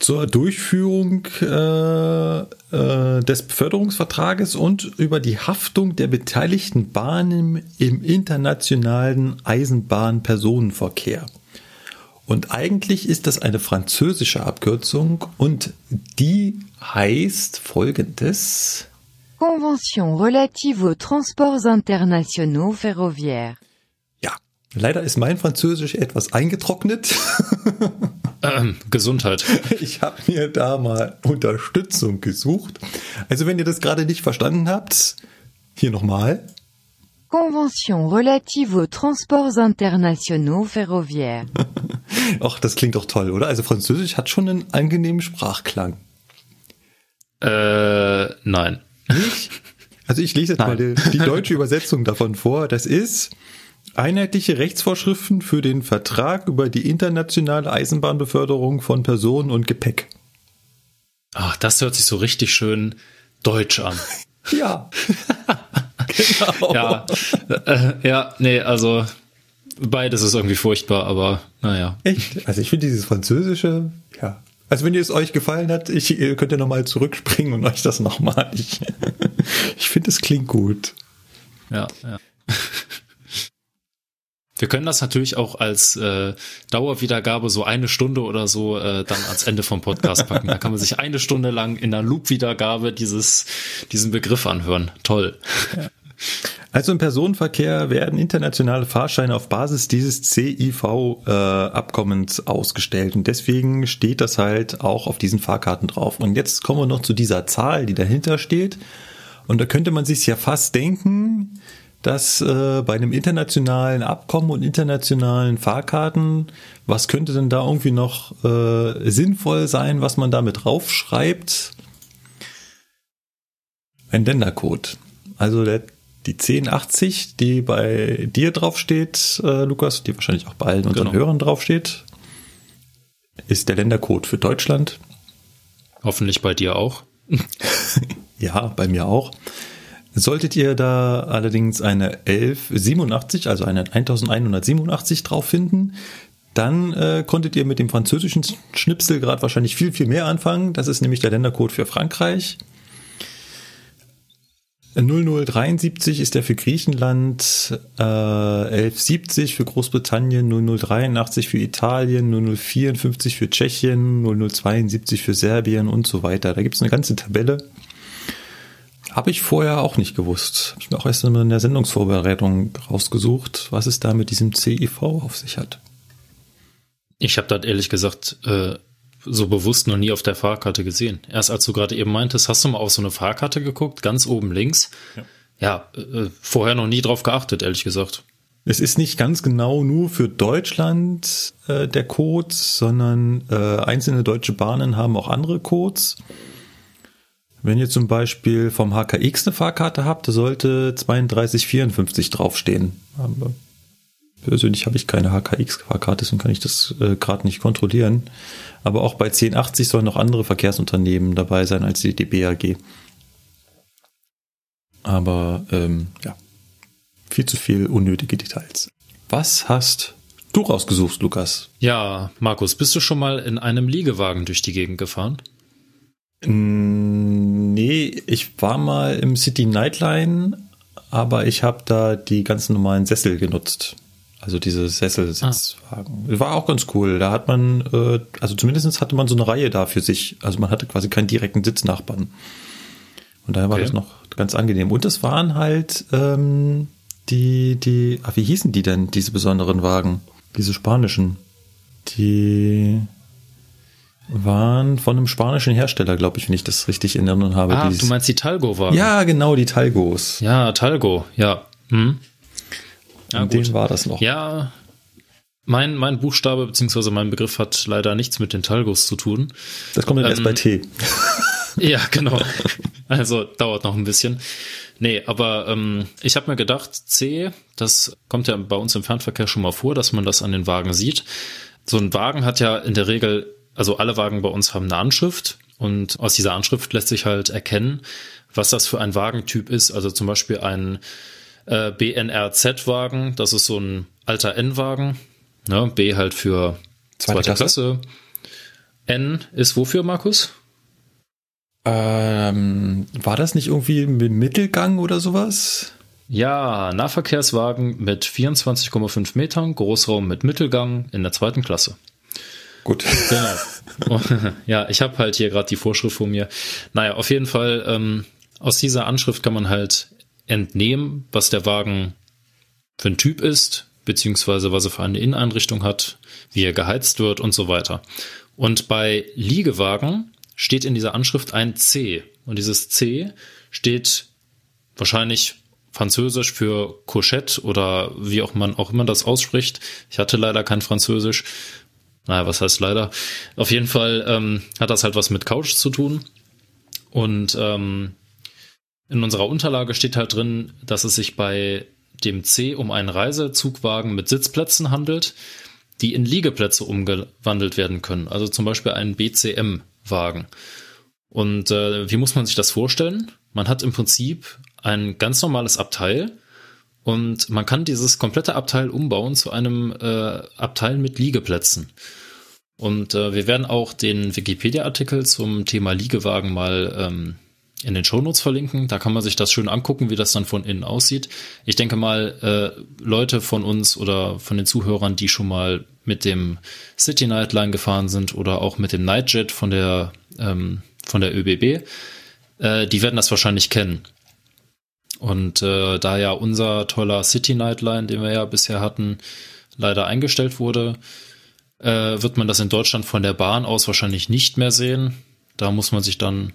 zur Durchführung äh, äh, des Beförderungsvertrages und über die Haftung der beteiligten Bahnen im internationalen Eisenbahnpersonenverkehr. Und eigentlich ist das eine französische Abkürzung und die heißt folgendes. Convention relative aux transports internationaux ferroviaires. Ja, leider ist mein Französisch etwas eingetrocknet. (laughs) Ähm, Gesundheit. (laughs) Ich habe mir da mal Unterstützung gesucht. Also wenn ihr das gerade nicht verstanden habt, hier nochmal. Convention relative aux transports internationaux ferroviaires. (laughs) Ach, das klingt doch toll, oder? Also Französisch hat schon einen angenehmen Sprachklang. Äh, nein. Nicht? Also ich lese jetzt Nein. mal die, die deutsche Übersetzung davon vor. Das ist einheitliche Rechtsvorschriften für den Vertrag über die internationale Eisenbahnbeförderung von Personen und Gepäck. Ach, das hört sich so richtig schön deutsch an. (laughs) ja. genau. Ja, äh, ja, nee, also beides ist irgendwie furchtbar, aber naja. Echt? Also ich finde dieses Französische, ja, also wenn ihr es euch gefallen hat, ich, ihr könnt ja nochmal zurückspringen und euch das nochmal. (laughs) Ich, ich finde, es klingt gut. Ja, ja. Wir können das natürlich auch als äh, Dauerwiedergabe so eine Stunde oder so äh, dann ans Ende vom Podcast packen. Da kann man sich eine Stunde lang in der Loop-Wiedergabe dieses diesen Begriff anhören. Toll. Ja. Also im Personenverkehr werden internationale Fahrscheine auf Basis dieses CIV-Abkommens äh, ausgestellt und deswegen steht das halt auch auf diesen Fahrkarten drauf. Und jetzt kommen wir noch zu dieser Zahl, die dahinter steht. Und da könnte man sich ja fast denken, dass äh, bei einem internationalen Abkommen und internationalen Fahrkarten, was könnte denn da irgendwie noch äh, sinnvoll sein, was man damit draufschreibt? Ein Ländercode. Also der, die 1080, die bei dir draufsteht, äh, Lukas, die wahrscheinlich auch bei allen unseren genau. Hörern draufsteht, ist der Ländercode für Deutschland. Hoffentlich bei dir auch. (laughs) ja, bei mir auch. Solltet ihr da allerdings eine 1187, also eine 1187 drauf finden, dann äh, konntet ihr mit dem französischen Schnipsel gerade wahrscheinlich viel, viel mehr anfangen. Das ist nämlich der Ländercode für Frankreich. 0073 ist der für Griechenland, äh, 1170 für Großbritannien, 0083 für Italien, 0054 für Tschechien, 0072 für Serbien und so weiter. Da gibt es eine ganze Tabelle. Habe ich vorher auch nicht gewusst. Habe ich mir auch erst in der Sendungsvorbereitung rausgesucht, was es da mit diesem CIV auf sich hat. Ich habe das ehrlich gesagt äh, so bewusst noch nie auf der Fahrkarte gesehen. Erst als du gerade eben meintest, hast du mal auf so eine Fahrkarte geguckt, ganz oben links. Ja, ja äh, vorher noch nie drauf geachtet, ehrlich gesagt. Es ist nicht ganz genau nur für Deutschland äh, der Code, sondern äh, einzelne deutsche Bahnen haben auch andere Codes. Wenn ihr zum Beispiel vom HKX eine Fahrkarte habt, da sollte 3254 draufstehen. Persönlich habe ich keine HKX-Fahrkarte, deswegen kann ich das äh, gerade nicht kontrollieren. Aber auch bei 1080 sollen noch andere Verkehrsunternehmen dabei sein als die DBAG. Aber ähm, ja, viel zu viel unnötige Details. Was hast du rausgesucht, Lukas? Ja, Markus, bist du schon mal in einem Liegewagen durch die Gegend gefahren? Nee, ich war mal im City Nightline, aber ich habe da die ganzen normalen Sessel genutzt. Also diese Sesselsitzwagen. Ah. War auch ganz cool. Da hat man, äh, also zumindest hatte man so eine Reihe da für sich. Also man hatte quasi keinen direkten Sitznachbarn. Und daher war okay. das noch ganz angenehm. Und es waren halt ähm, die, die, ach, wie hießen die denn, diese besonderen Wagen? Diese spanischen. Die waren von einem spanischen Hersteller, glaube ich, wenn ich das richtig in Erinnerung habe. Ah, du meinst die Talgo-Wagen? Ja, genau, die Talgos. Ja, Talgo, ja. Hm. Ja, in dem war das noch. Ja, mein, mein Buchstabe bzw. mein Begriff hat leider nichts mit den Talgos zu tun. Das kommt dann ähm, erst bei T. (laughs) ja, genau. Also dauert noch ein bisschen. Nee, aber ähm, ich habe mir gedacht, C, das kommt ja bei uns im Fernverkehr schon mal vor, dass man das an den Wagen sieht. So ein Wagen hat ja in der Regel also alle Wagen bei uns haben eine Anschrift und aus dieser Anschrift lässt sich halt erkennen, was das für ein Wagentyp ist. Also zum Beispiel ein äh, BNRZ-Wagen, das ist so ein alter N-Wagen. Ne? B halt für zweite, zweite Klasse. Klasse. N ist wofür, Markus? Ähm, war das nicht irgendwie mit Mittelgang oder sowas? Ja, Nahverkehrswagen mit 24,5 Metern, Großraum mit Mittelgang in der zweiten Klasse. Gut. Genau. (laughs) ja, ich habe halt hier gerade die Vorschrift vor mir. Naja, auf jeden Fall, ähm, aus dieser Anschrift kann man halt entnehmen, was der Wagen für ein Typ ist, beziehungsweise was er für eine Inneneinrichtung hat, wie er geheizt wird und so weiter. Und bei Liegewagen steht in dieser Anschrift ein C. Und dieses C steht wahrscheinlich französisch für Cochette oder wie auch man auch immer das ausspricht. Ich hatte leider kein Französisch. Naja, was heißt leider? Auf jeden Fall ähm, hat das halt was mit Couch zu tun. Und ähm, in unserer Unterlage steht halt drin, dass es sich bei dem C um einen Reisezugwagen mit Sitzplätzen handelt, die in Liegeplätze umgewandelt werden können. Also zum Beispiel einen BCM-Wagen. Und äh, wie muss man sich das vorstellen? Man hat im Prinzip ein ganz normales Abteil und man kann dieses komplette Abteil umbauen zu einem äh, Abteil mit Liegeplätzen. Und äh, wir werden auch den Wikipedia-Artikel zum Thema Liegewagen mal ähm, in den Shownotes verlinken. Da kann man sich das schön angucken, wie das dann von innen aussieht. Ich denke mal, äh, Leute von uns oder von den Zuhörern, die schon mal mit dem City Nightline gefahren sind oder auch mit dem Nightjet von der, ähm, von der ÖBB, äh, die werden das wahrscheinlich kennen. Und äh, da ja unser toller City Nightline, den wir ja bisher hatten, leider eingestellt wurde, äh, wird man das in Deutschland von der Bahn aus wahrscheinlich nicht mehr sehen. Da muss man sich dann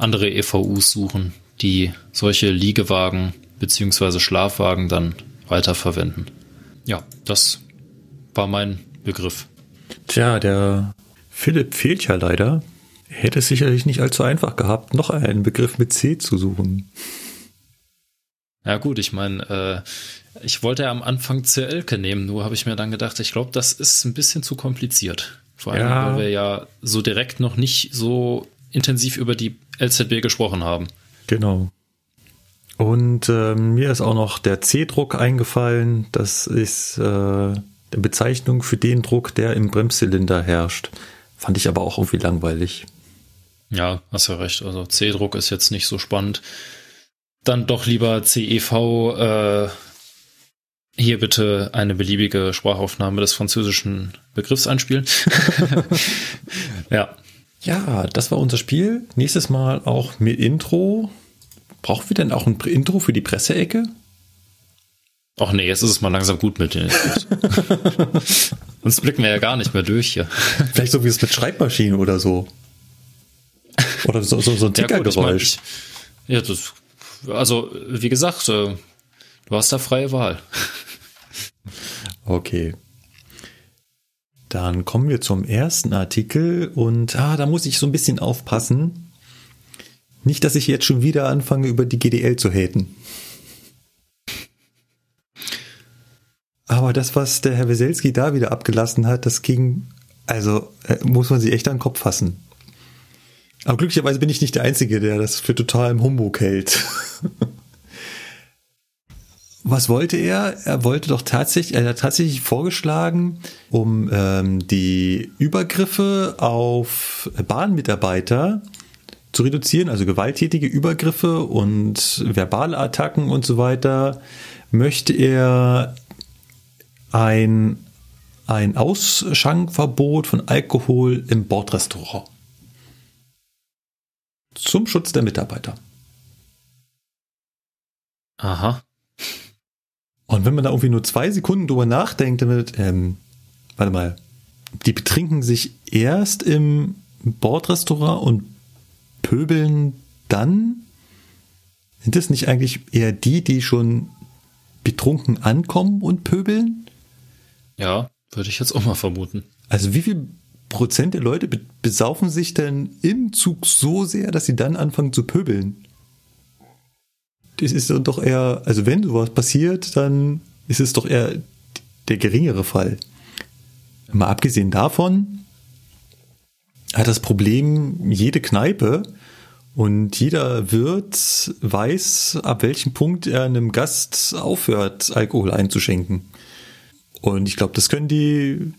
andere EVUs suchen, die solche Liegewagen beziehungsweise Schlafwagen dann weiterverwenden. Ja, das war mein Begriff. Tja, der Philipp fehlt ja leider. Er hätte es sicherlich nicht allzu einfach gehabt, noch einen Begriff mit C zu suchen. Ja gut, ich meine, äh, ich wollte ja am Anfang CLke nehmen, nur habe ich mir dann gedacht, ich glaube, das ist ein bisschen zu kompliziert. Vor allem, ja. weil wir ja so direkt noch nicht so intensiv über die LZB gesprochen haben. Genau. Und äh, mir ist auch noch der C-Druck eingefallen. Das ist äh, eine Bezeichnung für den Druck, der im Bremszylinder herrscht. Fand ich aber auch irgendwie langweilig. Ja, hast ja recht. Also C-Druck ist jetzt nicht so spannend. Dann doch lieber CEV. Äh, hier bitte eine beliebige Sprachaufnahme des französischen Begriffs einspielen. (laughs) ja. Ja, das war unser Spiel. Nächstes Mal auch mit Intro. Brauchen wir denn auch ein Intro für die Presseecke? Ach nee, jetzt ist es mal langsam gut mit den (laughs) Sonst blicken wir ja gar nicht mehr durch hier. Vielleicht so wie es mit Schreibmaschinen oder so. Oder so, so, so ein Tickergeräusch. Ja, ja, das, also wie gesagt, äh, du hast da freie Wahl. Okay. Dann kommen wir zum ersten Artikel und ah, da muss ich so ein bisschen aufpassen. Nicht, dass ich jetzt schon wieder anfange, über die GDL zu haten. Aber das, was der Herr Weselski da wieder abgelassen hat, das ging, also äh, muss man sich echt an den Kopf fassen. Aber glücklicherweise bin ich nicht der Einzige, der das für total im Humbug hält. (laughs) Was wollte er? Er wollte doch tatsächlich, er hat tatsächlich vorgeschlagen, um ähm, die Übergriffe auf Bahnmitarbeiter zu reduzieren, also gewalttätige Übergriffe und verbale Attacken und so weiter, möchte er ein, ein Ausschankverbot von Alkohol im Bordrestaurant. Zum Schutz der Mitarbeiter. Aha. Und wenn man da irgendwie nur zwei Sekunden drüber nachdenkt, dann wird, ähm, warte mal, die betrinken sich erst im Bordrestaurant und pöbeln dann? Sind das nicht eigentlich eher die, die schon betrunken ankommen und pöbeln? Ja, würde ich jetzt auch mal vermuten. Also wie viel Prozent der Leute besaufen sich denn im Zug so sehr, dass sie dann anfangen zu pöbeln? Das ist doch eher, also wenn sowas passiert, dann ist es doch eher der geringere Fall. Mal abgesehen davon hat das Problem jede Kneipe und jeder Wirt weiß, ab welchem Punkt er einem Gast aufhört, Alkohol einzuschenken. Und ich glaube, das können die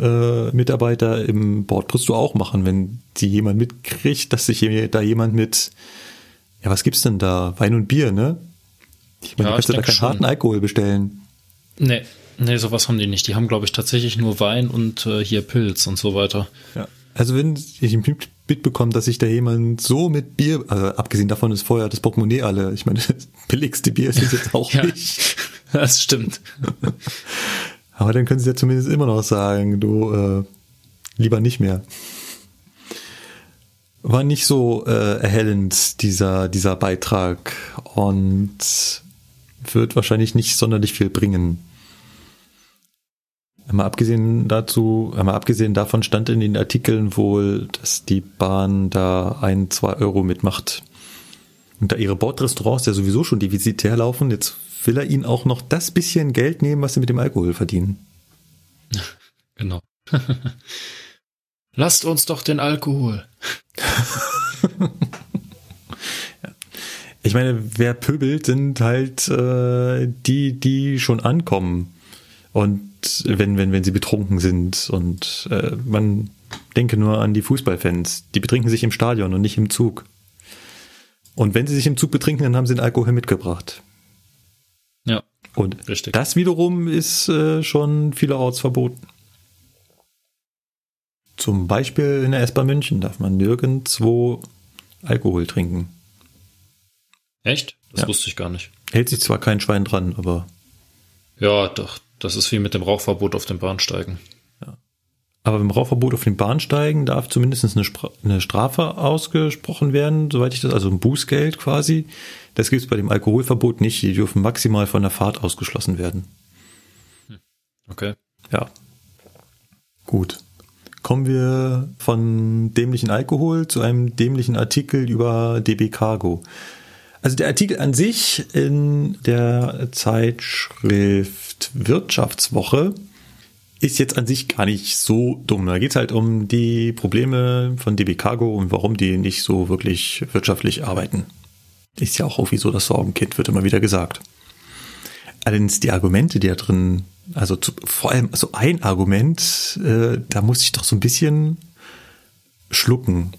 äh, Mitarbeiter im Bordbistro auch machen, wenn die jemand mitkriegt, dass sich da jemand mit ja, was gibt's denn da? Wein und Bier, ne? Ich meine, ja, du kannst ja da keinen schon. harten Alkohol bestellen. Nee, nee, sowas haben die nicht. Die haben, glaube ich, tatsächlich nur Wein und äh, hier Pilz und so weiter. Ja. Also wenn ich mitbekomme, dass sich da jemand so mit Bier, also abgesehen davon ist vorher das Portemonnaie alle, ich meine, das billigste Bier ist jetzt auch (laughs) ja, nicht. Das stimmt. Aber dann können sie ja zumindest immer noch sagen, du äh, lieber nicht mehr war nicht so äh, erhellend, dieser, dieser Beitrag. Und wird wahrscheinlich nicht sonderlich viel bringen. Einmal abgesehen dazu, einmal abgesehen davon stand in den Artikeln wohl, dass die Bahn da ein, zwei Euro mitmacht. Und da ihre Bordrestaurants ja sowieso schon defizitär laufen, jetzt will er ihnen auch noch das bisschen Geld nehmen, was sie mit dem Alkohol verdienen. (laughs) Genau. (laughs) Lasst uns doch den Alkohol. ich meine, wer pöbelt, sind halt äh, die, die schon ankommen. Und wenn, wenn, wenn sie betrunken sind. Und äh, man denke nur an die Fußballfans. Die betrinken sich im Stadion und nicht im Zug. Und wenn sie sich im Zug betrinken, dann haben sie den Alkohol mitgebracht. Ja. Und richtig. das wiederum ist äh, schon vielerorts verboten. Zum Beispiel in der S-Bahn München darf man nirgendwo Alkohol trinken. Echt? Das Ja. wusste ich gar nicht. Hält sich zwar kein Schwein dran, aber, Ja, doch. Das ist wie mit dem Rauchverbot auf den Bahnsteigen. aber beim Rauchverbot auf den Bahnsteigen darf zumindest eine, Spra eine Strafe ausgesprochen werden, soweit ich das, also ein Bußgeld quasi. Das gibt es bei dem Alkoholverbot nicht. Die dürfen maximal von der Fahrt ausgeschlossen werden. Okay. Ja. Gut. Kommen wir von dämlichen Alkohol zu einem dämlichen Artikel über DB Cargo. Also der Artikel an sich in der Zeitschrift Wirtschaftswoche ist jetzt an sich gar nicht so dumm. Da geht es halt um die Probleme von DB Cargo und warum die nicht so wirklich wirtschaftlich arbeiten. Ist ja auch irgendwie so das Sorgenkind, wird immer wieder gesagt. Allerdings die Argumente, die da drin, also zu, vor allem so ein Argument, äh, da muss ich doch so ein bisschen schlucken.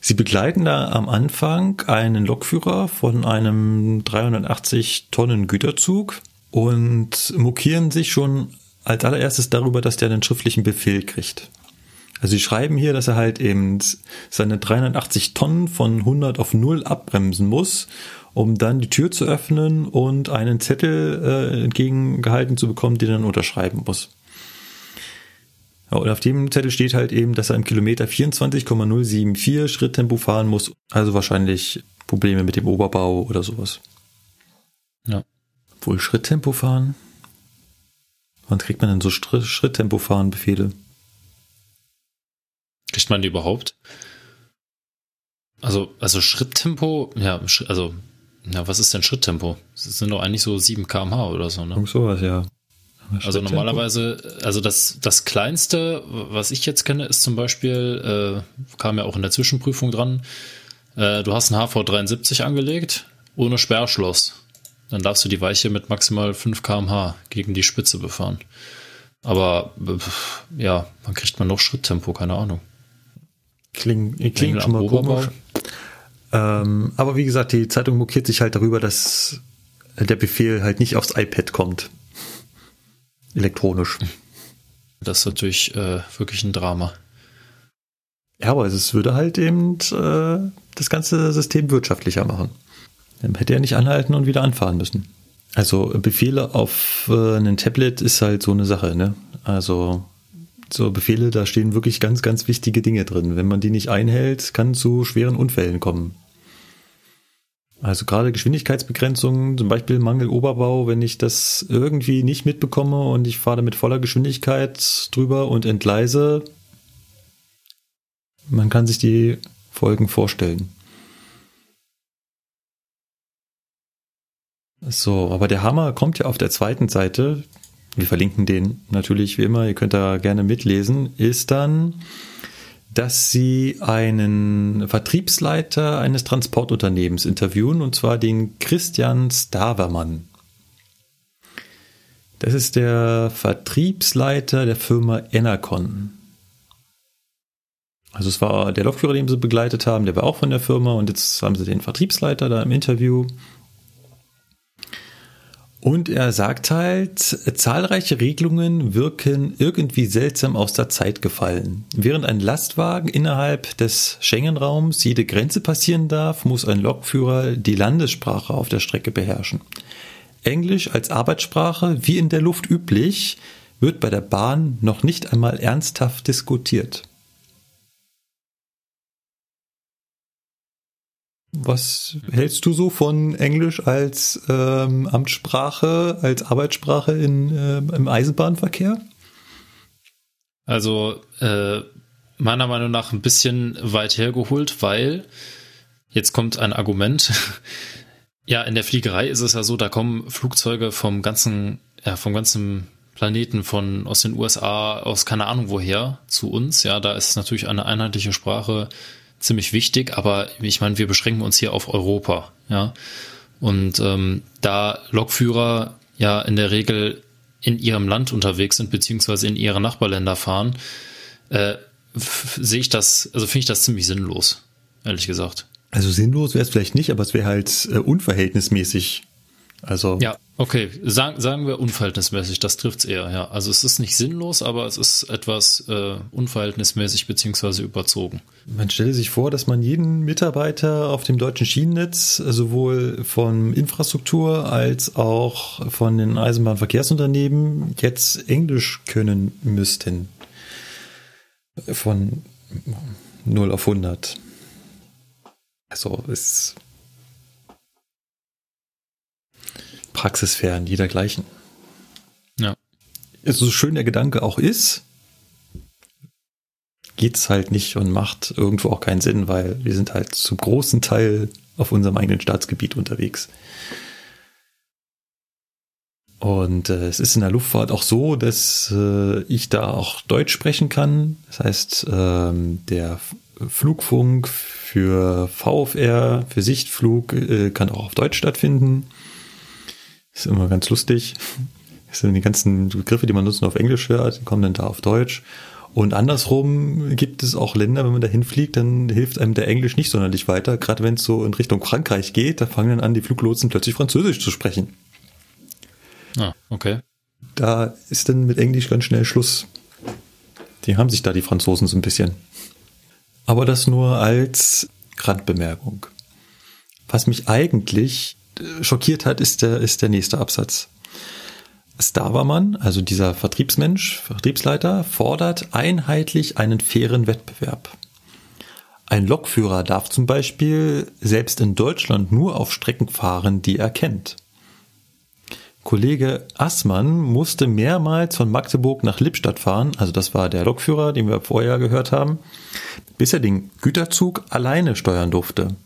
Sie begleiten da am Anfang einen Lokführer von einem 380 Tonnen Güterzug und mokieren sich schon als allererstes darüber, dass der einen schriftlichen Befehl kriegt. Also sie schreiben hier, dass er halt eben seine 380 Tonnen von 100 auf 0 abbremsen muss, um dann die Tür zu öffnen und einen Zettel äh, entgegengehalten zu bekommen, den er dann unterschreiben muss. Ja, und auf dem Zettel steht halt eben, dass er im Kilometer 24,074 Schritttempo fahren muss. Also wahrscheinlich Probleme mit dem Oberbau oder sowas. Ja. Wohl Schritttempo fahren? Wann kriegt man denn so Schritttempo fahren Befehle? Kriegt man die überhaupt? Also, also Schritttempo, ja, also, ja, was ist denn Schritttempo? Das sind doch eigentlich so 7 kmh oder so, ne? Irgend sowas, ja. Also normalerweise, also das, das kleinste, was ich jetzt kenne, ist zum Beispiel, äh, kam ja auch in der Zwischenprüfung dran, äh, du hast ein HV 73 angelegt, ohne Sperrschloss. Dann darfst du die Weiche mit maximal 5 kmh gegen die Spitze befahren. Aber ja, wann kriegt man noch Schritttempo? Keine Ahnung. Klingt, klingt schon mal Oberbau. komisch. Ähm, aber wie gesagt, die Zeitung mokiert sich halt darüber, dass der Befehl halt nicht aufs iPad kommt. Elektronisch. Das ist natürlich äh, wirklich ein Drama. Ja, aber es würde halt eben äh, das ganze System wirtschaftlicher machen. Dann hätte er nicht anhalten und wieder anfahren müssen. Also Befehle auf äh, ein Tablet ist halt so eine Sache, ne? Also so Befehle, da stehen wirklich ganz, ganz wichtige Dinge drin. Wenn man die nicht einhält, kann zu schweren Unfällen kommen. Also gerade Geschwindigkeitsbegrenzungen, zum Beispiel Mangel Oberbau, wenn ich das irgendwie nicht mitbekomme und ich fahre mit voller Geschwindigkeit drüber und entgleise, man kann sich die Folgen vorstellen. So, aber der Hammer kommt ja auf der zweiten Seite. Wir verlinken den natürlich wie immer. Ihr könnt da gerne mitlesen. Ist dann, dass sie einen Vertriebsleiter eines Transportunternehmens interviewen und zwar den Christian Stavermann. Das ist der Vertriebsleiter der Firma Enercon. Also es war der Lokführer, den sie begleitet haben, der war auch von der Firma und jetzt haben sie den Vertriebsleiter da im Interview. Und er sagt halt, zahlreiche Regelungen wirken irgendwie seltsam aus der Zeit gefallen. Während ein Lastwagen innerhalb des Schengen-Raums jede Grenze passieren darf, muss ein Lokführer die Landessprache auf der Strecke beherrschen. Englisch als Arbeitssprache, wie in der Luft üblich, wird bei der Bahn noch nicht einmal ernsthaft diskutiert. Was hältst du so von Englisch als ähm, Amtssprache, als Arbeitssprache in, ähm, im Eisenbahnverkehr? Also äh, meiner Meinung nach ein bisschen weit hergeholt, weil jetzt kommt ein Argument. (laughs) ja, in der Fliegerei ist es ja so, da kommen Flugzeuge vom ganzen, ja, vom ganzen Planeten von aus den USA, aus keine Ahnung woher zu uns. Ja, da ist natürlich eine einheitliche Sprache ziemlich wichtig, aber ich meine, wir beschränken uns hier auf Europa, ja. Und ähm, da Lokführer ja in der Regel in ihrem Land unterwegs sind, beziehungsweise in ihre Nachbarländer fahren, äh, sehe ich das, also finde ich das ziemlich sinnlos, ehrlich gesagt. Also sinnlos wäre es vielleicht nicht, aber es wäre halt äh, unverhältnismäßig. Also Ja, okay. Sagen, sagen wir unverhältnismäßig, das trifft's eher, ja. Also es ist nicht sinnlos, aber es ist etwas äh, unverhältnismäßig beziehungsweise überzogen. man stelle sich vor, dass man jeden Mitarbeiter auf dem deutschen Schienennetz sowohl von Infrastruktur als auch von den Eisenbahnverkehrsunternehmen jetzt Englisch können müssten. Von 0 auf 100. Also ist praxisfern, jedergleichen. Ja. so schön der Gedanke auch ist, geht's halt nicht und macht irgendwo auch keinen Sinn, weil wir sind halt zum großen Teil auf unserem eigenen Staatsgebiet unterwegs. Und äh, es ist in der Luftfahrt auch so, dass äh, ich da auch Deutsch sprechen kann. Das heißt, ähm, der Flugfunk für VFR, für Sichtflug äh, kann auch auf Deutsch stattfinden. Ist immer ganz lustig. Das sind die ganzen Begriffe, die man nutzt, nur auf Englisch hört, die kommen dann da auf Deutsch. Und andersrum gibt es auch Länder, wenn man da hinfliegt, dann hilft einem der Englisch nicht sonderlich weiter. Gerade wenn es so in Richtung Frankreich geht, da fangen dann an, die Fluglotsen plötzlich Französisch zu sprechen. Ah, okay. Da ist dann mit Englisch ganz schnell Schluss. Die haben sich da die Franzosen so ein bisschen. Aber das nur als Randbemerkung. Was mich eigentlich schockiert hat, ist der, ist der nächste Absatz. Stavermann, also dieser Vertriebsmensch, Vertriebsleiter, fordert einheitlich einen fairen Wettbewerb. Ein Lokführer darf zum Beispiel selbst in Deutschland nur auf Strecken fahren, die er kennt. Kollege Assmann musste mehrmals von Magdeburg nach Lippstadt fahren, also das war der Lokführer, den wir vorher gehört haben, bis er den Güterzug alleine steuern durfte.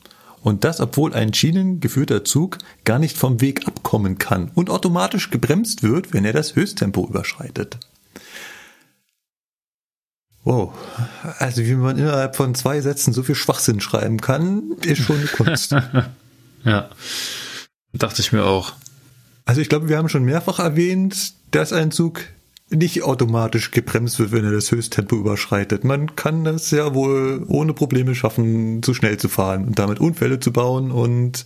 Und das, obwohl ein schienengeführter Zug gar nicht vom Weg abkommen kann und automatisch gebremst wird, wenn er das Höchsttempo überschreitet. Wow. Also wie man innerhalb von zwei Sätzen so viel Schwachsinn schreiben kann, ist schon eine Kunst. (laughs) Ja. Dachte ich mir auch. Also ich glaube, wir haben schon mehrfach erwähnt, dass ein Zug nicht automatisch gebremst wird, wenn er das Höchsttempo überschreitet. Man kann das ja wohl ohne Probleme schaffen, zu schnell zu fahren und damit Unfälle zu bauen und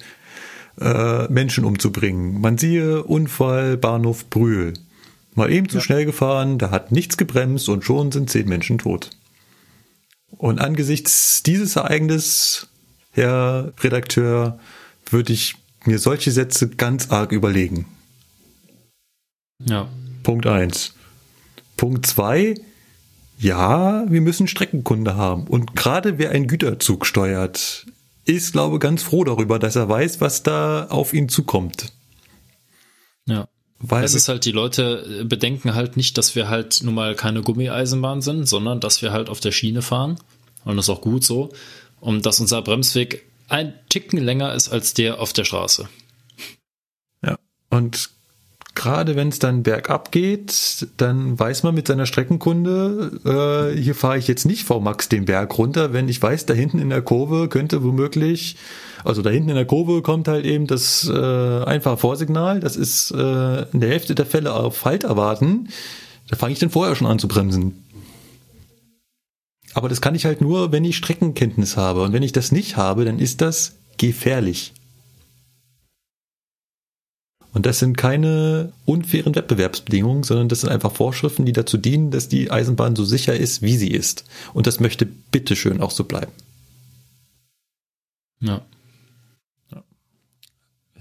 äh, Menschen umzubringen. Man siehe Unfall Bahnhof Brühl. Mal eben zu schnell gefahren, da hat nichts gebremst und schon sind zehn Menschen tot. Und angesichts dieses Ereignisses, Herr Redakteur, würde ich mir solche Sätze ganz arg überlegen. Ja. Punkt eins. Punkt zwei. Ja, wir müssen Streckenkunde haben. Und gerade wer einen Güterzug steuert, ist, glaube ich, ganz froh darüber, dass er weiß, was da auf ihn zukommt. Ja. Weil Es ist halt, die Leute äh, bedenken halt nicht, dass wir halt nun mal keine Gummieisenbahn sind, sondern dass wir halt auf der Schiene fahren. Und das ist auch gut so. Und dass unser Bremsweg ein Ticken länger ist als der auf der Straße. Ja. Und gerade wenn es dann bergab geht, dann weiß man mit seiner Streckenkunde, äh, hier fahre ich jetzt nicht VMAX den Berg runter, wenn ich weiß, da hinten in der Kurve könnte womöglich, also da hinten in der Kurve kommt halt eben das äh, einfache Vorsignal, das ist äh, in der Hälfte der Fälle auf Halt erwarten, da fange ich dann vorher schon an zu bremsen. Aber das kann ich halt nur, wenn ich Streckenkenntnis habe. Und wenn ich das nicht habe, dann ist das gefährlich. Und das sind keine unfairen Wettbewerbsbedingungen, sondern das sind einfach Vorschriften, die dazu dienen, dass die Eisenbahn so sicher ist, wie sie ist. Und das möchte bitteschön auch so bleiben. Ja.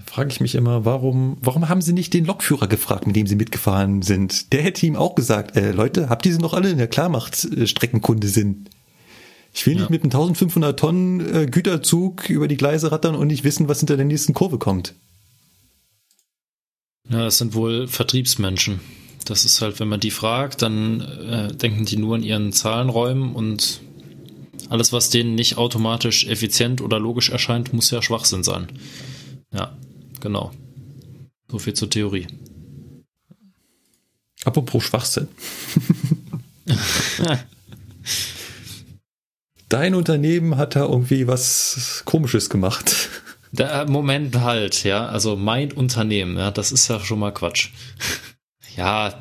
Frage ich mich immer, warum, warum haben sie nicht den Lokführer gefragt, mit dem sie mitgefahren sind? Der hätte ihm auch gesagt, äh, Leute, habt ihr sie noch alle in der Klarmacht äh, Streckenkunde sind? Ich will Ja. nicht mit einem 1500 Tonnen äh, Güterzug über die Gleise rattern und nicht wissen, was hinter der nächsten Kurve kommt. Ja, das sind wohl Vertriebsmenschen. Das ist halt, wenn man die fragt, dann äh, denken die nur in ihren Zahlenräumen und alles, was denen nicht automatisch effizient oder logisch erscheint, muss ja Schwachsinn sein. Ja, genau. So viel zur Theorie. Apropos Schwachsinn. (laughs) Dein Unternehmen hat da irgendwie was Komisches gemacht. Da, Moment halt, ja. Also mein Unternehmen, ja, das ist ja schon mal Quatsch. (laughs) ja,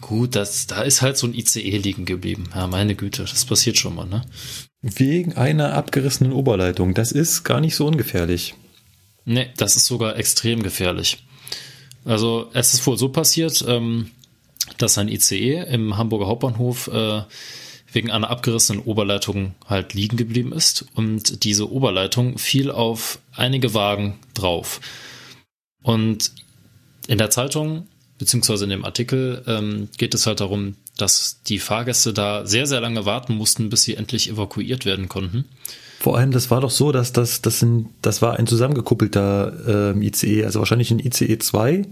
gut, das, da ist halt so ein ICE liegen geblieben. Ja, meine Güte, das passiert schon mal, ne? Wegen einer abgerissenen Oberleitung. Das ist gar nicht so ungefährlich. Nee, das ist sogar extrem gefährlich. Also es ist wohl so passiert, ähm, dass ein ICE im Hamburger Hauptbahnhof äh, wegen einer abgerissenen Oberleitung halt liegen geblieben ist und diese Oberleitung fiel auf einige Wagen drauf. Und in der Zeitung beziehungsweise in dem Artikel ähm, geht es halt darum, dass die Fahrgäste da sehr, sehr lange warten mussten, bis sie endlich evakuiert werden konnten. Vor allem, das war doch so, dass das, das, sind, das war ein zusammengekuppelter ähm, ICE, also wahrscheinlich ein ICE 2.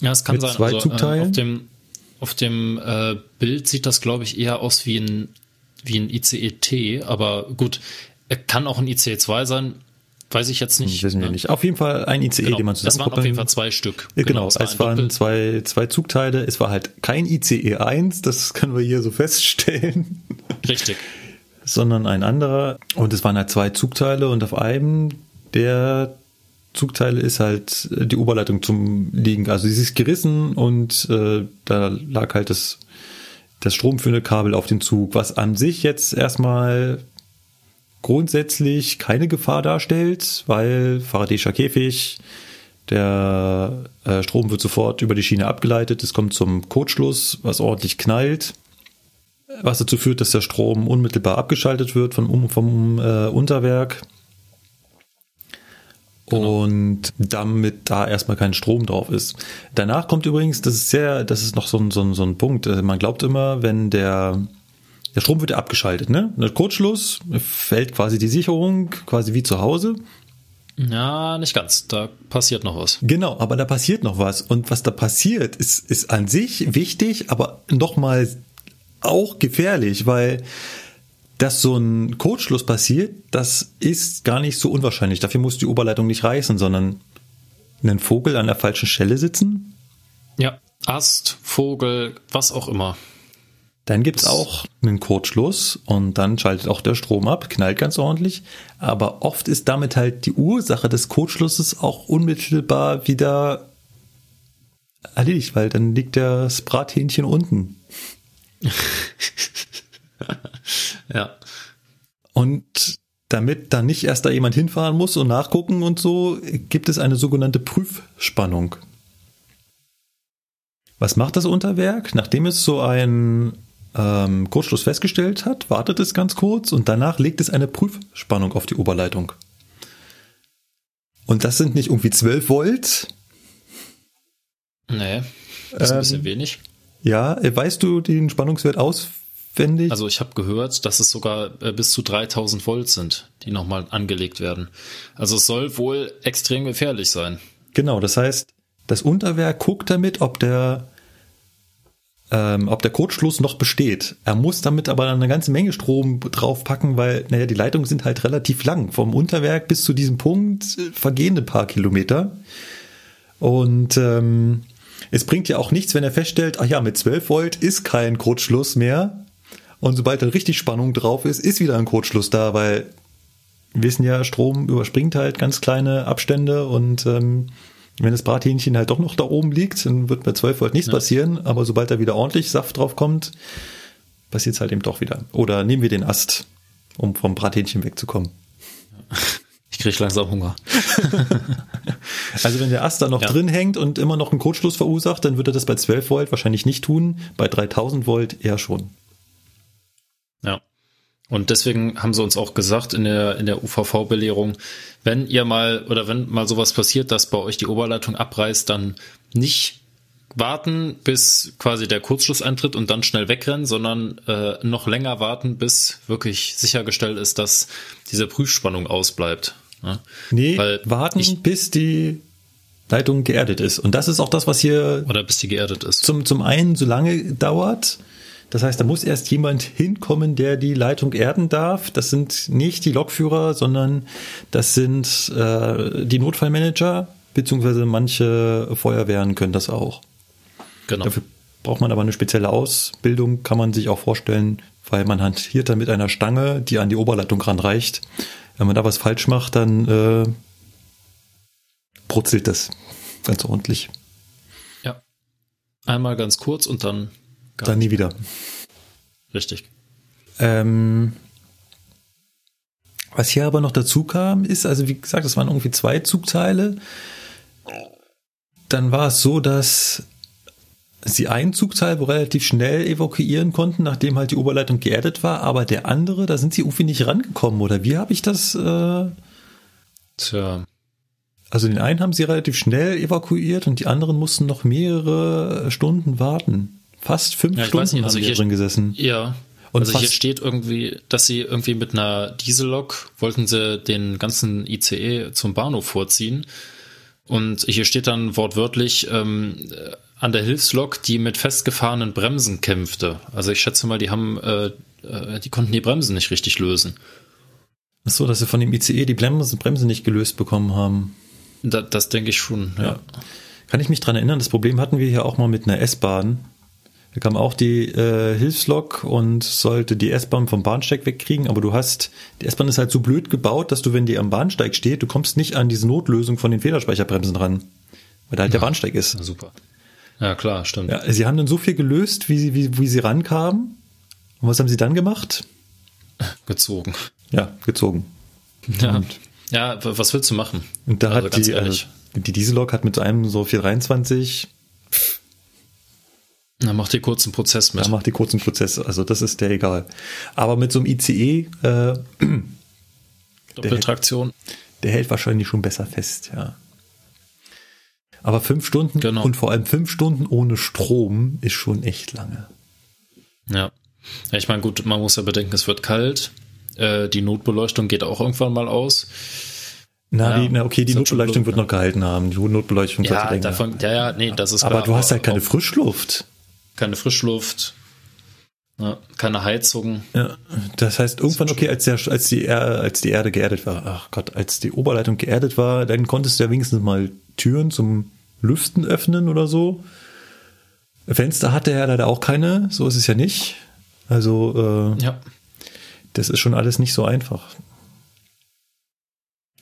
Ja, es kann Mit sein. zwei also, Zugteilen? Äh, auf dem, auf dem äh, Bild sieht das, glaube ich, eher aus wie ein, wie ein ICE T, aber gut, er kann auch ein ICE 2 sein, weiß ich jetzt nicht. Wissen wir ne? nicht. Auf jeden Fall ein ICE, Genau. den man Es waren auf jeden Fall zwei Stück. Ja, Genau, es war es waren Doppel- zwei, zwei Zugteile. Es war halt kein ICE 1, das können wir hier so feststellen, Richtig. sondern ein anderer. Und es waren halt zwei Zugteile und auf einem der Zugteile ist halt äh, die Oberleitung zum Liegen. Also sie ist gerissen und äh, da lag halt das, das stromführende Kabel auf den Zug, was an sich jetzt erstmal grundsätzlich keine Gefahr darstellt, weil Faraday'scher Käfig, der äh, Strom wird sofort über die Schiene abgeleitet, es kommt zum Kurzschluss, was ordentlich knallt, was dazu führt, dass der Strom unmittelbar abgeschaltet wird vom, vom äh, Unterwerk und damit da erstmal kein Strom drauf ist. Danach kommt übrigens, das ist sehr, das ist noch so ein, so ein, so ein Punkt, äh, man glaubt immer, wenn der der Strom wird abgeschaltet, ne? Der Kurzschluss fällt quasi die Sicherung, quasi wie zu Hause. Ja, nicht ganz. Da passiert noch was. Genau, aber da passiert noch was. Und was da passiert, ist, ist an sich wichtig, aber nochmal auch gefährlich, weil dass so ein Kurzschluss passiert, das ist gar nicht so unwahrscheinlich. Dafür muss die Oberleitung nicht reißen, sondern einen Vogel an der falschen Stelle sitzen. Ja. Ast, Vogel, was auch immer. Dann gibt's auch einen Kurzschluss und dann schaltet auch der Strom ab, knallt ganz ordentlich. Aber oft ist damit halt die Ursache des Kurzschlusses auch unmittelbar wieder erledigt, weil dann liegt das Brathähnchen unten. (laughs) Ja. Und damit dann nicht erst da jemand hinfahren muss und nachgucken und so, gibt es eine sogenannte Prüfspannung. Was macht das Unterwerk? Nachdem es so einen ähm, Kurzschluss festgestellt hat, wartet es ganz kurz und danach legt es eine Prüfspannung auf die Oberleitung. Und das sind nicht irgendwie 12 Volt. Nee. Das ist ein Ähm, bisschen wenig. Ja, äh, weißt du den Spannungswert auswendig? Also ich habe gehört, dass es sogar äh, bis zu 3000 Volt sind, die nochmal angelegt werden. Also es soll wohl extrem gefährlich sein. Genau, das heißt, das Unterwerk guckt damit, ob der, ähm, ob der Kurzschluss noch besteht. Er muss damit aber eine ganze Menge Strom draufpacken, weil, naja, die Leitungen sind halt relativ lang. Vom Unterwerk bis zu diesem Punkt äh, vergehen ein paar Kilometer. Und ähm, es bringt ja auch nichts, wenn er feststellt, ach ja, mit 12 Volt ist kein Kurzschluss mehr. Und sobald dann richtig Spannung drauf ist, ist wieder ein Kurzschluss da, weil wir wissen ja, Strom überspringt halt ganz kleine Abstände und ähm, wenn das Brathähnchen halt doch noch da oben liegt, dann wird bei 12 Volt nichts passieren, aber sobald da wieder ordentlich Saft drauf kommt, passiert es halt eben doch wieder. Oder nehmen wir den Ast, um vom Brathähnchen wegzukommen. (laughs) Ich krieg langsam Hunger. (laughs) Also wenn der Ast da noch Ja. drin hängt und immer noch einen Kurzschluss verursacht, dann würde er das bei 12 Volt wahrscheinlich nicht tun, bei 3000 Volt eher schon. Ja. Und deswegen haben sie uns auch gesagt in der, in der UVV-Belehrung, wenn ihr mal oder wenn mal sowas passiert, dass bei euch die Oberleitung abreißt, dann nicht warten, bis quasi der Kurzschluss eintritt und dann schnell wegrennen, sondern äh, noch länger warten, bis wirklich sichergestellt ist, dass diese Prüfspannung ausbleibt. Ja? Nee, Weil warten, ich- bis die Leitung geerdet ist. Und das ist auch das, was hier Oder bis die geerdet ist. zum, zum einen so lange dauert. Das heißt, da muss erst jemand hinkommen, der die Leitung erden darf. Das sind nicht die Lokführer, sondern das sind äh, die Notfallmanager, beziehungsweise manche Feuerwehren können das auch. Genau. Dafür braucht man aber eine spezielle Ausbildung, kann man sich auch vorstellen, weil man hantiert dann mit einer Stange, die an die Oberleitung ranreicht. Wenn man da was falsch macht, dann äh, brutzelt das ganz ordentlich. Ja. Einmal ganz kurz und dann gar Dann nie wieder. richtig. Ähm, was hier aber noch dazu kam, ist, also wie gesagt, es waren irgendwie zwei Zugteile. dann war es so, dass sie einen Zugteil relativ schnell evakuieren konnten, nachdem halt die Oberleitung geerdet war, aber der andere, da sind sie irgendwie nicht rangekommen, oder wie habe ich das? Äh Tja. Also den einen haben sie relativ schnell evakuiert und die anderen mussten noch mehrere Stunden warten. Fast fünf Ja, Stunden nicht, also haben hier- drin gesessen. Ja. Und also hier steht irgendwie, dass sie irgendwie mit einer Diesellok wollten sie den ganzen ICE zum Bahnhof vorziehen. Und hier steht dann wortwörtlich ähm, äh, an der Hilfslok, die mit festgefahrenen Bremsen kämpfte. Also ich schätze mal, die haben, äh, äh, die konnten die Bremsen nicht richtig lösen. Ach so, dass sie von dem ICE die Bremse, Bremse nicht gelöst bekommen haben. Da, das denke ich schon. Ja. Ja. Kann ich mich dran erinnern, das Problem hatten wir hier auch mal mit einer S-Bahn. Da kam auch die äh, Hilfslok und sollte die S-Bahn vom Bahnsteig wegkriegen, aber du hast, die S-Bahn ist halt so blöd gebaut, dass du, wenn die am Bahnsteig steht, du kommst nicht an diese Notlösung von den Federspeicherbremsen ran, weil da halt der Bahnsteig ist. Super. Ja, klar, stimmt. Ja, sie haben dann so viel gelöst, wie sie, wie, wie sie rankamen. Und was haben sie dann gemacht? (laughs) Gezogen. Ja, gezogen. Ja. Und, ja, was willst du machen? und da Also hat die, äh, die Diesellok hat mit einem so 423 Dann mach dir kurz einen Prozess mit. Da macht die kurzen Prozesse, also das ist der egal. Aber mit so einem ICE, äh, Doppeltraktion. der hält wahrscheinlich schon besser fest, ja. Aber fünf Stunden Genau. und vor allem fünf Stunden ohne Strom ist schon echt lange. Ja. ja. Ich meine, gut, man muss ja bedenken, es wird kalt. Äh, die Notbeleuchtung geht auch irgendwann mal aus. Na, Ja, die, na okay, die halt Notbeleuchtung blöd, wird ne? noch gehalten haben. Die Notbeleuchtung Ja, davon, ja, ja, nee, das ist aber klar. du hast halt keine Frischluft. Keine Frischluft, ja, keine Heizung. Ja, das heißt irgendwann, okay, als, der, als, die, Er- als die Erde geerdet war, ach Gott, als die Oberleitung geerdet war, dann konntest du ja wenigstens mal Türen zum Lüften öffnen oder so. Fenster hatte er leider auch keine, so ist es ja nicht. Also, äh, Ja, das ist schon alles nicht so einfach.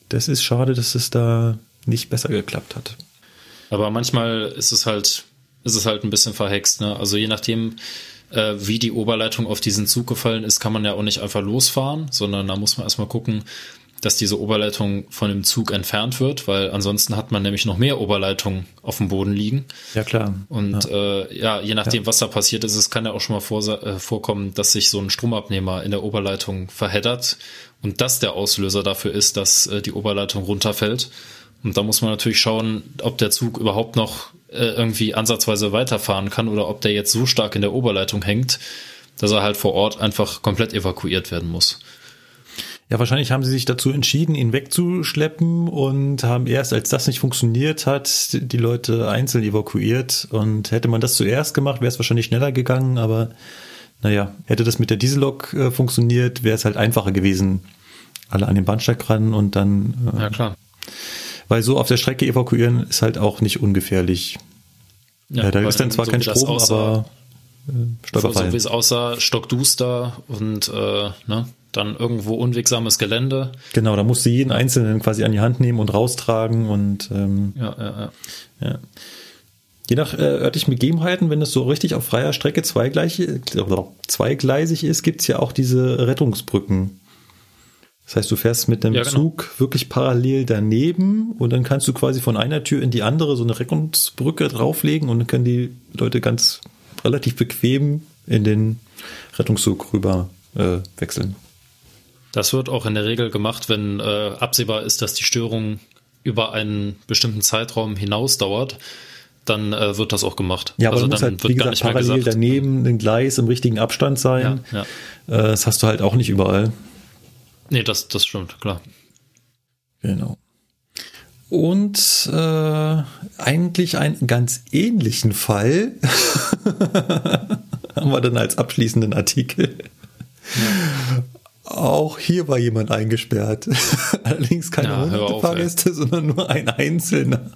Das ist schade, dass es da nicht besser geklappt hat. aber manchmal ist es halt, ist es halt ein bisschen verhext. Ne? Also je nachdem, äh, wie die Oberleitung auf diesen Zug gefallen ist, kann man ja auch nicht einfach losfahren, sondern da muss man erstmal gucken, dass diese Oberleitung von dem Zug entfernt wird, weil ansonsten hat man nämlich noch mehr Oberleitungen auf dem Boden liegen. Ja, klar. Und ja, äh, ja je nachdem, was da passiert ist, es kann ja auch schon mal vor, äh, vorkommen, dass sich so ein Stromabnehmer in der Oberleitung verheddert und das der Auslöser dafür ist, dass äh, die Oberleitung runterfällt. Und da muss man natürlich schauen, ob der Zug überhaupt noch äh, irgendwie ansatzweise weiterfahren kann oder ob der jetzt so stark in der Oberleitung hängt, dass er halt vor Ort einfach komplett evakuiert werden muss. Ja, wahrscheinlich haben sie sich dazu entschieden, ihn wegzuschleppen und haben erst, als das nicht funktioniert hat, die Leute einzeln evakuiert. Und hätte man das zuerst gemacht, wäre es wahrscheinlich schneller gegangen. Aber naja, hätte das mit der Diesellok äh, funktioniert, wäre es halt einfacher gewesen. Alle an den Bahnsteig ran und dann. Äh, Ja, klar. Weil so auf der Strecke evakuieren ist halt auch nicht ungefährlich. Ja, da weil ist dann zwar so kein Strom, aussah- aber äh, So, stolperfrei. so wie es aussah, stockduster und äh, ne, dann irgendwo unwegsames Gelände. Genau, da musst du jeden Einzelnen quasi an die Hand nehmen und raustragen und ähm, Ja, ja, ja. Ja. Je nach äh, örtlichen Begebenheiten, wenn es so richtig auf freier Strecke zweigleisig, äh, zweigleisig ist, gibt's ja auch diese Rettungsbrücken. Das heißt, du fährst mit dem Ja, genau. Zug wirklich parallel daneben und dann kannst du quasi von einer Tür in die andere so eine Rettungsbrücke drauflegen und dann können die Leute ganz relativ bequem in den Rettungszug rüber äh, wechseln. Das wird auch in der Regel gemacht, wenn äh, absehbar ist, dass die Störung über einen bestimmten Zeitraum hinaus dauert, dann äh, wird das auch gemacht. Ja, aber also dann halt, wie gesagt, parallel daneben ein Gleis im richtigen Abstand sein. Ja, Äh, das hast du halt auch nicht überall. Nee, das, das stimmt, klar. Genau. Und äh, eigentlich einen ganz ähnlichen Fall (laughs) haben wir dann als abschließenden Artikel. Auch hier war jemand eingesperrt. (laughs) Allerdings keine Ja, hunderte Fahrgäste, sondern nur ein einzelner.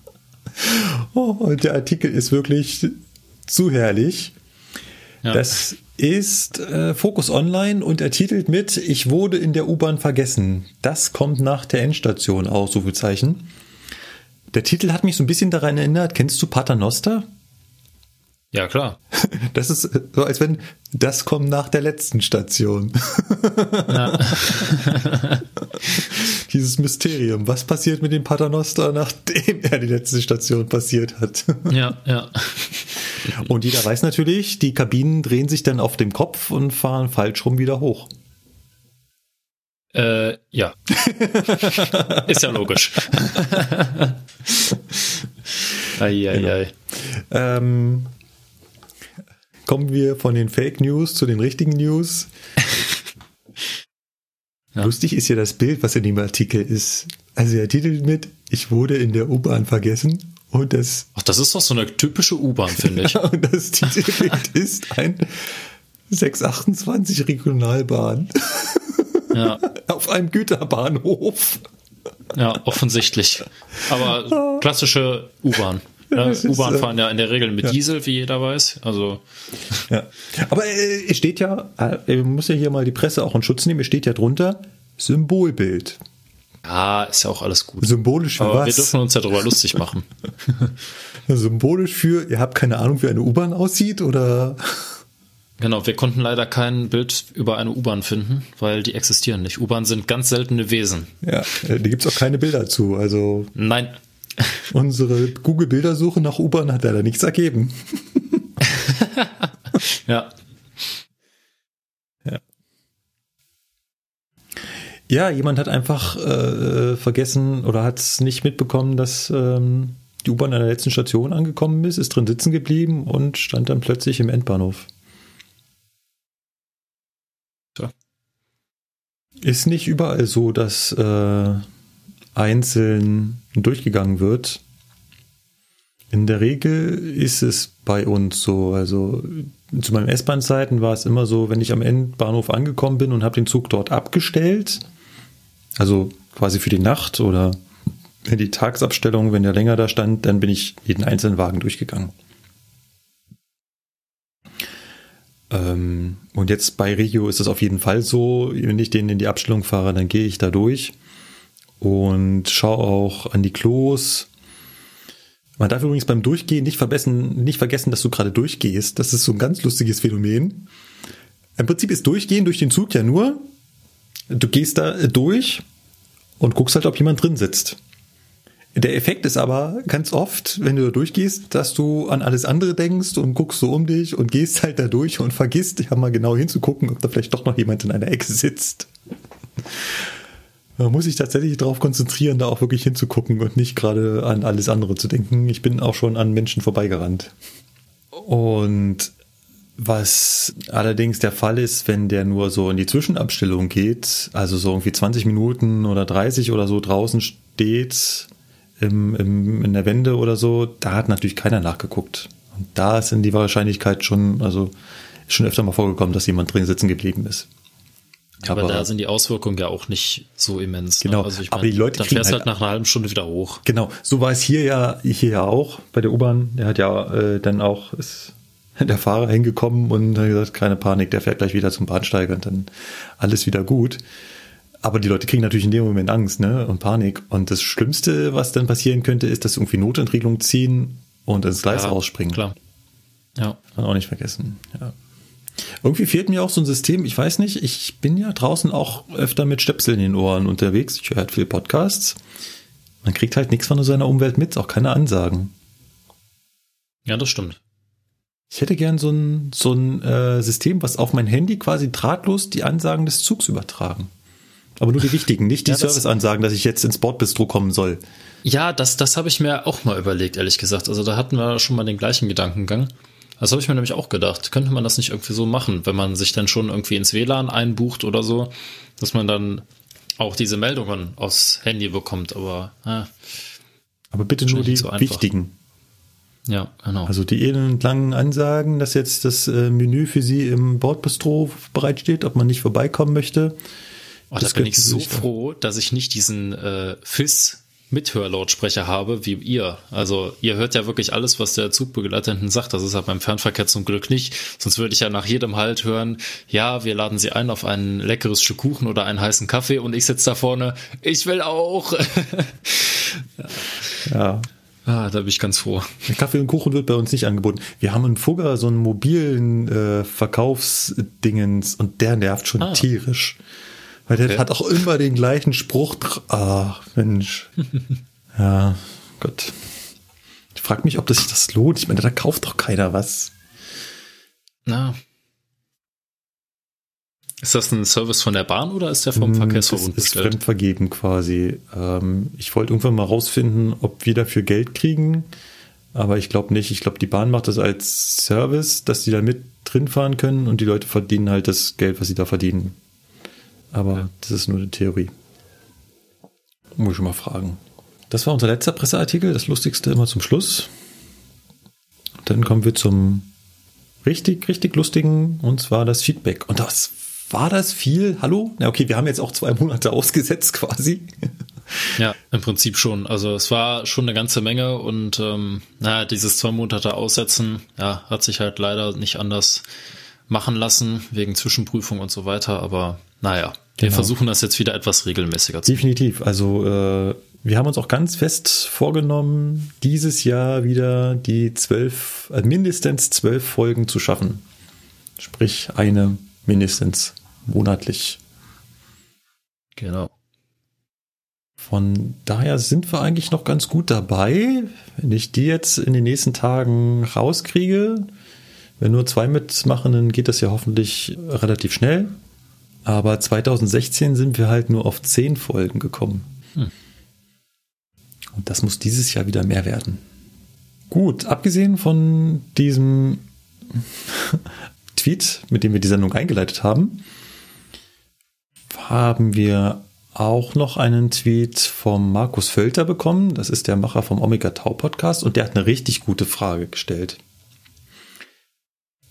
Oh, und der Artikel ist wirklich zu herrlich. Ja. Das ist äh, Focus Online und er titelt mit Ich wurde in der U-Bahn vergessen. Das kommt nach der Endstation, Ausrufezeichen. Der Titel hat mich so ein bisschen daran erinnert, kennst du Paternoster? ja, klar. (laughs) Das ist so, als wenn das kommt nach der letzten Station. Ja. (laughs) (laughs) dieses Mysterium. Was passiert mit dem Paternoster, (laughs) nachdem er die letzte Station passiert hat? Ja, ja. (laughs) Und jeder weiß natürlich, die Kabinen drehen sich dann auf dem Kopf und fahren falsch rum wieder hoch. Äh, ja. (laughs) Ist ja logisch. Eieiei. Genau. Ei. Ähm, kommen wir von den Fake News zu den richtigen News. Ja. Lustig ist ja das Bild, was in dem Artikel ist. Also er titelt mit, ich wurde in der U-Bahn vergessen und das. Ach, das ist doch so eine typische U-Bahn, finde ich. (laughs) und das Titelbild (laughs) ist ein 628 Regionalbahn. Ja. (laughs) Auf einem Güterbahnhof. Ja, offensichtlich. Aber klassische U-Bahn. Ja, U-Bahn äh, fahren ja in der Regel mit ja. Diesel, wie jeder weiß. Also. Ja. Aber äh, es steht ja, äh, muss ja hier mal die Presse auch in Schutz nehmen, es steht ja drunter Symbolbild. Ja, ist ja auch alles gut. Symbolisch für Aber was? wir dürfen uns ja darüber lustig machen. (laughs) Symbolisch für, ihr habt keine Ahnung, wie eine U-Bahn aussieht oder? Genau, wir konnten leider kein Bild über eine U-Bahn finden, weil die existieren nicht. U-Bahn sind ganz seltene Wesen. Ja, äh, da gibt's auch keine Bilder zu. Also Nein. (laughs) Unsere Google-Bildersuche nach U-Bahn hat leider nichts ergeben. (laughs) ja. Ja. Ja, jemand hat einfach äh, vergessen oder hat es nicht mitbekommen, dass ähm, die U-Bahn an der letzten Station angekommen ist, ist drin sitzen geblieben und stand dann plötzlich im Endbahnhof. Ist nicht überall so, dass äh, einzeln durchgegangen wird. In der Regel ist es bei uns so. Also zu meinen S-Bahn-Zeiten war es immer so, wenn ich am Endbahnhof angekommen bin und habe den Zug dort abgestellt, also quasi für die Nacht oder die Tagsabstellung, wenn der länger da stand, dann bin ich jeden einzelnen Wagen durchgegangen. Ähm, und jetzt bei Regio ist es auf jeden Fall so, wenn ich den in die Abstellung fahre, dann gehe ich da durch und schaue auch an die Klos. Man darf übrigens beim Durchgehen nicht, vergessen, nicht vergessen, dass du gerade durchgehst. Das ist so ein ganz lustiges Phänomen. Im Prinzip ist Durchgehen durch den Zug ja nur, du gehst da durch und guckst halt, ob jemand drin sitzt. Der Effekt ist aber ganz oft, wenn du da durchgehst, dass du an alles andere denkst und guckst so um dich und gehst halt da durch und vergisst, ja mal genau hinzugucken, ob da vielleicht doch noch jemand in einer Ecke sitzt. Man muss sich tatsächlich darauf konzentrieren, da auch wirklich hinzugucken und nicht gerade an alles andere zu denken. Ich bin auch schon an Menschen vorbeigerannt. Und was allerdings der Fall ist, wenn der nur so in die Zwischenabstellung geht, also so irgendwie 20 Minuten oder 30 oder so draußen steht, im, im, in der Wende oder so, da hat natürlich keiner nachgeguckt. Und da ist in die Wahrscheinlichkeit schon, also schon öfter mal vorgekommen, dass jemand drin sitzen geblieben ist. Aber, aber, da sind die Auswirkungen ja auch nicht so immens. Ne? Genau. Also ich mein, aber die Leute dann fährst halt, halt nach einer halben Stunde wieder hoch. Genau. So war es hier ja, hier ja auch bei der U-Bahn. Der hat ja äh, dann auch, ist (laughs) der Fahrer hingekommen und hat gesagt, keine Panik, der fährt gleich wieder zum Bahnsteiger und dann alles wieder gut. Aber die Leute kriegen natürlich in dem Moment Angst, ne, und Panik. Und das Schlimmste, was dann passieren könnte, ist, dass sie irgendwie Notentriegelung ziehen und ins Gleis ja, rausspringen. Klar. Ja. Kann auch nicht vergessen. Ja. Irgendwie fehlt mir auch so ein System, ich weiß nicht, ich bin ja draußen auch öfter mit Stöpseln in den Ohren unterwegs. Ich höre halt viel Podcasts. Man kriegt halt nichts von seiner Umwelt mit, auch keine Ansagen. Ja, das stimmt. Ich hätte gern so ein, so ein äh, System, was auf mein Handy quasi drahtlos die Ansagen des Zugs übertragen. Aber nur die wichtigen, nicht die ja, Serviceansagen, dass ich jetzt ins Bordbistro kommen soll. Ja, das, das habe ich mir auch mal überlegt, ehrlich gesagt. Also da hatten wir schon mal den gleichen Gedankengang. Das habe ich mir nämlich auch gedacht. Könnte man das nicht irgendwie so machen, wenn man sich dann schon irgendwie ins WLAN einbucht oder so, dass man dann auch diese Meldungen aufs Handy bekommt, aber äh, aber bitte nur die so wichtigen. Ja, genau. Also die elendlangen Ansagen, dass jetzt das äh, Menü für Sie im Bordbistro bereitsteht, ob man nicht vorbeikommen möchte. Oh, da bin ich so froh, dass ich nicht diesen äh, FIS Mithörlautsprecher habe wie ihr. Also ihr hört ja wirklich alles, was der Zugbegleiter hinten sagt. Das ist ja beim Fernverkehr zum Glück nicht. Sonst würde ich ja nach jedem Halt hören, ja, wir laden Sie ein auf ein leckeres Stück Kuchen oder einen heißen Kaffee und ich sitze da vorne, ich will auch. (laughs) ja. ja. Ah, da bin ich ganz froh. Kaffee und Kuchen wird bei uns nicht angeboten. Wir haben in Fugger so einen mobilen äh, Verkaufsdingens und der nervt schon ah. tierisch. Weil der okay. hat auch immer den gleichen Spruch. Ah, Mensch. (laughs) ja, Gott. Ich frage mich, ob das sich das lohnt. Ich meine, da kauft doch keiner was. Na. Ist das ein Service von der Bahn oder ist der vom hm, Verkehrsverbund das ist fremdvergeben quasi. Ähm, ich wollte irgendwann mal rausfinden, ob wir dafür Geld kriegen. Aber ich glaube nicht. Ich glaube, die Bahn macht das als Service, dass die da mit drin fahren können und die Leute verdienen halt das Geld, was sie da verdienen. Aber ja. das ist nur eine Theorie. Muss ich mal fragen. Das war unser letzter Presseartikel, das lustigste immer zum Schluss. Dann kommen wir zum richtig, richtig lustigen, und zwar das Feedback. Und das war das viel? Hallo? Na okay, wir haben jetzt auch zwei (laughs) Monate ausgesetzt quasi. Ja, im Prinzip schon. Also es war schon eine ganze Menge und ähm, naja, dieses zwei Monate Aussetzen, ja, hat sich halt leider nicht anders machen lassen, wegen Zwischenprüfung und so weiter. Aber naja, wir genau. versuchen das jetzt wieder etwas regelmäßiger zu Definitiv. Also äh, wir haben uns auch ganz fest vorgenommen, dieses Jahr wieder die zwölf, äh, mindestens zwölf Folgen zu schaffen. Sprich eine mindestens monatlich. Genau. Von daher sind wir eigentlich noch ganz gut dabei. Wenn ich die jetzt in den nächsten Tagen rauskriege, wenn nur zwei mitmachen, dann geht das ja hoffentlich relativ schnell. Aber 2016 sind wir halt nur auf zehn Folgen gekommen. Hm. Und das muss dieses Jahr wieder mehr werden. Gut, abgesehen von diesem (laughs) Tweet, mit dem wir die Sendung eingeleitet haben, haben wir auch noch einen Tweet vom Markus Völter bekommen. Das ist der Macher vom Omega Tau Podcast und der hat eine richtig gute Frage gestellt.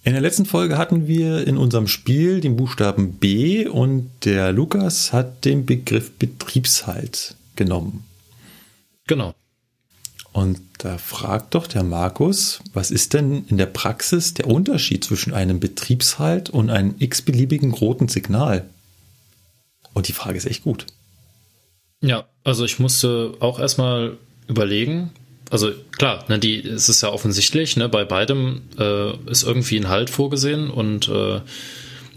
In der letzten Folge hatten wir in unserem Spiel den Buchstaben B und der Lukas hat den Begriff Betriebshalt genommen. Genau. Und da fragt doch der Markus, was ist denn in der Praxis der Unterschied zwischen einem Betriebshalt und einem x-beliebigen roten Signal? Und die Frage ist echt gut. Ja, also ich musste auch erstmal überlegen. Also klar, ne, die, es ist ja offensichtlich, ne, bei beidem äh, ist irgendwie ein Halt vorgesehen und äh,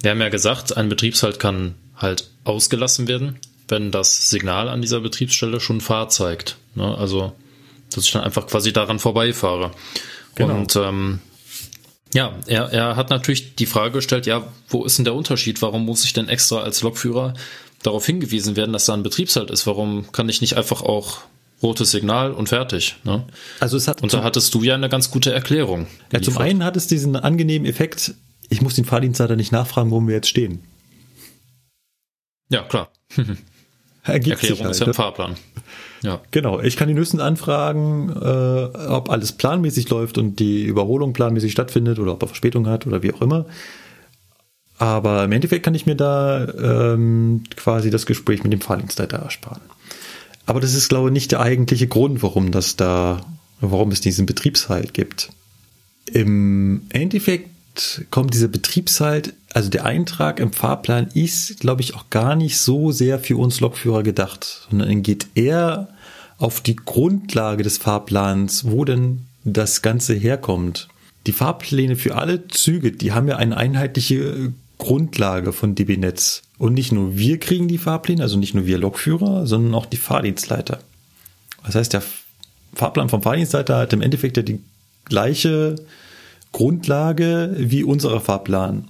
wir haben ja gesagt, ein Betriebshalt kann halt ausgelassen werden, wenn das Signal an dieser Betriebsstelle schon Fahrt zeigt. Ne? Also, dass ich dann einfach quasi daran vorbeifahre. Genau. Und ähm, ja, er, er hat natürlich die Frage gestellt, ja, wo ist denn der Unterschied? Warum muss ich denn extra als Lokführer darauf hingewiesen werden, dass da ein Betriebshalt ist? Warum kann ich nicht einfach auch rotes Signal und fertig? Ne? Also es hat und da hattest du ja eine ganz gute Erklärung. Ja, zum einen hat es diesen angenehmen Effekt, ich muss den Fahrdienstleiter nicht nachfragen, wo wir jetzt stehen. Ja, klar. (laughs) Ergibt Erklärung halt, ist ja im ne? Fahrplan. Ja. Genau, ich kann ihn höchstens anfragen, äh, ob alles planmäßig läuft und die Überholung planmäßig stattfindet oder ob er Verspätung hat oder wie auch immer. Aber im Endeffekt kann ich mir da ähm, quasi das Gespräch mit dem Fahrdienstleiter ersparen. Aber das ist, glaube ich, nicht der eigentliche Grund, warum das da, warum es diesen Betriebshalt gibt. Im Endeffekt kommt dieser Betriebshalt, also der Eintrag im Fahrplan ist, glaube ich, auch gar nicht so sehr für uns Lokführer gedacht, sondern geht eher auf die Grundlage des Fahrplans, wo denn das Ganze herkommt. Die Fahrpläne für alle Züge, die haben ja eine einheitliche Grundlage von DB Netz. Und nicht nur wir kriegen die Fahrpläne, also nicht nur wir Lokführer, sondern auch die Fahrdienstleiter. Das heißt, der Fahrplan vom Fahrdienstleiter hat im Endeffekt ja die gleiche Grundlage wie unser Fahrplan.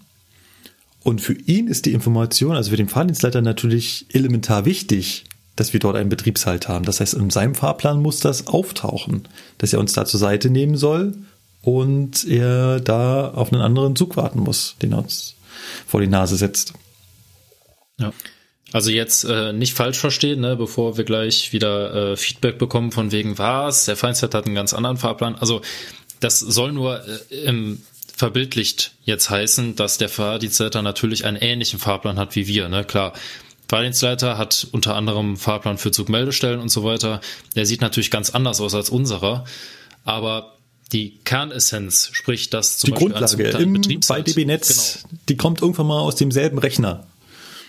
Und für ihn ist die Information, also für den Fahrdienstleiter natürlich elementar wichtig, dass wir dort einen Betriebshalt haben. Das heißt, in seinem Fahrplan muss das auftauchen, dass er uns da zur Seite nehmen soll und er da auf einen anderen Zug warten muss, den er uns vor die Nase setzt. Ja. Also jetzt äh, nicht falsch verstehen, ne, bevor wir gleich wieder äh, Feedback bekommen von wegen was, der Feinstadt hat einen ganz anderen Fahrplan. Also das soll nur äh, im verbildlicht jetzt heißen, dass der Fahrdienstleiter natürlich einen ähnlichen Fahrplan hat wie wir. Ne? Klar, Fahrdienstleiter hat unter anderem Fahrplan für Zugmeldestellen und so weiter. Der sieht natürlich ganz anders aus als unserer, aber die Kernessenz, sprich das zum die Beispiel Grundlage im, bei DB Netz, genau. die kommt irgendwann mal aus demselben Rechner.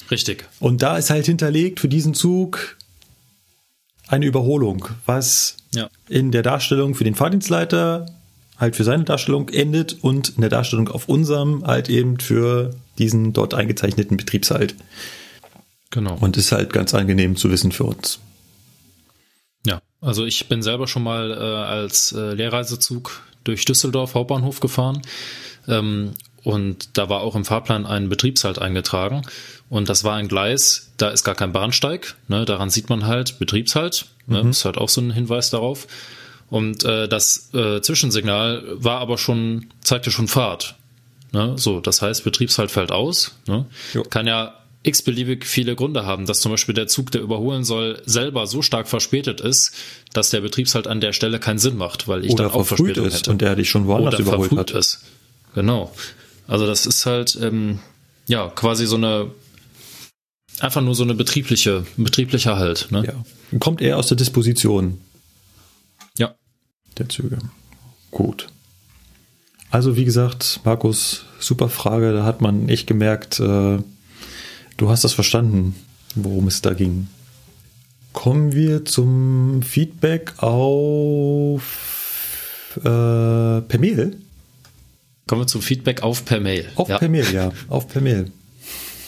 Richtig. Und da ist halt hinterlegt für diesen Zug eine Überholung, was ja. in der Darstellung für den Fahrdienstleiter halt für seine Darstellung endet und in der Darstellung auf unserem halt eben für diesen dort eingezeichneten Betriebshalt. Genau. Und ist halt ganz angenehm zu wissen für uns. Also ich bin selber schon mal äh, als äh, Lehrreisezug durch Düsseldorf Hauptbahnhof gefahren. Ähm, und da war auch im Fahrplan ein Betriebshalt eingetragen. Und das war ein Gleis, da ist gar kein Bahnsteig. Ne, daran sieht man halt Betriebshalt. Ne, Ist halt auch so ein Hinweis darauf. Und äh, das äh, Zwischensignal war aber schon, zeigte schon Fahrt. Ne? So, das heißt, Betriebshalt fällt aus. Ne? Jo. Kann ja x-beliebig viele Gründe haben, dass zum Beispiel der Zug, der überholen soll, selber so stark verspätet ist, dass der Betriebshalt an der Stelle keinen Sinn macht, weil ich Oder dann auch Verspätung ist hätte. und der dich schon woanders Oder überholt hat. ist. Genau. Also das ist halt ähm, ja quasi so eine einfach nur so eine betriebliche, betrieblicher Halt. Ne? Ja. Kommt eher aus der Disposition ja. der Züge. Gut. Also wie gesagt, Markus, super Frage. Da hat man echt gemerkt, äh, du hast das verstanden, worum es da ging. Kommen wir zum Feedback auf äh, per Mail. Kommen wir zum Feedback auf per Mail. Auf ja. per Mail, ja. Auf per Mail.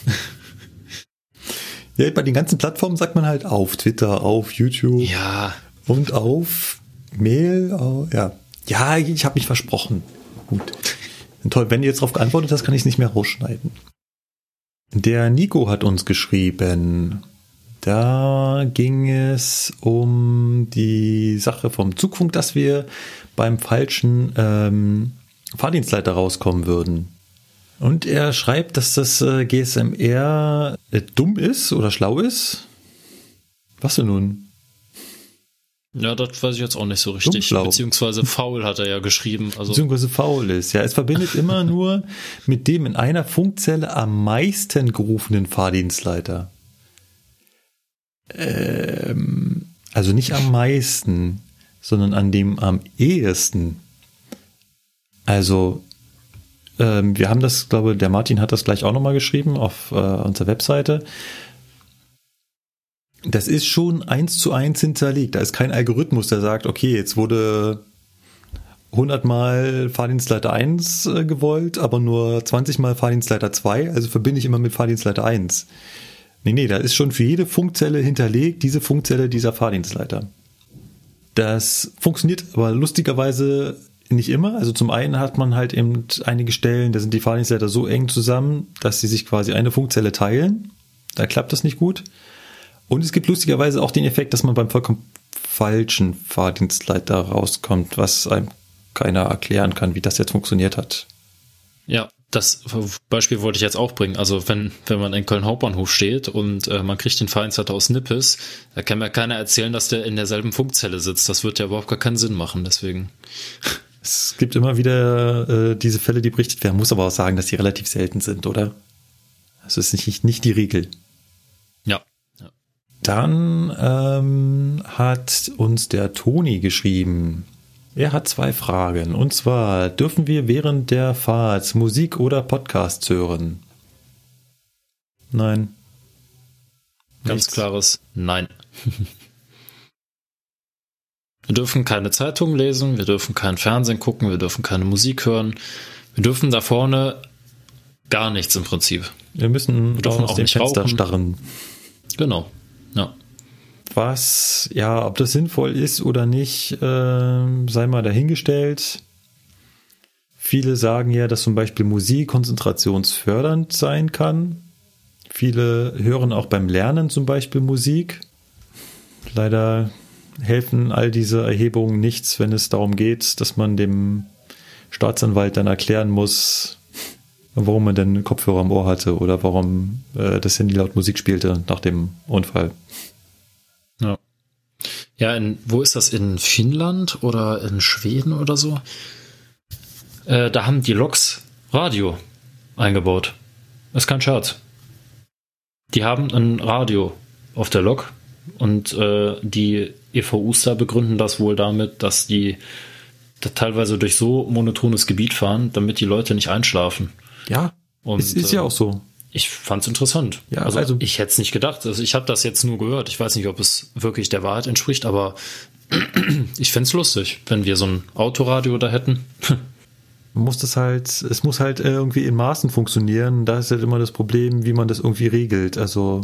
(laughs) ja, bei den ganzen Plattformen sagt man halt auf Twitter, auf YouTube ja, und auf Mail. au- Ja, ja ich habe mich versprochen. Gut. Toll, wenn du jetzt darauf geantwortet hast, kann ich es nicht mehr rausschneiden. Der Nico hat uns geschrieben. Da ging es um die Sache vom Zugfunk, dass wir beim falschen ähm, Fahrdienstleiter rauskommen würden. Und er schreibt, dass das äh, GSMR äh, dumm ist oder schlau ist. Was denn nun? Ja, das weiß ich jetzt auch nicht so richtig. Dummschlau. Beziehungsweise faul hat er ja geschrieben. Also beziehungsweise faul ist. Ja, es verbindet (laughs) immer nur mit dem in einer Funkzelle am meisten gerufenen Fahrdienstleiter. Ähm, also nicht am meisten, sondern an dem am ehesten. Also ähm, wir haben das, glaube der Martin hat das gleich auch nochmal geschrieben auf äh, unserer Webseite. Das ist schon eins zu eins hinterlegt. Da ist kein Algorithmus, der sagt, okay, jetzt wurde 100 Mal Fahrdienstleiter 1 äh, gewollt, aber nur 20 Mal Fahrdienstleiter 2, also verbinde ich immer mit Fahrdienstleiter 1. Nee, nee, da ist schon für jede Funkzelle hinterlegt, diese Funkzelle dieser Fahrdienstleiter. Das funktioniert aber lustigerweise nicht immer. Also zum einen hat man halt eben einige Stellen, da sind die Fahrdienstleiter so eng zusammen, dass sie sich quasi eine Funkzelle teilen. Da klappt das nicht gut. Und es gibt lustigerweise auch den Effekt, dass man beim vollkommen falschen Fahrdienstleiter rauskommt, was einem keiner erklären kann, wie das jetzt funktioniert hat. Ja, das Beispiel wollte ich jetzt auch bringen. Also wenn, wenn man in Köln Hauptbahnhof steht und äh, man kriegt den Vereinsleiter aus Nippes, da kann mir keiner erzählen, dass der in derselben Funkzelle sitzt. Das wird ja überhaupt gar keinen Sinn machen. Deswegen. (laughs) Es gibt immer wieder äh, diese Fälle, die berichtet werden. Muss aber auch sagen, dass die relativ selten sind, oder? Das ist nicht, nicht die Regel. Dann ähm, hat uns der Toni geschrieben. Er hat zwei Fragen. Und zwar, dürfen wir während der Fahrt Musik oder Podcasts hören? Nein. Ganz Nichts. klares Nein. wir dürfen keine Zeitung lesen, wir dürfen kein Fernsehen gucken, wir dürfen keine Musik hören. Wir dürfen da vorne gar nichts im Prinzip. Wir müssen Wir dürfen aus auch dem nicht Fenster rauchen. starren. Genau. Ja. Was, ja, ob das sinnvoll ist oder nicht, ähm, sei mal dahingestellt. Viele sagen ja, dass zum Beispiel Musik konzentrationsfördernd sein kann. Viele hören auch beim Lernen zum Beispiel Musik. Leider helfen all diese Erhebungen nichts, wenn es darum geht, dass man dem Staatsanwalt dann erklären muss, warum man denn Kopfhörer am Ohr hatte oder warum äh, das Handy laut Musik spielte nach dem Unfall. Ja. Ja, in, wo ist das? In Finnland oder in Schweden oder so? Äh, da haben die Loks Radio eingebaut. ist kein Scherz. Die haben ein Radio auf der Lok und äh, die EVUs da begründen das wohl damit, dass die teilweise durch so monotones Gebiet fahren, damit die Leute nicht einschlafen. Ja, Und, es ist ja äh, auch so. Ich fand's interessant. Ja, also, also- ich hätte es nicht gedacht. Also ich habe das jetzt nur gehört. Ich weiß nicht, ob es wirklich der Wahrheit entspricht, aber (clears throat) ich fänd's lustig, wenn wir so ein Autoradio da hätten. Muss das halt, es muss halt irgendwie in Maßen funktionieren. Da ist halt immer das Problem, wie man das irgendwie regelt. Also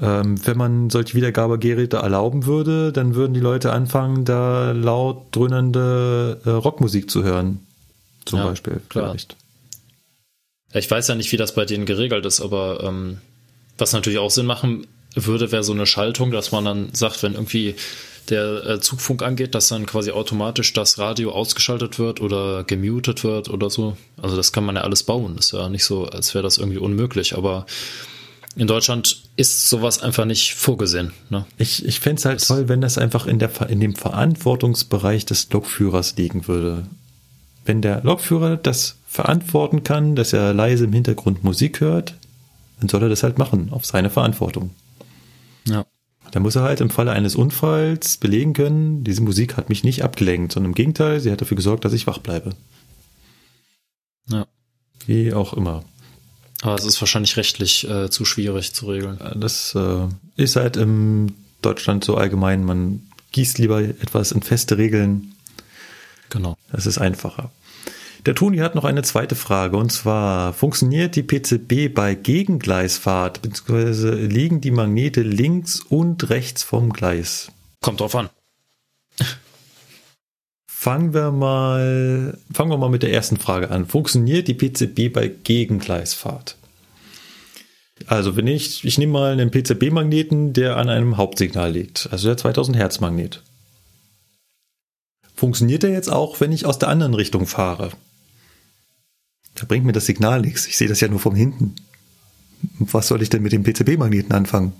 Ähm, wenn man solche Wiedergabegeräte erlauben würde, dann würden die Leute anfangen, da laut dröhnende äh, Rockmusik zu hören. Zum Ja, Beispiel, klar. vielleicht. Ich weiß ja nicht, wie das bei denen geregelt ist, aber ähm, was natürlich auch Sinn machen würde, wäre so eine Schaltung, dass man dann sagt, wenn irgendwie der äh, Zugfunk angeht, dass dann quasi automatisch das Radio ausgeschaltet wird oder gemutet wird oder so. Also das kann man ja alles bauen. Ist ja nicht so, als wäre das irgendwie unmöglich, aber in Deutschland ist sowas einfach nicht vorgesehen. Ne? Ich, ich fände es halt Das- toll, wenn das einfach in, der, in dem Verantwortungsbereich des Lokführers liegen würde. Wenn der Lokführer das verantworten kann, dass er leise im Hintergrund Musik hört, dann soll er das halt machen, auf seine Verantwortung. Ja. Da muss er halt im Falle eines Unfalls belegen können, diese Musik hat mich nicht abgelenkt, sondern im Gegenteil, sie hat dafür gesorgt, dass ich wach bleibe. Ja. Wie auch immer. Aber es ist wahrscheinlich rechtlich äh, zu schwierig zu regeln. Das äh, ist halt in Deutschland so allgemein, man gießt lieber etwas in feste Regeln, Genau. Das ist einfacher. Der Toni hat noch eine zweite Frage und zwar, funktioniert die PCB bei Gegengleisfahrt, beziehungsweise liegen die Magnete links und rechts vom Gleis? Kommt drauf an. Fangen wir mal, fangen wir mal mit der ersten Frage an. Funktioniert die PCB bei Gegengleisfahrt? Also wenn ich, ich nehme mal einen PCB-Magneten, der an einem Hauptsignal liegt, also der 2000 Hertz Magnet. Funktioniert der jetzt auch, wenn ich aus der anderen Richtung fahre? Da bringt mir das Signal nichts. Ich sehe das ja nur von hinten. Was soll ich denn mit dem PCB-Magneten anfangen?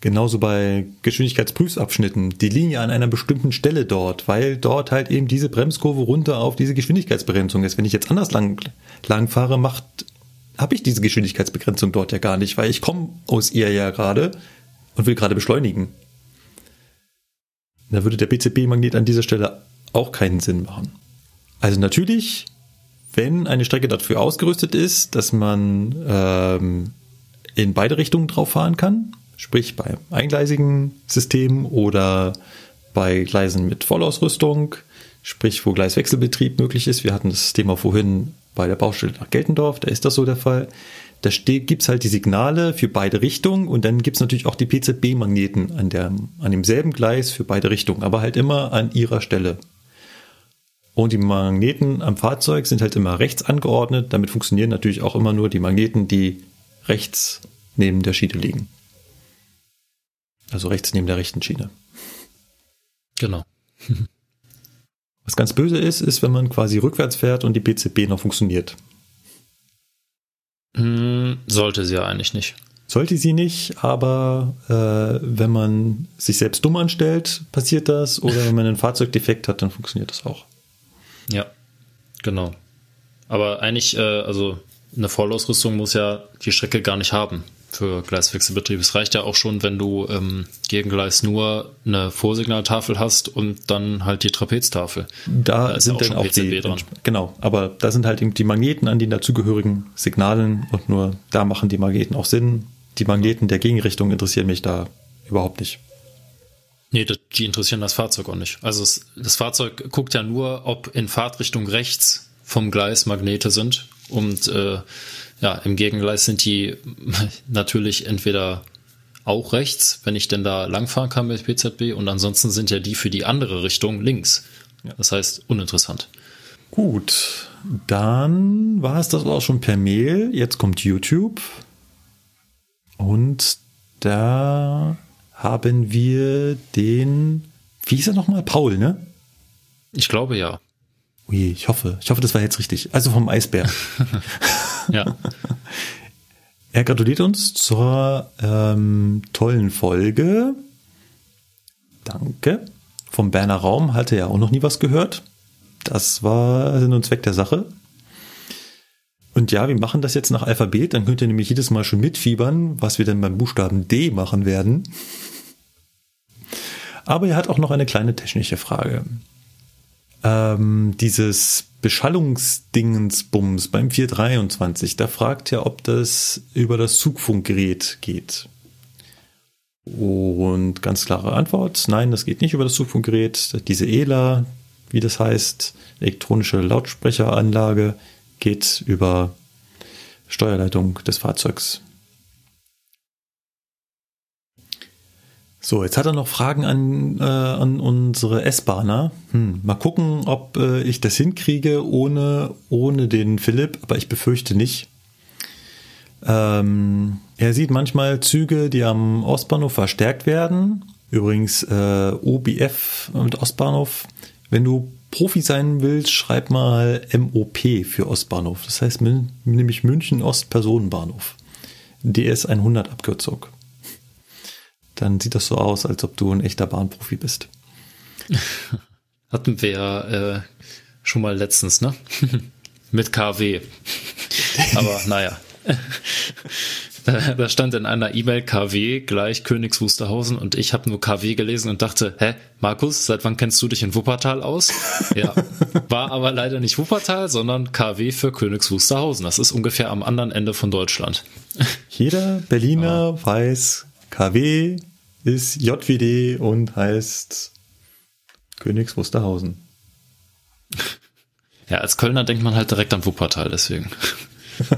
Genauso bei Geschwindigkeitsprüfabschnitten. Die Linie an einer bestimmten Stelle dort, weil dort halt eben diese Bremskurve runter auf diese Geschwindigkeitsbegrenzung ist. Wenn ich jetzt anders lang, lang fahre, macht, habe ich diese Geschwindigkeitsbegrenzung dort ja gar nicht, weil ich komme aus ihr ja gerade und will gerade beschleunigen. Da würde der PCB-Magnet an dieser Stelle auch keinen Sinn machen. Also natürlich, wenn eine Strecke dafür ausgerüstet ist, dass man ähm, in beide Richtungen drauf fahren kann, sprich bei eingleisigen Systemen oder bei Gleisen mit Vollausrüstung, sprich wo Gleiswechselbetrieb möglich ist. Wir hatten das Thema vorhin bei der Baustelle nach Geltendorf, da ist das so der Fall. Da gibt es halt die Signale für beide Richtungen und dann gibt es natürlich auch die PZB-Magneten an, der, an demselben Gleis für beide Richtungen, aber halt immer an ihrer Stelle. Und die Magneten am Fahrzeug sind halt immer rechts angeordnet. Damit funktionieren natürlich auch immer nur die Magneten, die rechts neben der Schiene liegen. Also rechts neben der rechten Schiene. Genau. (laughs) Was ganz böse ist, ist, wenn man quasi rückwärts fährt und die PCB noch funktioniert. Hm, sollte sie ja eigentlich nicht. Sollte sie nicht, aber äh, wenn man sich selbst dumm anstellt, passiert das. Oder wenn man einen Fahrzeugdefekt hat, dann funktioniert das auch. Ja, genau. Aber eigentlich, äh, also eine Vollausrüstung muss ja die Strecke gar nicht haben für Gleiswechselbetrieb. Es reicht ja auch schon, wenn du ähm, gegen Gleis nur eine Vorsignaltafel hast und dann halt die Trapeztafel. Da, Da sind auch dann auch PCB die dran. Genau, aber da sind halt eben die Magneten an den dazugehörigen Signalen und nur da machen die Magneten auch Sinn. Die Magneten der Gegenrichtung interessieren mich da überhaupt nicht. Nee, die interessieren das Fahrzeug auch nicht. Also es, das Fahrzeug guckt ja nur, ob in Fahrtrichtung rechts vom Gleis Magnete sind. Und äh, ja, im Gegengleis sind die (laughs) natürlich entweder auch rechts, wenn ich denn da langfahren kann mit PZB, und ansonsten sind ja die für die andere Richtung links. Das heißt, uninteressant. Gut, dann war es das auch schon per Mail. Jetzt kommt YouTube. Und da haben wir den, wie hieß er nochmal? Paul, ne? Ich glaube ja. Ui, ich hoffe, ich hoffe, das war jetzt richtig. Also vom Eisbär. (laughs) Ja. (laughs) Er gratuliert uns zur ähm, tollen Folge. Danke. Vom Berner Raum hatte er auch noch nie was gehört. Das war Sinn und Zweck der Sache. Und ja, wir machen das jetzt nach Alphabet. Dann könnt ihr nämlich jedes Mal schon mitfiebern, was wir denn beim Buchstaben D machen werden. Aber er hat auch noch eine kleine technische Frage. Ähm, dieses Beschallungsdingensbums beim 423, da fragt er, ob das über das Zugfunkgerät geht. Und ganz klare Antwort, nein, das geht nicht über das Zugfunkgerät. Diese ELA, wie das heißt, elektronische Lautsprecheranlage, geht über Steuerleitung des Fahrzeugs. So, jetzt hat er noch Fragen an, äh, an unsere S-Bahner. Hm, mal gucken, ob äh, ich das hinkriege ohne, ohne den Philipp, aber ich befürchte nicht. Ähm, er sieht manchmal Züge, die am Ostbahnhof verstärkt werden. Übrigens äh, OBF und Ostbahnhof. Wenn du Profi sein willst, schreib mal MOP für Ostbahnhof. Das heißt nämlich München Ostpersonenbahnhof. DS 100 Abkürzung. Dann sieht das so aus, als ob du ein echter Bahnprofi bist. (laughs) Hatten wir ja äh, schon mal letztens, ne? (laughs) Mit KW. Aber naja. (laughs) Da stand in einer E-Mail KW gleich Königs Wusterhausen und ich habe nur KW gelesen und dachte, hä, Markus, seit wann kennst du dich in Wuppertal aus? Ja, war aber leider nicht Wuppertal, sondern KW für Königs Wusterhausen. Das ist ungefähr am anderen Ende von Deutschland. Jeder Berliner ja. weiß, KW ist JWD und heißt Königs Wusterhausen. Ja, als Kölner denkt man halt direkt an Wuppertal, deswegen. (laughs)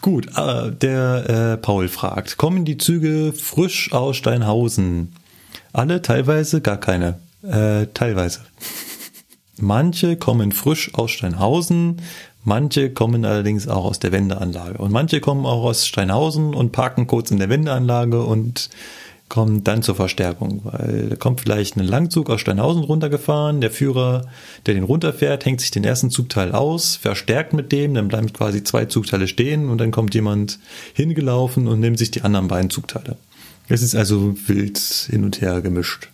Gut, äh, der äh, Paul fragt, kommen die Züge frisch aus Steinhausen? Alle, teilweise, gar keine. Äh, teilweise. (laughs) Manche kommen frisch aus Steinhausen, manche kommen allerdings auch aus der Wendeanlage. Und manche kommen auch aus Steinhausen und parken kurz in der Wendeanlage und kommt dann zur Verstärkung, weil da kommt vielleicht ein Langzug aus Steinhausen runtergefahren, der Führer, der den runterfährt, hängt sich den ersten Zugteil aus, verstärkt mit dem, dann bleiben quasi zwei Zugteile stehen und dann kommt jemand hingelaufen und nimmt sich die anderen beiden Zugteile. Es ist also wild hin und her gemischt.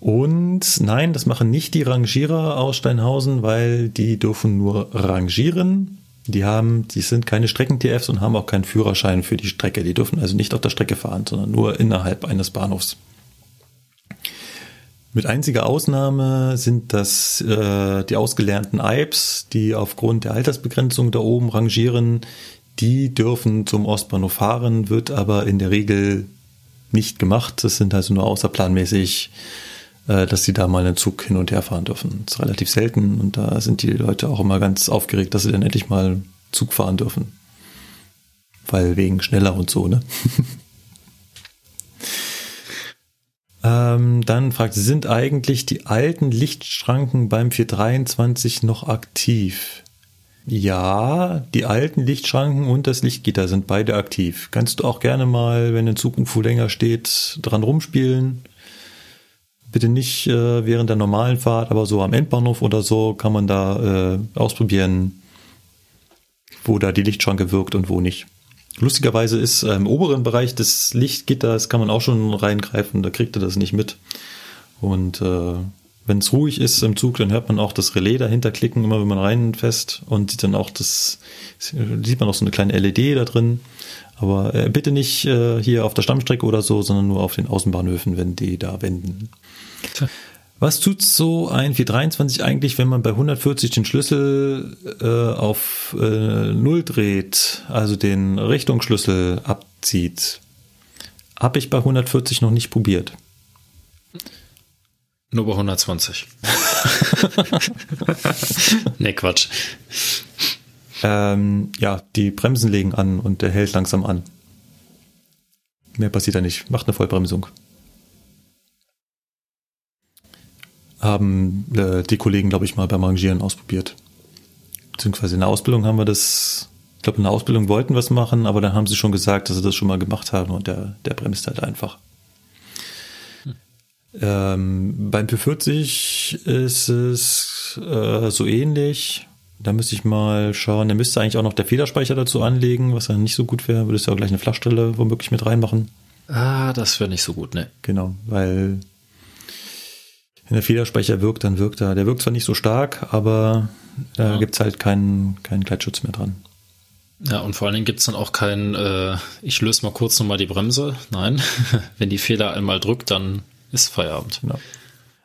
Und nein, das machen nicht die Rangierer aus Steinhausen, weil die dürfen nur rangieren die haben, die sind keine Strecken-TFs und haben auch keinen Führerschein für die Strecke. Die dürfen also nicht auf der Strecke fahren, sondern nur innerhalb eines Bahnhofs. Mit einziger Ausnahme sind das äh, die ausgelernten Eibs, die aufgrund der Altersbegrenzung da oben rangieren. Die dürfen zum Ostbahnhof fahren, wird aber in der Regel nicht gemacht. Das sind also nur außerplanmäßig dass sie da mal einen Zug hin und her fahren dürfen. Das ist relativ selten und da sind die Leute auch immer ganz aufgeregt, dass sie dann endlich mal Zug fahren dürfen. Weil wegen schneller und so, ne? (laughs) ähm, dann fragt sie, sind eigentlich die alten Lichtschranken beim 423 noch aktiv? Ja, die alten Lichtschranken und das Lichtgitter sind beide aktiv. Kannst du auch gerne mal, wenn ein Zug irgendwo länger steht, dran rumspielen. Bitte nicht äh, während der normalen Fahrt, aber so am Endbahnhof oder so kann man da äh, ausprobieren, wo da die Lichtschranke wirkt und wo nicht. Lustigerweise ist äh, im oberen Bereich des Lichtgitters kann man auch schon reingreifen, da kriegt er das nicht mit. Und äh, wenn es ruhig ist im Zug, dann hört man auch das Relais dahinter klicken, immer wenn man reinfest und sieht dann auch das, sieht man auch so eine kleine LED da drin. Aber äh, bitte nicht äh, hier auf der Stammstrecke oder so, sondern nur auf den Außenbahnhöfen, wenn die da wenden. Was tut so ein 423 eigentlich, wenn man bei 140 den Schlüssel äh, auf äh, 0 dreht, also den Richtungsschlüssel abzieht? Habe ich bei 140 noch nicht probiert. Nur bei 120. (laughs) nee, Quatsch. Ähm, ja, die Bremsen legen an und der hält langsam an. Mehr passiert da nicht. Macht eine Vollbremsung. Haben äh, die Kollegen, glaube ich, mal beim Rangieren ausprobiert. Beziehungsweise in der Ausbildung haben wir das, ich glaube, in der Ausbildung wollten wir es machen, aber dann haben sie schon gesagt, dass sie das schon mal gemacht haben und der, der bremst halt einfach. Hm. Ähm, beim P40 ist es äh, so ähnlich. Da müsste ich mal schauen. Da müsste eigentlich auch noch der Federspeicher dazu anlegen, was dann nicht so gut wäre. Würdest du auch gleich eine Flachstelle womöglich mit reinmachen. Ah, das wäre nicht so gut, ne? Genau, weil wenn der Federspeicher wirkt, dann wirkt er. Der wirkt zwar nicht so stark, aber da ja. gibt's halt keinen, keinen Gleitschutz mehr dran. Ja, und vor allen Dingen gibt's dann auch keinen, äh, ich löse mal kurz nochmal die Bremse. Nein, (laughs) wenn die Feder einmal drückt, dann ist Feierabend. Genau.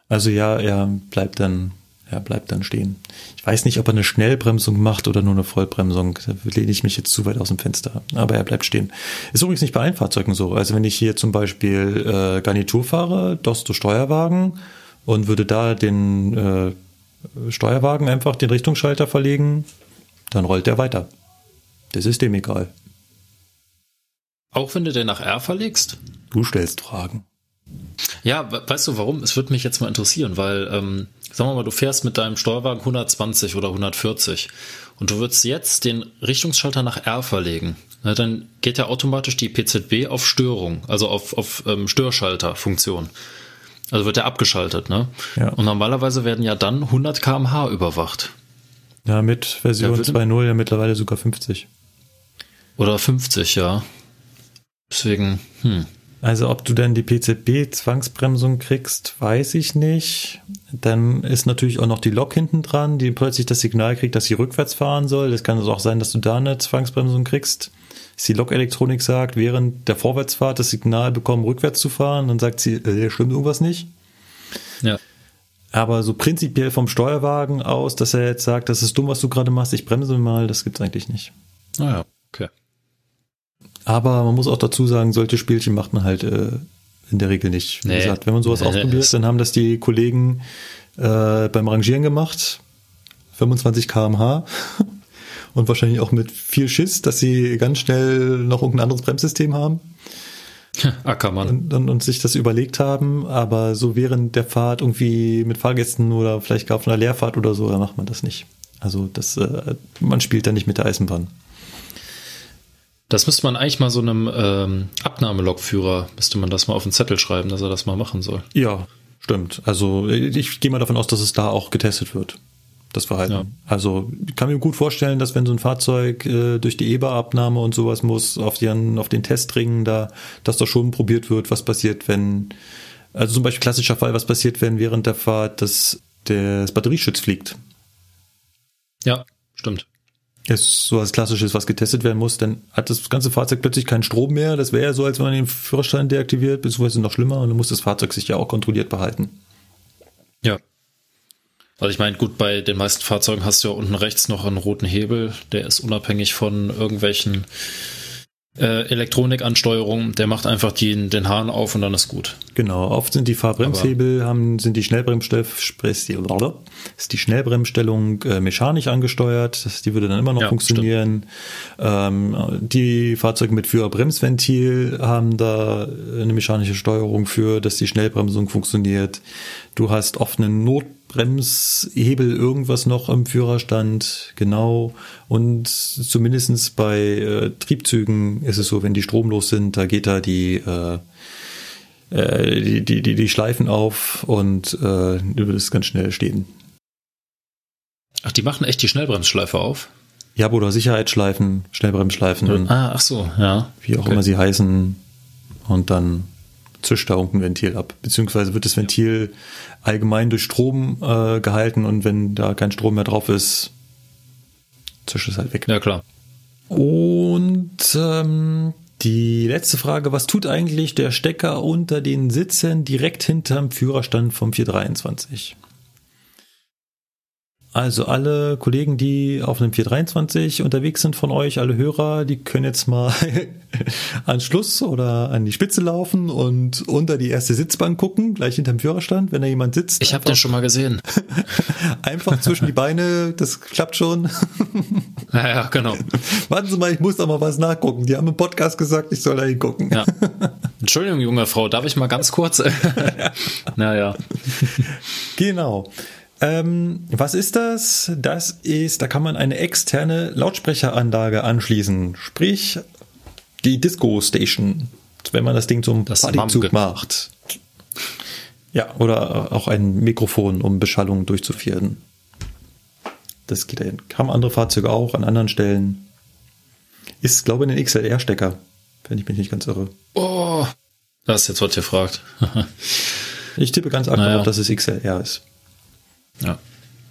Also ja, er bleibt dann, er bleibt dann stehen. Ich weiß nicht, ob er eine Schnellbremsung macht oder nur eine Vollbremsung. Da lehne ich mich jetzt zu weit aus dem Fenster. Aber er bleibt stehen. Ist übrigens nicht bei allen Fahrzeugen so. Also wenn ich hier zum Beispiel äh, Garnitur fahre, Dosto Steuerwagen, und würde da den äh, Steuerwagen einfach den Richtungsschalter verlegen, dann rollt er weiter. Das ist dem egal. Auch wenn du den nach R verlegst? Du stellst Fragen. Ja, weißt du warum? Es würde mich jetzt mal interessieren, weil, ähm, sagen wir mal, du fährst mit deinem Steuerwagen 120 oder 140 und du würdest jetzt den Richtungsschalter nach R verlegen. Na, dann geht ja automatisch die PZB auf Störung, also auf, auf ähm, Störschalterfunktion. Also wird er abgeschaltet, ne? Ja. Und normalerweise werden ja dann 100 kmh überwacht. Ja, mit Version Ja, würde- 2.0 ja mittlerweile sogar 50. Oder 50, ja. Deswegen, hm. Also ob du dann die PZB-Zwangsbremsung kriegst, weiß ich nicht. Dann ist natürlich auch noch die Lok hinten dran, die plötzlich das Signal kriegt, dass sie rückwärts fahren soll. Das kann also auch sein, dass du da eine Zwangsbremsung kriegst. Dass die Lok-Elektronik sagt, während der Vorwärtsfahrt das Signal bekommen, rückwärts zu fahren, dann sagt sie, äh, stimmt irgendwas nicht. Ja. Aber so prinzipiell vom Steuerwagen aus, dass er jetzt sagt, das ist dumm, was du gerade machst, ich bremse mal, das gibt's eigentlich nicht. Naja, okay. Aber man muss auch dazu sagen, solche Spielchen macht man halt äh, in der Regel nicht. Wie Nee. gesagt, wenn man sowas ausprobiert, dann haben das die Kollegen äh, beim Rangieren gemacht. 25 kmh. Und wahrscheinlich auch mit viel Schiss, dass sie ganz schnell noch irgendein anderes Bremssystem haben (laughs) Ackermann. und, und, und sich das überlegt haben. Aber so während der Fahrt irgendwie mit Fahrgästen oder vielleicht gar auf einer Leerfahrt oder so, da macht man das nicht. Also das, äh, man spielt da nicht mit der Eisenbahn. Das müsste man eigentlich mal so einem ähm, Abnahmelokführer, müsste man das mal auf den Zettel schreiben, dass er das mal machen soll. Ja, stimmt. Also ich gehe mal davon aus, dass es da auch getestet wird. Das Verhalten. Ja. Also ich kann mir gut vorstellen, dass wenn so ein Fahrzeug äh, durch die EBA-Abnahme und sowas muss, auf den, auf den Testringen da, dass da schon probiert wird, was passiert, wenn, also zum Beispiel klassischer Fall, was passiert, wenn während der Fahrt das, das Batterieschutz fliegt. Ja, stimmt. Ist so als klassisches, was getestet werden muss, dann hat das ganze Fahrzeug plötzlich keinen Strom mehr. Das wäre ja so, als wenn man den Führerschein deaktiviert, beziehungsweise noch schlimmer, und dann muss das Fahrzeug sich ja auch kontrolliert behalten. Ja. Also ich meine, gut, bei den meisten Fahrzeugen hast du ja unten rechts noch einen roten Hebel, der ist unabhängig von irgendwelchen äh, Elektronikansteuerungen, der macht einfach die, den Hahn auf und dann ist gut. Genau, oft sind die Fahrbremshebel, haben, sind die Schnellbremsstell, ist die, ist die Schnellbremsstellung äh, mechanisch angesteuert, die würde dann immer noch Ja, funktionieren. Ähm, die Fahrzeuge mit Führerbremsventil haben da eine mechanische Steuerung für, dass die Schnellbremsung funktioniert. Du hast oft einen Notbremshebel, irgendwas noch im Führerstand, genau. Und zumindestens bei äh, Triebzügen ist es so, wenn die stromlos sind, da geht da die äh, äh, die, die, die, die Schleifen auf und äh, du würdest ganz schnell stehen. Ach, die machen echt die Schnellbremsschleife auf? Ja, oder Sicherheitsschleifen, Schnellbremsschleifen, Ah, ach so, ja. wie auch Okay. immer sie heißen. Und dann zischt da irgendein Ventil ab. Beziehungsweise wird das Ventil allgemein durch Strom äh, gehalten und wenn da kein Strom mehr drauf ist, zischt es halt weg. Ja, klar. Und ähm, die letzte Frage, was tut eigentlich der Stecker unter den Sitzen direkt hinterm Führerstand vom 423? Also alle Kollegen, die auf einem 423 unterwegs sind von euch, alle Hörer, die können jetzt mal (laughs) an Schluss oder an die Spitze laufen und unter die erste Sitzbank gucken, gleich hinterm Führerstand, wenn da jemand sitzt. Ich habe den schon mal gesehen. (laughs) Einfach zwischen die Beine, das klappt schon. (laughs) Ja, ja, genau. Warten Sie mal, ich muss doch mal was nachgucken. Die haben im Podcast gesagt, ich soll da hingucken. Ja. Entschuldigung, junge Frau, darf ich mal ganz kurz? naja. Genau. Ähm, was ist das? Das ist, da kann man eine externe Lautsprecheranlage anschließen. Sprich, die Disco Station, wenn man das Ding zum Das Partyzug macht. Ja, oder auch ein Mikrofon, um Beschallung durchzuführen. Das geht ja. Haben andere Fahrzeuge auch an anderen Stellen. Ist, glaube ich, ein XLR-Stecker, wenn ich mich nicht ganz irre. Oh, das ist jetzt, was ihr fragt. Ich tippe ganz aktuell, Naja. darauf, dass es XLR ist. Ja.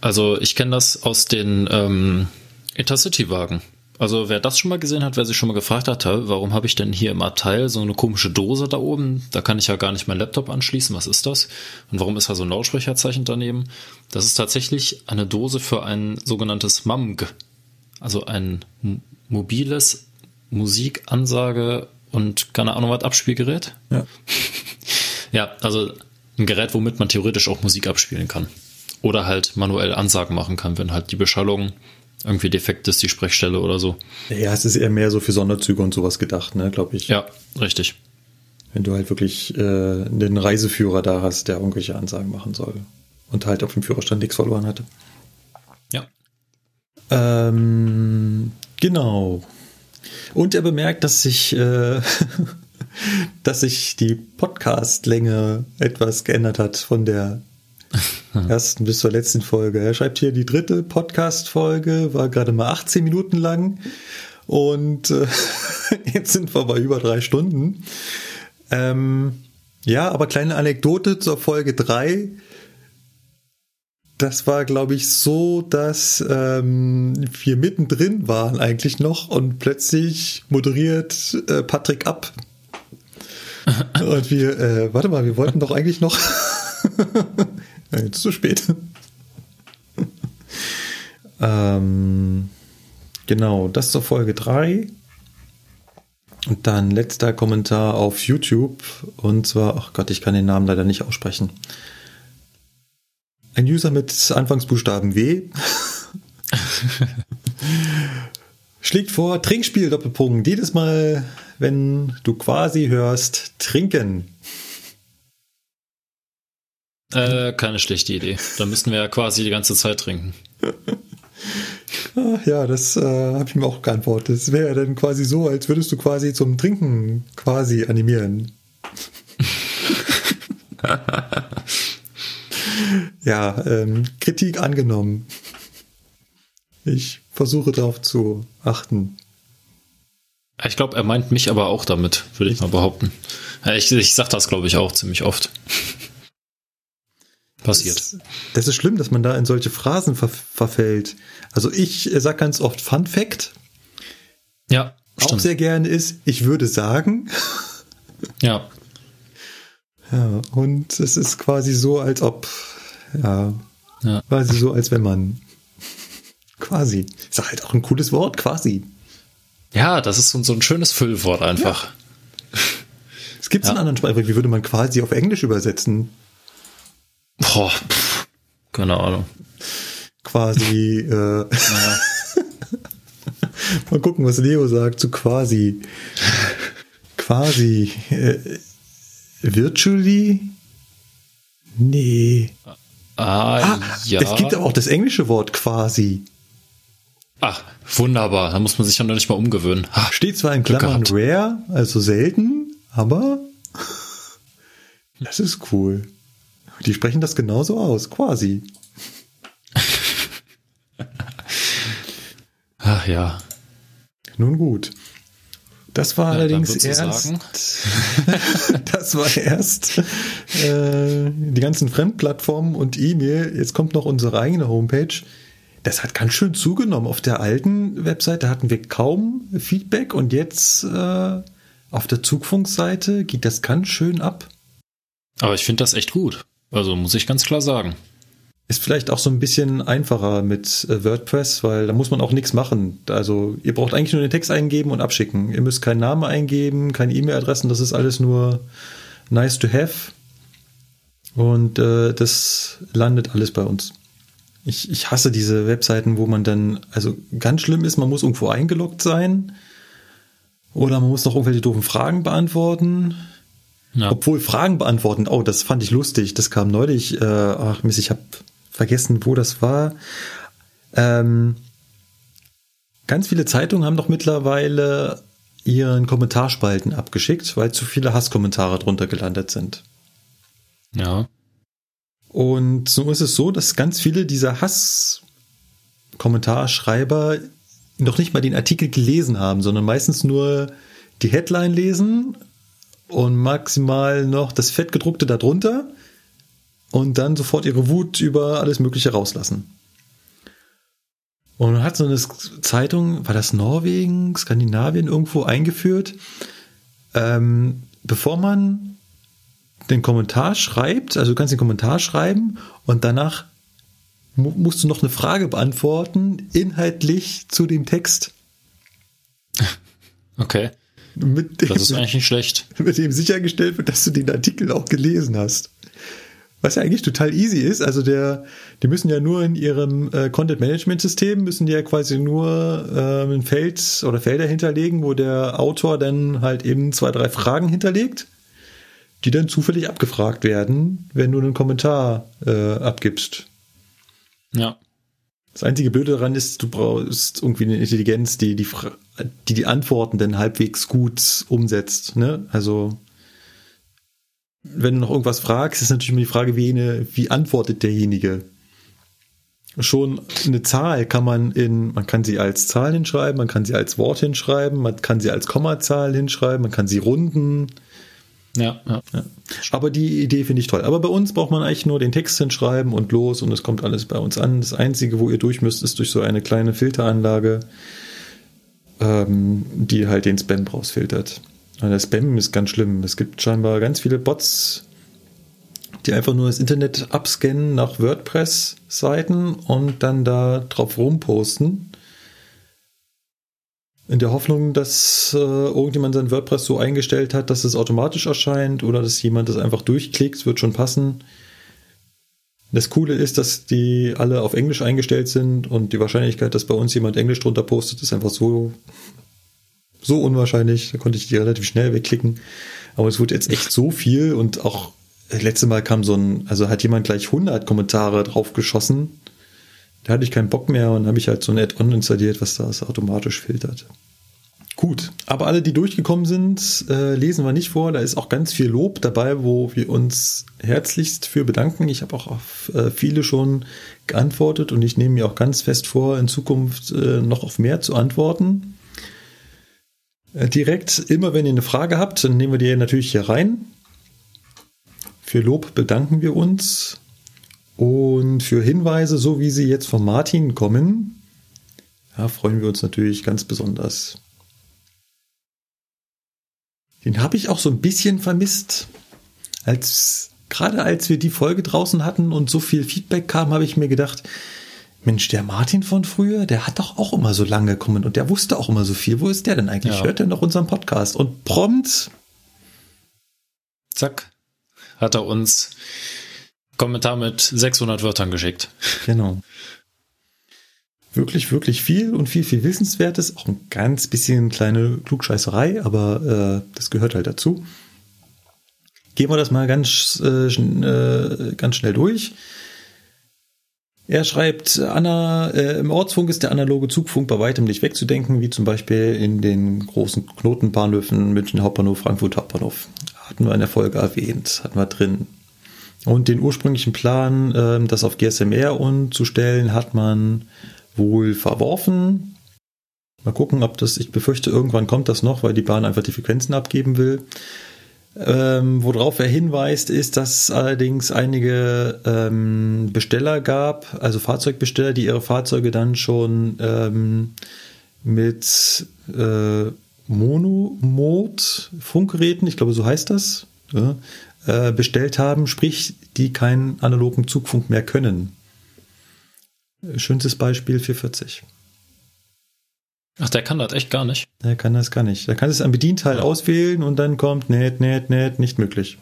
Also ich kenne das aus den ähm, Intercity-Wagen. Also wer das schon mal gesehen hat, wer sich schon mal gefragt hat, "Hä, warum habe ich denn hier im Abteil so eine komische Dose da oben? Da kann ich ja gar nicht meinen Laptop anschließen. Was ist das? Und warum ist da so ein Lautsprecherzeichen daneben? Das ist tatsächlich eine Dose für ein sogenanntes MAMG. Also ein mobiles Musikansage und keine Ahnung was Abspielgerät. Ja. (laughs) Ja, also ein Gerät, womit man theoretisch auch Musik abspielen kann. Oder halt manuell Ansagen machen kann, wenn halt die Beschallung irgendwie defekt ist, die Sprechstelle oder so. Ja, es ist eher mehr so für Sonderzüge und sowas gedacht, ne, glaube ich. Ja, richtig. Wenn du halt wirklich äh, einen Reiseführer da hast, der irgendwelche Ansagen machen soll und halt auf dem Führerstand nichts verloren hatte. Ja. Ähm, genau. Und er bemerkt, dass sich, äh, (laughs) dass sich die Podcast-Länge etwas geändert hat von der (laughs) ersten bis zur letzten Folge. Er schreibt hier, die dritte Podcast-Folge war gerade mal 18 Minuten lang und äh, (laughs) jetzt sind wir bei über drei Stunden. Ähm, ja, aber kleine Anekdote zur Folge 3. Das war, glaube ich, so, dass ähm, wir mittendrin waren eigentlich noch und plötzlich moderiert äh, Patrick ab. (laughs) Und wir, äh, warte mal, wir wollten doch eigentlich noch. Ja, jetzt zu spät. (laughs) ähm, genau, das zur Folge 3. Und dann letzter Kommentar auf YouTube. Und zwar, ach Gott, ich kann den Namen leider nicht aussprechen. Ein User mit Anfangsbuchstaben W (laughs) schlägt vor, Trinkspiel Doppelpunkt. Jedes Mal, wenn du quasi hörst, trinken. Äh, keine schlechte Idee. Da müssten wir ja quasi die ganze Zeit trinken. (laughs) Ah, ja, das äh, habe ich mir auch geantwortet. Das wäre ja dann quasi so, als würdest du quasi zum Trinken quasi animieren. (laughs) ja, ähm, Kritik angenommen. Ich versuche darauf zu achten. Ich glaube, er meint mich aber auch damit, würde ich mal behaupten. Ich, ich sag das, glaube ich, auch ziemlich oft. Passiert. Das, das, ist schlimm, dass man da in solche Phrasen ver verfällt. Also ich sag ganz oft Fun Fact. Ja. Auch stimmt. sehr gerne ist, ich würde sagen. Ja. Ja, und es ist quasi so, als ob, ja, ja. quasi so, als wenn man quasi. Ist halt auch ein cooles Wort, quasi. Ja, das ist so, so ein schönes Füllwort einfach. Ja. Es gibt ja. in anderen Sprachen, wie würde man quasi auf Englisch übersetzen? Boah, pff, keine Ahnung. Quasi, äh, naja. (laughs) mal gucken, was Leo sagt zu quasi. quasi, äh, virtually? Nee. Ah, ah, ja. Es gibt aber auch das englische Wort quasi. Ach, wunderbar. Da muss man sich ja noch nicht mal umgewöhnen. Ach, Steht zwar in Klammern rare, also selten, aber (laughs) das ist cool. Die sprechen das genauso aus, quasi. Ach ja. Nun gut. Das war ja, allerdings erst. (laughs) das war erst äh, die ganzen Fremdplattformen und E-Mail. Jetzt kommt noch unsere eigene Homepage. Das hat ganz schön zugenommen. Auf der alten Webseite hatten wir kaum Feedback und jetzt äh, auf der Zugfunkseite geht das ganz schön ab. Aber ich finde das echt gut. Also muss ich ganz klar sagen. Ist vielleicht auch so ein bisschen einfacher mit äh, WordPress, weil da muss man auch nichts machen. Also ihr braucht eigentlich nur den Text eingeben und abschicken. Ihr müsst keinen Namen eingeben, keine E-Mail-Adressen, das ist alles nur nice to have. Und äh, das landet alles bei uns. Ich, ich hasse diese Webseiten, wo man dann, also ganz schlimm ist, man muss irgendwo eingeloggt sein. Oder man muss noch irgendwelche doofen Fragen beantworten. Ja. Obwohl Fragen beantworten, oh, das fand ich lustig. Das kam neulich, äh, ach Mist, ich habe vergessen, wo das war. Ähm, ganz viele Zeitungen haben doch mittlerweile ihren Kommentarspalten abgeschickt, weil zu viele Hasskommentare drunter gelandet sind. Ja. Und so ist es so, dass ganz viele dieser Hasskommentarschreiber noch nicht mal den Artikel gelesen haben, sondern meistens nur die Headline lesen und maximal noch das Fettgedruckte darunter und dann sofort ihre Wut über alles Mögliche rauslassen. Und hat so eine Zeitung, war das Norwegen, Skandinavien irgendwo eingeführt, ähm, bevor man den Kommentar schreibt, also du kannst den Kommentar schreiben und danach mu musst du noch eine Frage beantworten, inhaltlich zu dem Text. (laughs) Okay. Mit dem, das ist eigentlich nicht schlecht. (laughs) Mit dem sichergestellt wird, dass du den Artikel auch gelesen hast. Was ja eigentlich total easy ist. Also der, die müssen ja nur in ihrem äh, Content Management System müssen die ja quasi nur äh, ein Feld oder Felder hinterlegen, wo der Autor dann halt eben zwei, drei Fragen hinterlegt, die dann zufällig abgefragt werden, wenn du einen Kommentar äh, abgibst. Ja. Das einzige Blöde daran ist, du brauchst irgendwie eine Intelligenz, die die, die, die Antworten dann halbwegs gut umsetzt. Ne? Also wenn du noch irgendwas fragst, ist natürlich immer die Frage, wie, eine, wie antwortet derjenige? Schon eine Zahl kann man in, man kann sie als Zahl hinschreiben, man kann sie als Wort hinschreiben, man kann sie als Kommazahl hinschreiben, man kann sie runden. Ja, ja. ja. Aber die Idee finde ich toll. Aber bei uns braucht man eigentlich nur den Text hinschreiben und los und es kommt alles bei uns an. Das Einzige, wo ihr durch müsst, ist durch so eine kleine Filteranlage, ähm, die halt den Spam rausfiltert. Der Spam ist ganz schlimm. Es gibt scheinbar ganz viele Bots, die einfach nur das Internet abscannen nach WordPress-Seiten und dann da drauf rumposten. In der Hoffnung, dass äh, irgendjemand sein WordPress so eingestellt hat, dass es automatisch erscheint oder dass jemand das einfach durchklickt, wird schon passen. Das Coole ist, dass die alle auf Englisch eingestellt sind und die Wahrscheinlichkeit, dass bei uns jemand Englisch drunter postet, ist einfach so so unwahrscheinlich. Da konnte ich die relativ schnell wegklicken. Aber es wurde jetzt echt so viel und auch das letzte Mal kam so ein, also hat jemand gleich 100 Kommentare drauf geschossen. Da hatte ich keinen Bock mehr und habe ich halt so ein Add-on installiert, was das automatisch filtert. Gut, aber alle, die durchgekommen sind, äh, lesen wir nicht vor. Da ist auch ganz viel Lob dabei, wo wir uns herzlichst für bedanken. Ich habe auch auf äh, viele schon geantwortet und ich nehme mir auch ganz fest vor, in Zukunft äh, noch auf mehr zu antworten. Äh, direkt, immer wenn ihr eine Frage habt, dann nehmen wir die natürlich hier rein. Für Lob bedanken wir uns. Und für Hinweise, so wie sie jetzt von Martin kommen, ja, freuen wir uns natürlich ganz besonders. Den habe ich auch so ein bisschen vermisst. Als, gerade als wir die Folge draußen hatten und so viel Feedback kam, habe ich mir gedacht, Mensch, der Martin von früher, der hat doch auch immer so lange kommen und der wusste auch immer so viel. Wo ist der denn eigentlich? Ja. Hört er noch unseren Podcast? Und prompt. Zack. Hat er uns Kommentar mit 600 Wörtern geschickt. Genau. Wirklich, wirklich viel und viel, viel Wissenswertes. Auch ein ganz bisschen kleine Klugscheißerei, aber äh, das gehört halt dazu. Gehen wir das mal ganz, äh, äh ganz schnell durch. Er schreibt, Anna, äh, im Ortsfunk ist der analoge Zugfunk bei weitem nicht wegzudenken, wie zum Beispiel in den großen Knotenbahnhöfen München Hauptbahnhof, Frankfurt Hauptbahnhof. Hatten wir in der Folge erwähnt, hatten wir drin. Und den ursprünglichen Plan, äh, das auf GSMR umzustellen, hat man wohl verworfen. Mal gucken, ob das, ich befürchte, irgendwann kommt das noch, weil die Bahn einfach die Frequenzen abgeben will. Ähm, worauf er hinweist, ist, dass es allerdings einige ähm, Besteller gab, also Fahrzeugbesteller, die ihre Fahrzeuge dann schon ähm, mit äh, Monomod-Funkgeräten, ich glaube so heißt das, ja, äh, bestellt haben, sprich, die keinen analogen Zugfunk mehr können. Schönstes Beispiel 440. Ach, der kann das echt gar nicht. Der kann das gar nicht. Der kann es am Bedienteil ja. auswählen und dann kommt, net, net, net, nicht möglich.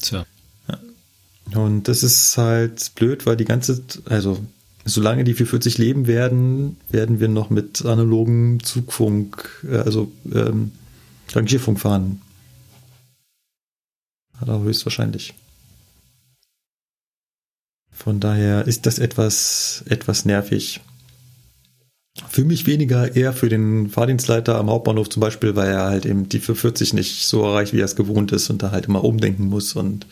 Tja. Ja. Und das ist halt blöd, weil die ganze, also solange die 440 leben werden, werden wir noch mit analogen Zugfunk, äh, also ähm, Rangierfunk fahren. Aber höchstwahrscheinlich. Von daher ist das etwas, etwas nervig. Für mich weniger eher für den Fahrdienstleiter am Hauptbahnhof zum Beispiel, weil er halt eben die 440 nicht so erreicht, wie er es gewohnt ist und da halt immer umdenken muss und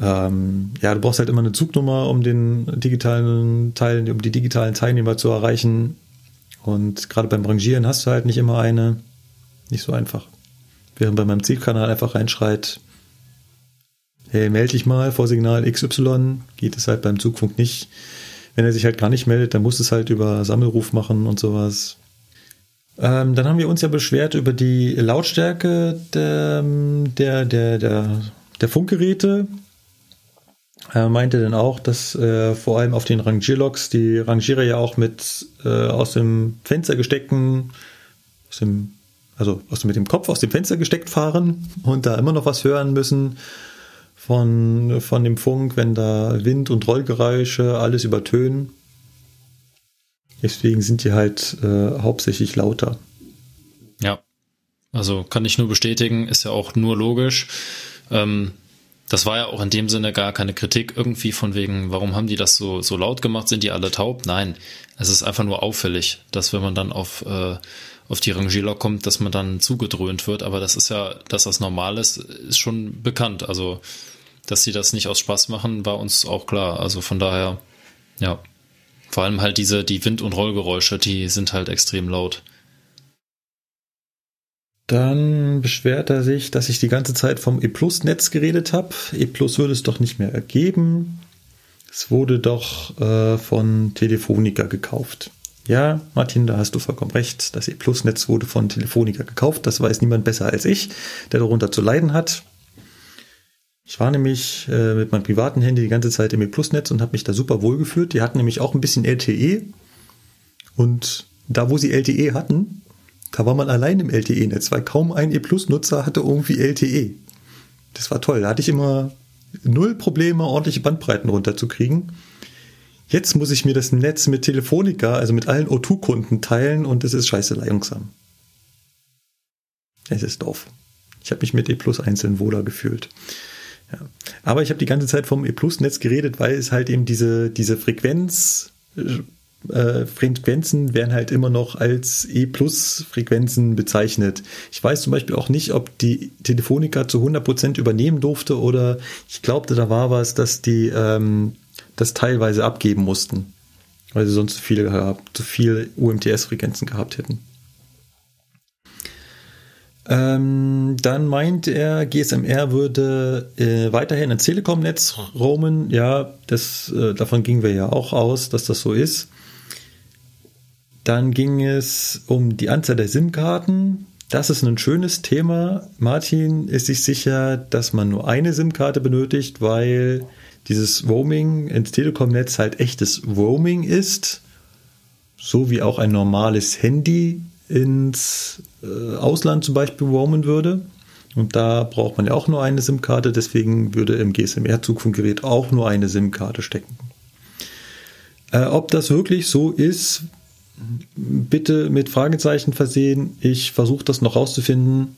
ähm, ja, du brauchst halt immer eine Zugnummer, um den digitalen Teil, um die digitalen Teilnehmer zu erreichen. Und gerade beim Rangieren hast du halt nicht immer eine. Nicht so einfach. Während bei meinem Zielkanal einfach reinschreit, hey, melde dich mal vor Signal XY, geht es halt beim Zugfunk nicht. Wenn er sich halt gar nicht meldet, dann muss es halt über Sammelruf machen und sowas. Ähm, dann haben wir uns ja beschwert über die Lautstärke der, der, der, der, der Funkgeräte. Er meinte dann auch, dass äh, vor allem auf den Rangierloks die Rangierer ja auch mit äh, aus dem Fenster gesteckten, aus dem, also aus mit dem Kopf aus dem Fenster gesteckt fahren und da immer noch was hören müssen von, von dem Funk, wenn da Wind und Rollgeräusche alles übertönen. Deswegen sind die halt äh, hauptsächlich lauter. Ja, also kann ich nur bestätigen, ist ja auch nur logisch. Ähm, das war ja auch in dem Sinne gar keine Kritik irgendwie von wegen, warum haben die das so, so laut gemacht, sind die alle taub? Nein, es ist einfach nur auffällig, dass wenn man dann auf, äh, auf die Rangierer kommt, dass man dann zugedröhnt wird. Aber das ist ja, dass das normal ist, ist schon bekannt. Also, dass sie das nicht aus Spaß machen, war uns auch klar. Also von daher, ja. Vor allem halt diese, die Wind- und Rollgeräusche, die sind halt extrem laut. Dann beschwert er sich, dass ich die ganze Zeit vom E-Plus-Netz geredet habe. E-Plus würde es doch nicht mehr ergeben. Es wurde doch äh, von Telefonica gekauft. Ja, Martin, da hast du vollkommen recht. Das E-Plus-Netz wurde von Telefonica gekauft. Das weiß niemand besser als ich, der darunter zu leiden hat. Ich war nämlich äh, mit meinem privaten Handy die ganze Zeit im E-Plus-Netz und habe mich da super wohl gefühlt. Die hatten nämlich auch ein bisschen LTE. Und da, wo sie LTE hatten, da war man allein im LTE-Netz, weil kaum ein E-Plus-Nutzer hatte irgendwie LTE. Das war toll. Da hatte ich immer null Probleme, ordentliche Bandbreiten runterzukriegen. Jetzt muss ich mir das Netz mit Telefonica, also mit allen O2-Kunden teilen und es ist scheiße langsam. Es ist doof. Ich habe mich mit E Plus einzeln wohler gefühlt. Ja. Aber ich habe die ganze Zeit vom E Plus Netz geredet, weil es halt eben diese, diese Frequenz äh, Frequenzen werden halt immer noch als E-Plus-Frequenzen bezeichnet. Ich weiß zum Beispiel auch nicht, ob die Telefonica zu 100% übernehmen durfte oder ich glaubte, da war was, dass die ähm, das teilweise abgeben mussten, weil sie sonst zu viel, gehabt, zu viel UMTS-Frequenzen gehabt hätten. Ähm, dann meint er, GSMR würde äh, weiterhin ins Telekom-Netz roamen. Ja, das, äh, davon gingen wir ja auch aus, dass das so ist. Dann ging es um die Anzahl der SIM-Karten. Das ist ein schönes Thema. Martin ist sich sicher, dass man nur eine SIM-Karte benötigt, weil dieses Roaming ins Telekom-Netz halt echtes Roaming ist. So wie auch ein normales Handy ins Ausland zum Beispiel roamen würde. Und da braucht man ja auch nur eine SIM-Karte, deswegen würde im GSMR-Zugfunkgerät auch nur eine SIM-Karte stecken. Äh, ob das wirklich so ist, bitte mit Fragezeichen versehen. Ich versuche das noch rauszufinden.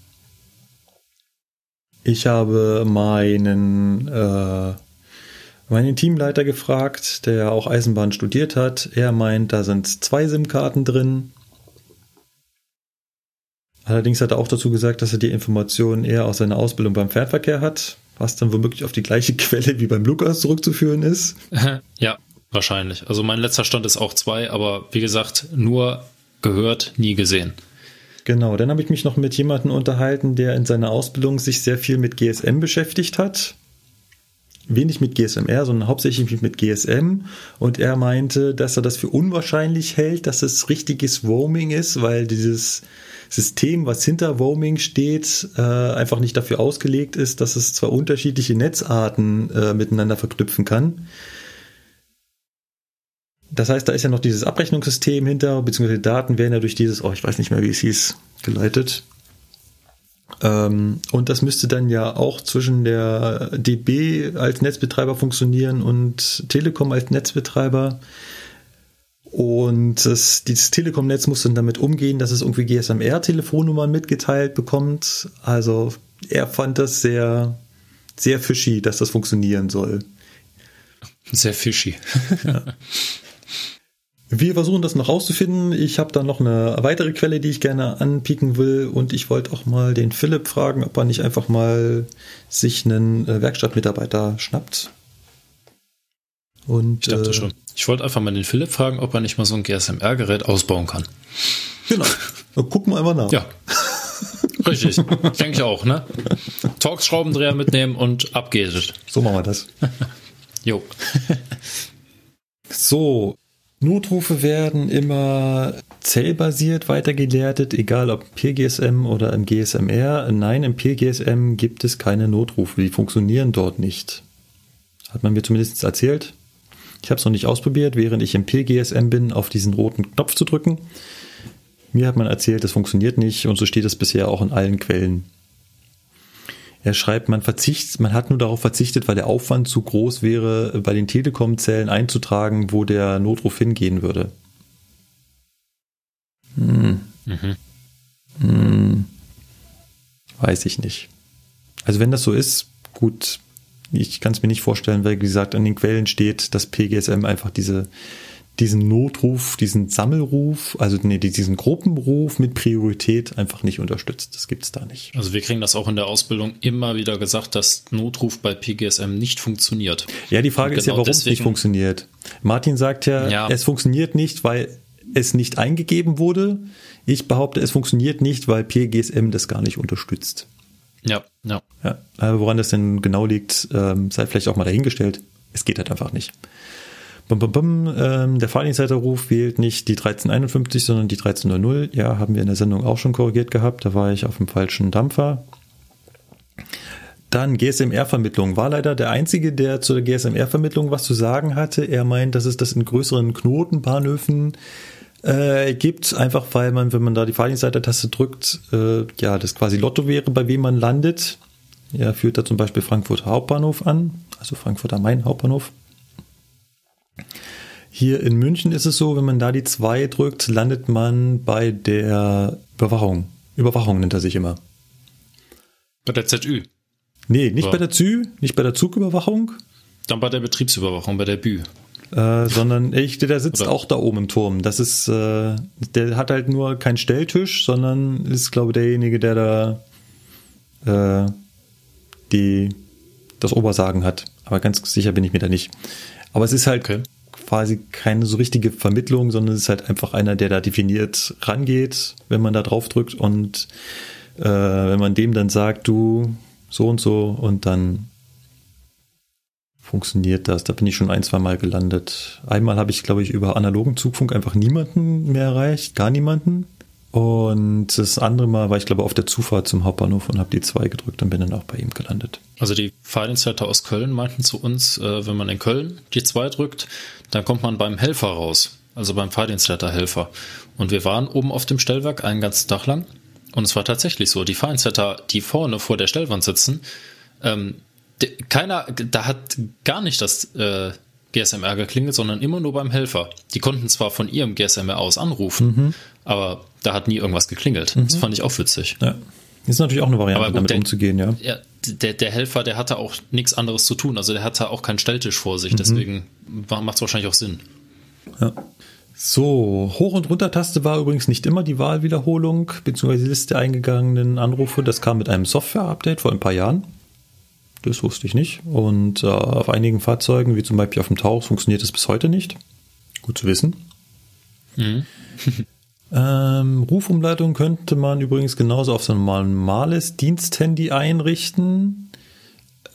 Ich habe meinen, äh, meinen Teamleiter gefragt, der auch Eisenbahn studiert hat. Er meint, da sind zwei SIM-Karten drin. Allerdings hat er auch dazu gesagt, dass er die Informationen eher aus seiner Ausbildung beim Fernverkehr hat, was dann womöglich auf die gleiche (laughs) Quelle wie beim Lukas zurückzuführen ist. (laughs) Ja, Wahrscheinlich. Also mein letzter Stand ist auch zwei, aber wie gesagt, nur gehört, nie gesehen. Genau, dann habe ich mich noch mit jemandem unterhalten, der in seiner Ausbildung sich sehr viel mit GSM beschäftigt hat. Wenig mit GSMR, sondern hauptsächlich mit GSM. Und er meinte, dass er das für unwahrscheinlich hält, dass es richtiges Roaming ist, weil dieses System, was hinter Roaming steht, äh, einfach nicht dafür ausgelegt ist, dass es zwei unterschiedliche Netzarten äh, miteinander verknüpfen kann. Das heißt, da ist ja noch dieses Abrechnungssystem hinter, beziehungsweise Daten werden ja durch dieses, oh, ich weiß nicht mehr, wie es hieß, geleitet. Ähm, und das müsste dann ja auch zwischen der DB als Netzbetreiber funktionieren und Telekom als Netzbetreiber. Und das, dieses Telekom-Netz muss dann damit umgehen, dass es irgendwie GSMR-Telefonnummern mitgeteilt bekommt. Also er fand das sehr, sehr fishy, dass das funktionieren soll. Sehr fishy. ja. Wir versuchen das noch rauszufinden. Ich habe da noch eine weitere Quelle, die ich gerne anpieken will. Und ich wollte auch mal den Philipp fragen, ob er nicht einfach mal sich einen äh, Werkstattmitarbeiter schnappt. Und, ich dachte äh, schon. Ich wollte einfach mal den Philipp fragen, ob er nicht mal so ein GSMR-Gerät ausbauen kann. Genau. Gucken wir einfach nach. Ja. Richtig. Denke ich auch, ne? Torx-Schraubendreher mitnehmen und ab geht es. So machen wir das. jo. (laughs) so, Notrufe werden immer zellbasiert weitergeleitet, egal ob PGSM oder im GSMR. Nein, im PGSM gibt es keine Notrufe, die funktionieren dort nicht. Hat man mir zumindest erzählt. Ich habe es noch nicht ausprobiert, während ich im PGSM bin, auf diesen roten Knopf zu drücken. Mir hat man erzählt, das funktioniert nicht und so steht es bisher auch in allen Quellen. Er schreibt, man verzichtet, man hat nur darauf verzichtet, weil der Aufwand zu groß wäre, bei den Telekom-Zellen einzutragen, wo der Notruf hingehen würde. Hm. Mhm. Hm. Weiß ich nicht. Also wenn das so ist, gut, ich kann es mir nicht vorstellen, weil wie gesagt an den Quellen steht, dass PGSM einfach diese diesen Notruf, diesen Sammelruf, also nee, diesen Gruppenruf mit Priorität einfach nicht unterstützt. Das gibt's da nicht. Also wir kriegen das auch in der Ausbildung immer wieder gesagt, dass Notruf bei PGSM nicht funktioniert. Ja, die Frage ist ja, genau warum es nicht funktioniert. Martin sagt ja, ja, es funktioniert nicht, weil es nicht eingegeben wurde. Ich behaupte, es funktioniert nicht, weil PGSM das gar nicht unterstützt. Ja, ja. ja aber woran das denn genau liegt, ähm, sei vielleicht auch mal dahingestellt. Es geht halt einfach nicht. Bum, bum, bum, ähm, der Fahrdienstleiterruf wählt nicht die 1351, sondern die 1300. Ja, haben wir in der Sendung auch schon korrigiert gehabt. Da war ich auf dem falschen Dampfer. Dann GSMR-Vermittlung. War leider der Einzige, der zur GSMR-Vermittlung was zu sagen hatte. Er meint, dass es das in größeren Knotenbahnhöfen äh, gibt, einfach weil man, wenn man da die Fahrdienstleiter-Taste drückt, äh, ja, das quasi Lotto wäre, bei wem man landet. Er führt da zum Beispiel Frankfurt Hauptbahnhof an, also Frankfurt am Main Hauptbahnhof. Hier in München ist es so, wenn man da die 2 drückt, landet man bei der Überwachung. Überwachung nennt er sich immer. Bei der ZÜ? Nee, nicht Oder? bei der ZÜ, nicht bei der Zugüberwachung. Dann bei der Betriebsüberwachung, bei der BÜ. Äh, sondern ich, der sitzt Oder? auch da oben im Turm. Das ist, äh, der hat halt nur keinen Stelltisch, sondern ist, glaube ich, derjenige, der da äh, die, das Obersagen hat. Aber ganz sicher bin ich mir da nicht. Aber es ist halt okay. quasi keine so richtige Vermittlung, sondern es ist halt einfach einer, der da definiert rangeht, wenn man da drauf drückt und äh, wenn man dem dann sagt, du so und so und dann funktioniert das. Da bin ich schon ein, zwei Mal gelandet. Einmal habe ich, glaube ich, über analogen Zugfunk einfach niemanden mehr erreicht, gar niemanden. Und das andere Mal war ich, glaube ich, auf der Zufahrt zum Hauptbahnhof und habe die zwei gedrückt und bin dann auch bei ihm gelandet. Also die Fahrdienstleiter aus Köln meinten zu uns, äh, wenn man in Köln die zwei drückt, dann kommt man beim Helfer raus, also beim Fahrdienstleiterhelfer. Und wir waren oben auf dem Stellwerk einen ganzen Tag lang und es war tatsächlich so, die Fahrdienstleiter, die vorne vor der Stellwand sitzen, ähm, keiner, da hat gar nicht das äh, GSMR geklingelt, sondern immer nur beim Helfer. Die konnten zwar von ihrem GSMR aus anrufen, mhm. aber da hat nie irgendwas geklingelt. Mhm. Das fand ich auch witzig. Ja. Das ist natürlich auch eine Variante, gut, damit der, umzugehen, ja. ja der, der Helfer, der hatte auch nichts anderes zu tun. Also der hatte auch keinen Stelltisch vor sich, mhm. deswegen macht es wahrscheinlich auch Sinn. Ja. So, Hoch- und Runtertaste war übrigens nicht immer die Wahlwiederholung, beziehungsweise die Liste eingegangenen Anrufe. Das kam mit einem Software-Update vor ein paar Jahren. Das wusste ich nicht. Und äh, auf einigen Fahrzeugen, wie zum Beispiel auf dem Taurus, funktioniert das bis heute nicht. Gut zu wissen. Mhm. (laughs) ähm, Rufumleitung könnte man übrigens genauso auf so ein normales Diensthandy einrichten.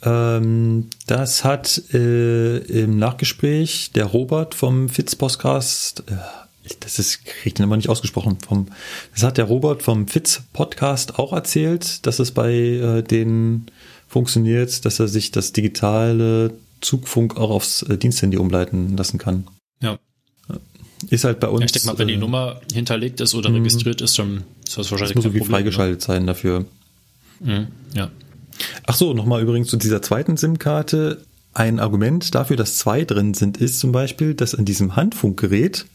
Ähm, das hat äh, im Nachgespräch der Robert vom Fitz Podcast, äh, das ist, kriege den aber nicht ausgesprochen, vom, das hat der Robert vom Fitz Podcast auch erzählt, dass es bei äh, den funktioniert, dass er sich das digitale Zugfunk auch aufs äh, Diensthandy umleiten lassen kann. Ja. Ist halt bei uns. Ja, ich denke mal, wenn die äh, Nummer hinterlegt ist oder mhm. registriert ist, dann ist das wahrscheinlich. Das muss irgendwie freigeschaltet ne? sein dafür. Mhm, ja. Ach so, nochmal übrigens zu dieser zweiten SIM-Karte. Ein Argument dafür, dass zwei drin sind, ist zum Beispiel, dass an diesem Handfunkgerät,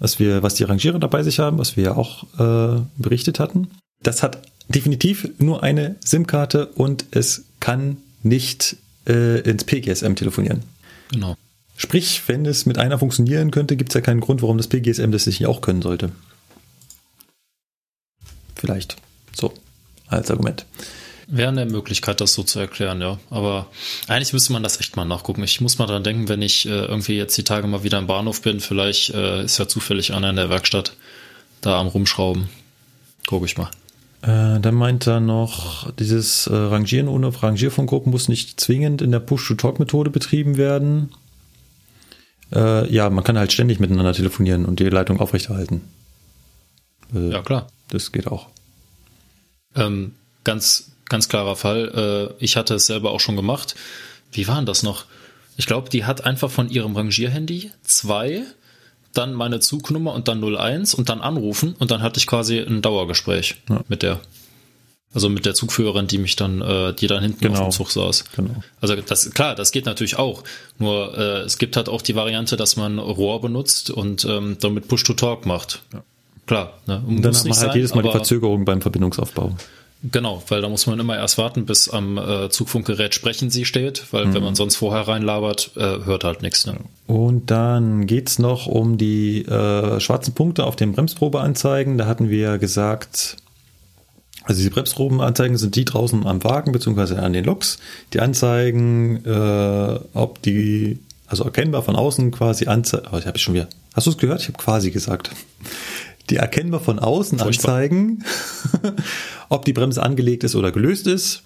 was wir, was die Rangierer dabei sich haben, was wir ja auch äh, berichtet hatten, das hat definitiv nur eine SIM-Karte und es kann nicht äh, ins PGSM telefonieren. Genau. Sprich, wenn es mit einer funktionieren könnte, gibt es ja keinen Grund, warum das PGSM das nicht auch können sollte. Vielleicht. So, als Argument. Wäre eine Möglichkeit, das so zu erklären, ja. Aber eigentlich müsste man das echt mal nachgucken. Ich muss mal dran denken, wenn ich äh, irgendwie jetzt die Tage mal wieder im Bahnhof bin, vielleicht äh, ist ja zufällig einer in der Werkstatt da am Rumschrauben. Gucke ich mal. Äh, dann meint er noch, dieses äh, Rangieren ohne Rangierfunkgruppen muss nicht zwingend in der Push-to-Talk-Methode betrieben werden. Äh, ja, man kann halt ständig miteinander telefonieren und die Leitung aufrechterhalten. Äh, ja, klar. Das geht auch. Ähm, ganz, ganz klarer Fall. Äh, ich hatte es selber auch schon gemacht. Wie war denn das noch? Ich glaube, die hat einfach von ihrem Rangierhandy zwei dann meine Zugnummer und dann 01 und dann anrufen und dann hatte ich quasi ein Dauergespräch ja. mit der. Also mit der Zugführerin, die mich dann, äh, die dann hinten Genau. auf dem Zug saß. Genau. Also das klar, das geht natürlich auch. Nur äh, es gibt halt auch die Variante, dass man Rohr benutzt und ähm, damit Push-to-Talk macht. Klar. Ne? Und dann hat man halt jedes Mal die Verzögerung beim Verbindungsaufbau. Genau, weil da muss man immer erst warten, bis am äh, Zugfunkgerät sprechen sie steht, weil Mhm. wenn man sonst vorher reinlabert, äh, hört halt nichts. Ne? Und dann geht's noch um die äh, schwarzen Punkte auf den Bremsprobeanzeigen. Da hatten wir gesagt, also die Bremsprobeanzeigen sind die draußen am Wagen beziehungsweise an den Loks. Die anzeigen, äh, ob die, also erkennbar von außen quasi anzeigen. Oh, ich habe schon wieder. Hast du es gehört? Ich habe quasi gesagt. Die erkennbar von außen Furchtbar. anzeigen, (laughs) ob die Bremse angelegt ist oder gelöst ist.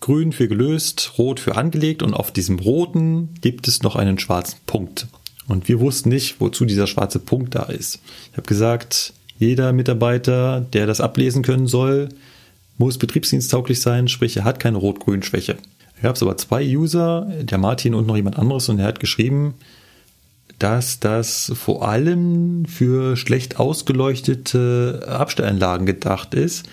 Grün für gelöst, rot für angelegt und auf diesem roten gibt es noch einen schwarzen Punkt. Und wir wussten nicht, wozu dieser schwarze Punkt da ist. Ich habe gesagt, jeder Mitarbeiter, der das ablesen können soll, muss betriebsdiensttauglich sein, sprich er hat keine Rot-Grün-Schwäche. Ich habe aber zwei User, der Martin und noch jemand anderes, und er hat geschrieben, dass das vor allem für schlecht ausgeleuchtete Abstellanlagen gedacht ist,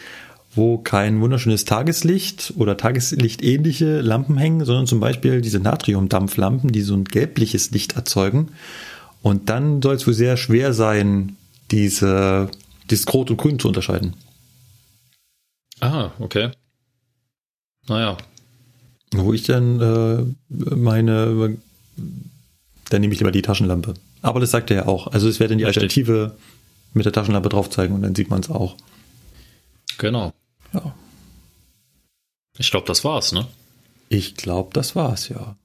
wo kein wunderschönes Tageslicht oder Tageslicht-ähnliche Lampen hängen, sondern zum Beispiel diese Natriumdampflampen, die so ein gelbliches Licht erzeugen. Und dann soll es wohl sehr schwer sein, diese, dieses Rot und Grün zu unterscheiden. Ah, okay. Naja, Wo ich dann äh, meine, dann nehme ich lieber die Taschenlampe. Aber das sagt er ja auch. Also es wäre dann die Richtig. Alternative mit der Taschenlampe drauf zeigen und dann sieht man es auch. genau. Ja. Ich glaube, das war's, ne? Ich glaube, das war's, ja.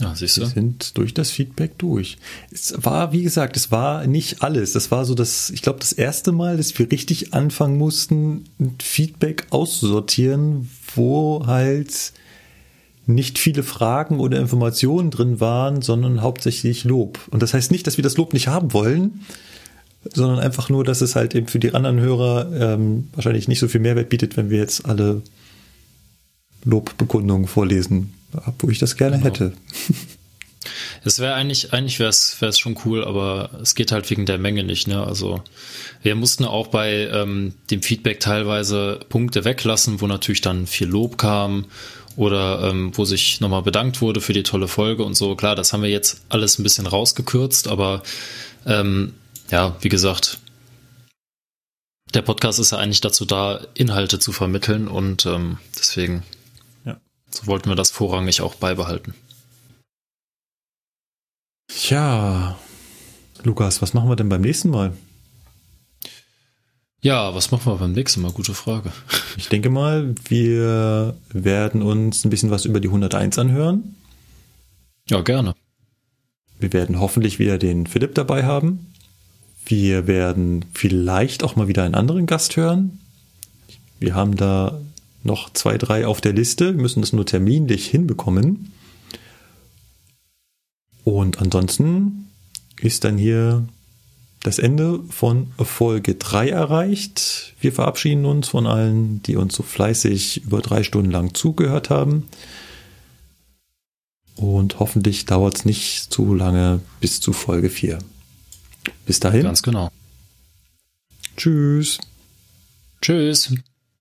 Ja, siehst Wir du? sind durch das Feedback durch. Es war, wie gesagt, es war nicht alles. Das war so das, ich glaube, das erste Mal, dass wir richtig anfangen mussten, Feedback auszusortieren, wo halt nicht viele Fragen oder Informationen drin waren, sondern hauptsächlich Lob. Und das heißt nicht, dass wir das Lob nicht haben wollen, sondern einfach nur, dass es halt eben für die anderen Hörer ähm, wahrscheinlich nicht so viel Mehrwert bietet, wenn wir jetzt alle Lobbekundungen vorlesen, wo ich das gerne Genau. hätte. (laughs) Es wäre eigentlich, eigentlich wäre es schon cool, aber es geht halt wegen der Menge nicht, ne? Also wir mussten auch bei ähm, dem Feedback teilweise Punkte weglassen, wo natürlich dann viel Lob kam oder ähm, wo sich nochmal bedankt wurde für die tolle Folge und so. Klar, das haben wir jetzt alles ein bisschen rausgekürzt, aber ähm, ja, wie gesagt, der Podcast ist ja eigentlich dazu da, Inhalte zu vermitteln und ähm, deswegen Ja. so wollten wir das vorrangig auch beibehalten. Tja, Lukas, was machen wir denn beim nächsten Mal? Ja, was machen wir beim nächsten Mal? Gute Frage. Ich denke mal, wir werden uns ein bisschen was über die 101 anhören. Ja, gerne. Wir werden hoffentlich wieder den Philipp dabei haben. Wir werden vielleicht auch mal wieder einen anderen Gast hören. Wir haben da noch zwei, drei auf der Liste. Wir müssen das nur terminlich hinbekommen. Und ansonsten ist dann hier das Ende von Folge 3 erreicht. Wir verabschieden uns von allen, die uns so fleißig über drei Stunden lang zugehört haben. Und hoffentlich dauert es nicht zu lange bis zu Folge 4. Bis dahin. Ganz genau. Tschüss. Tschüss.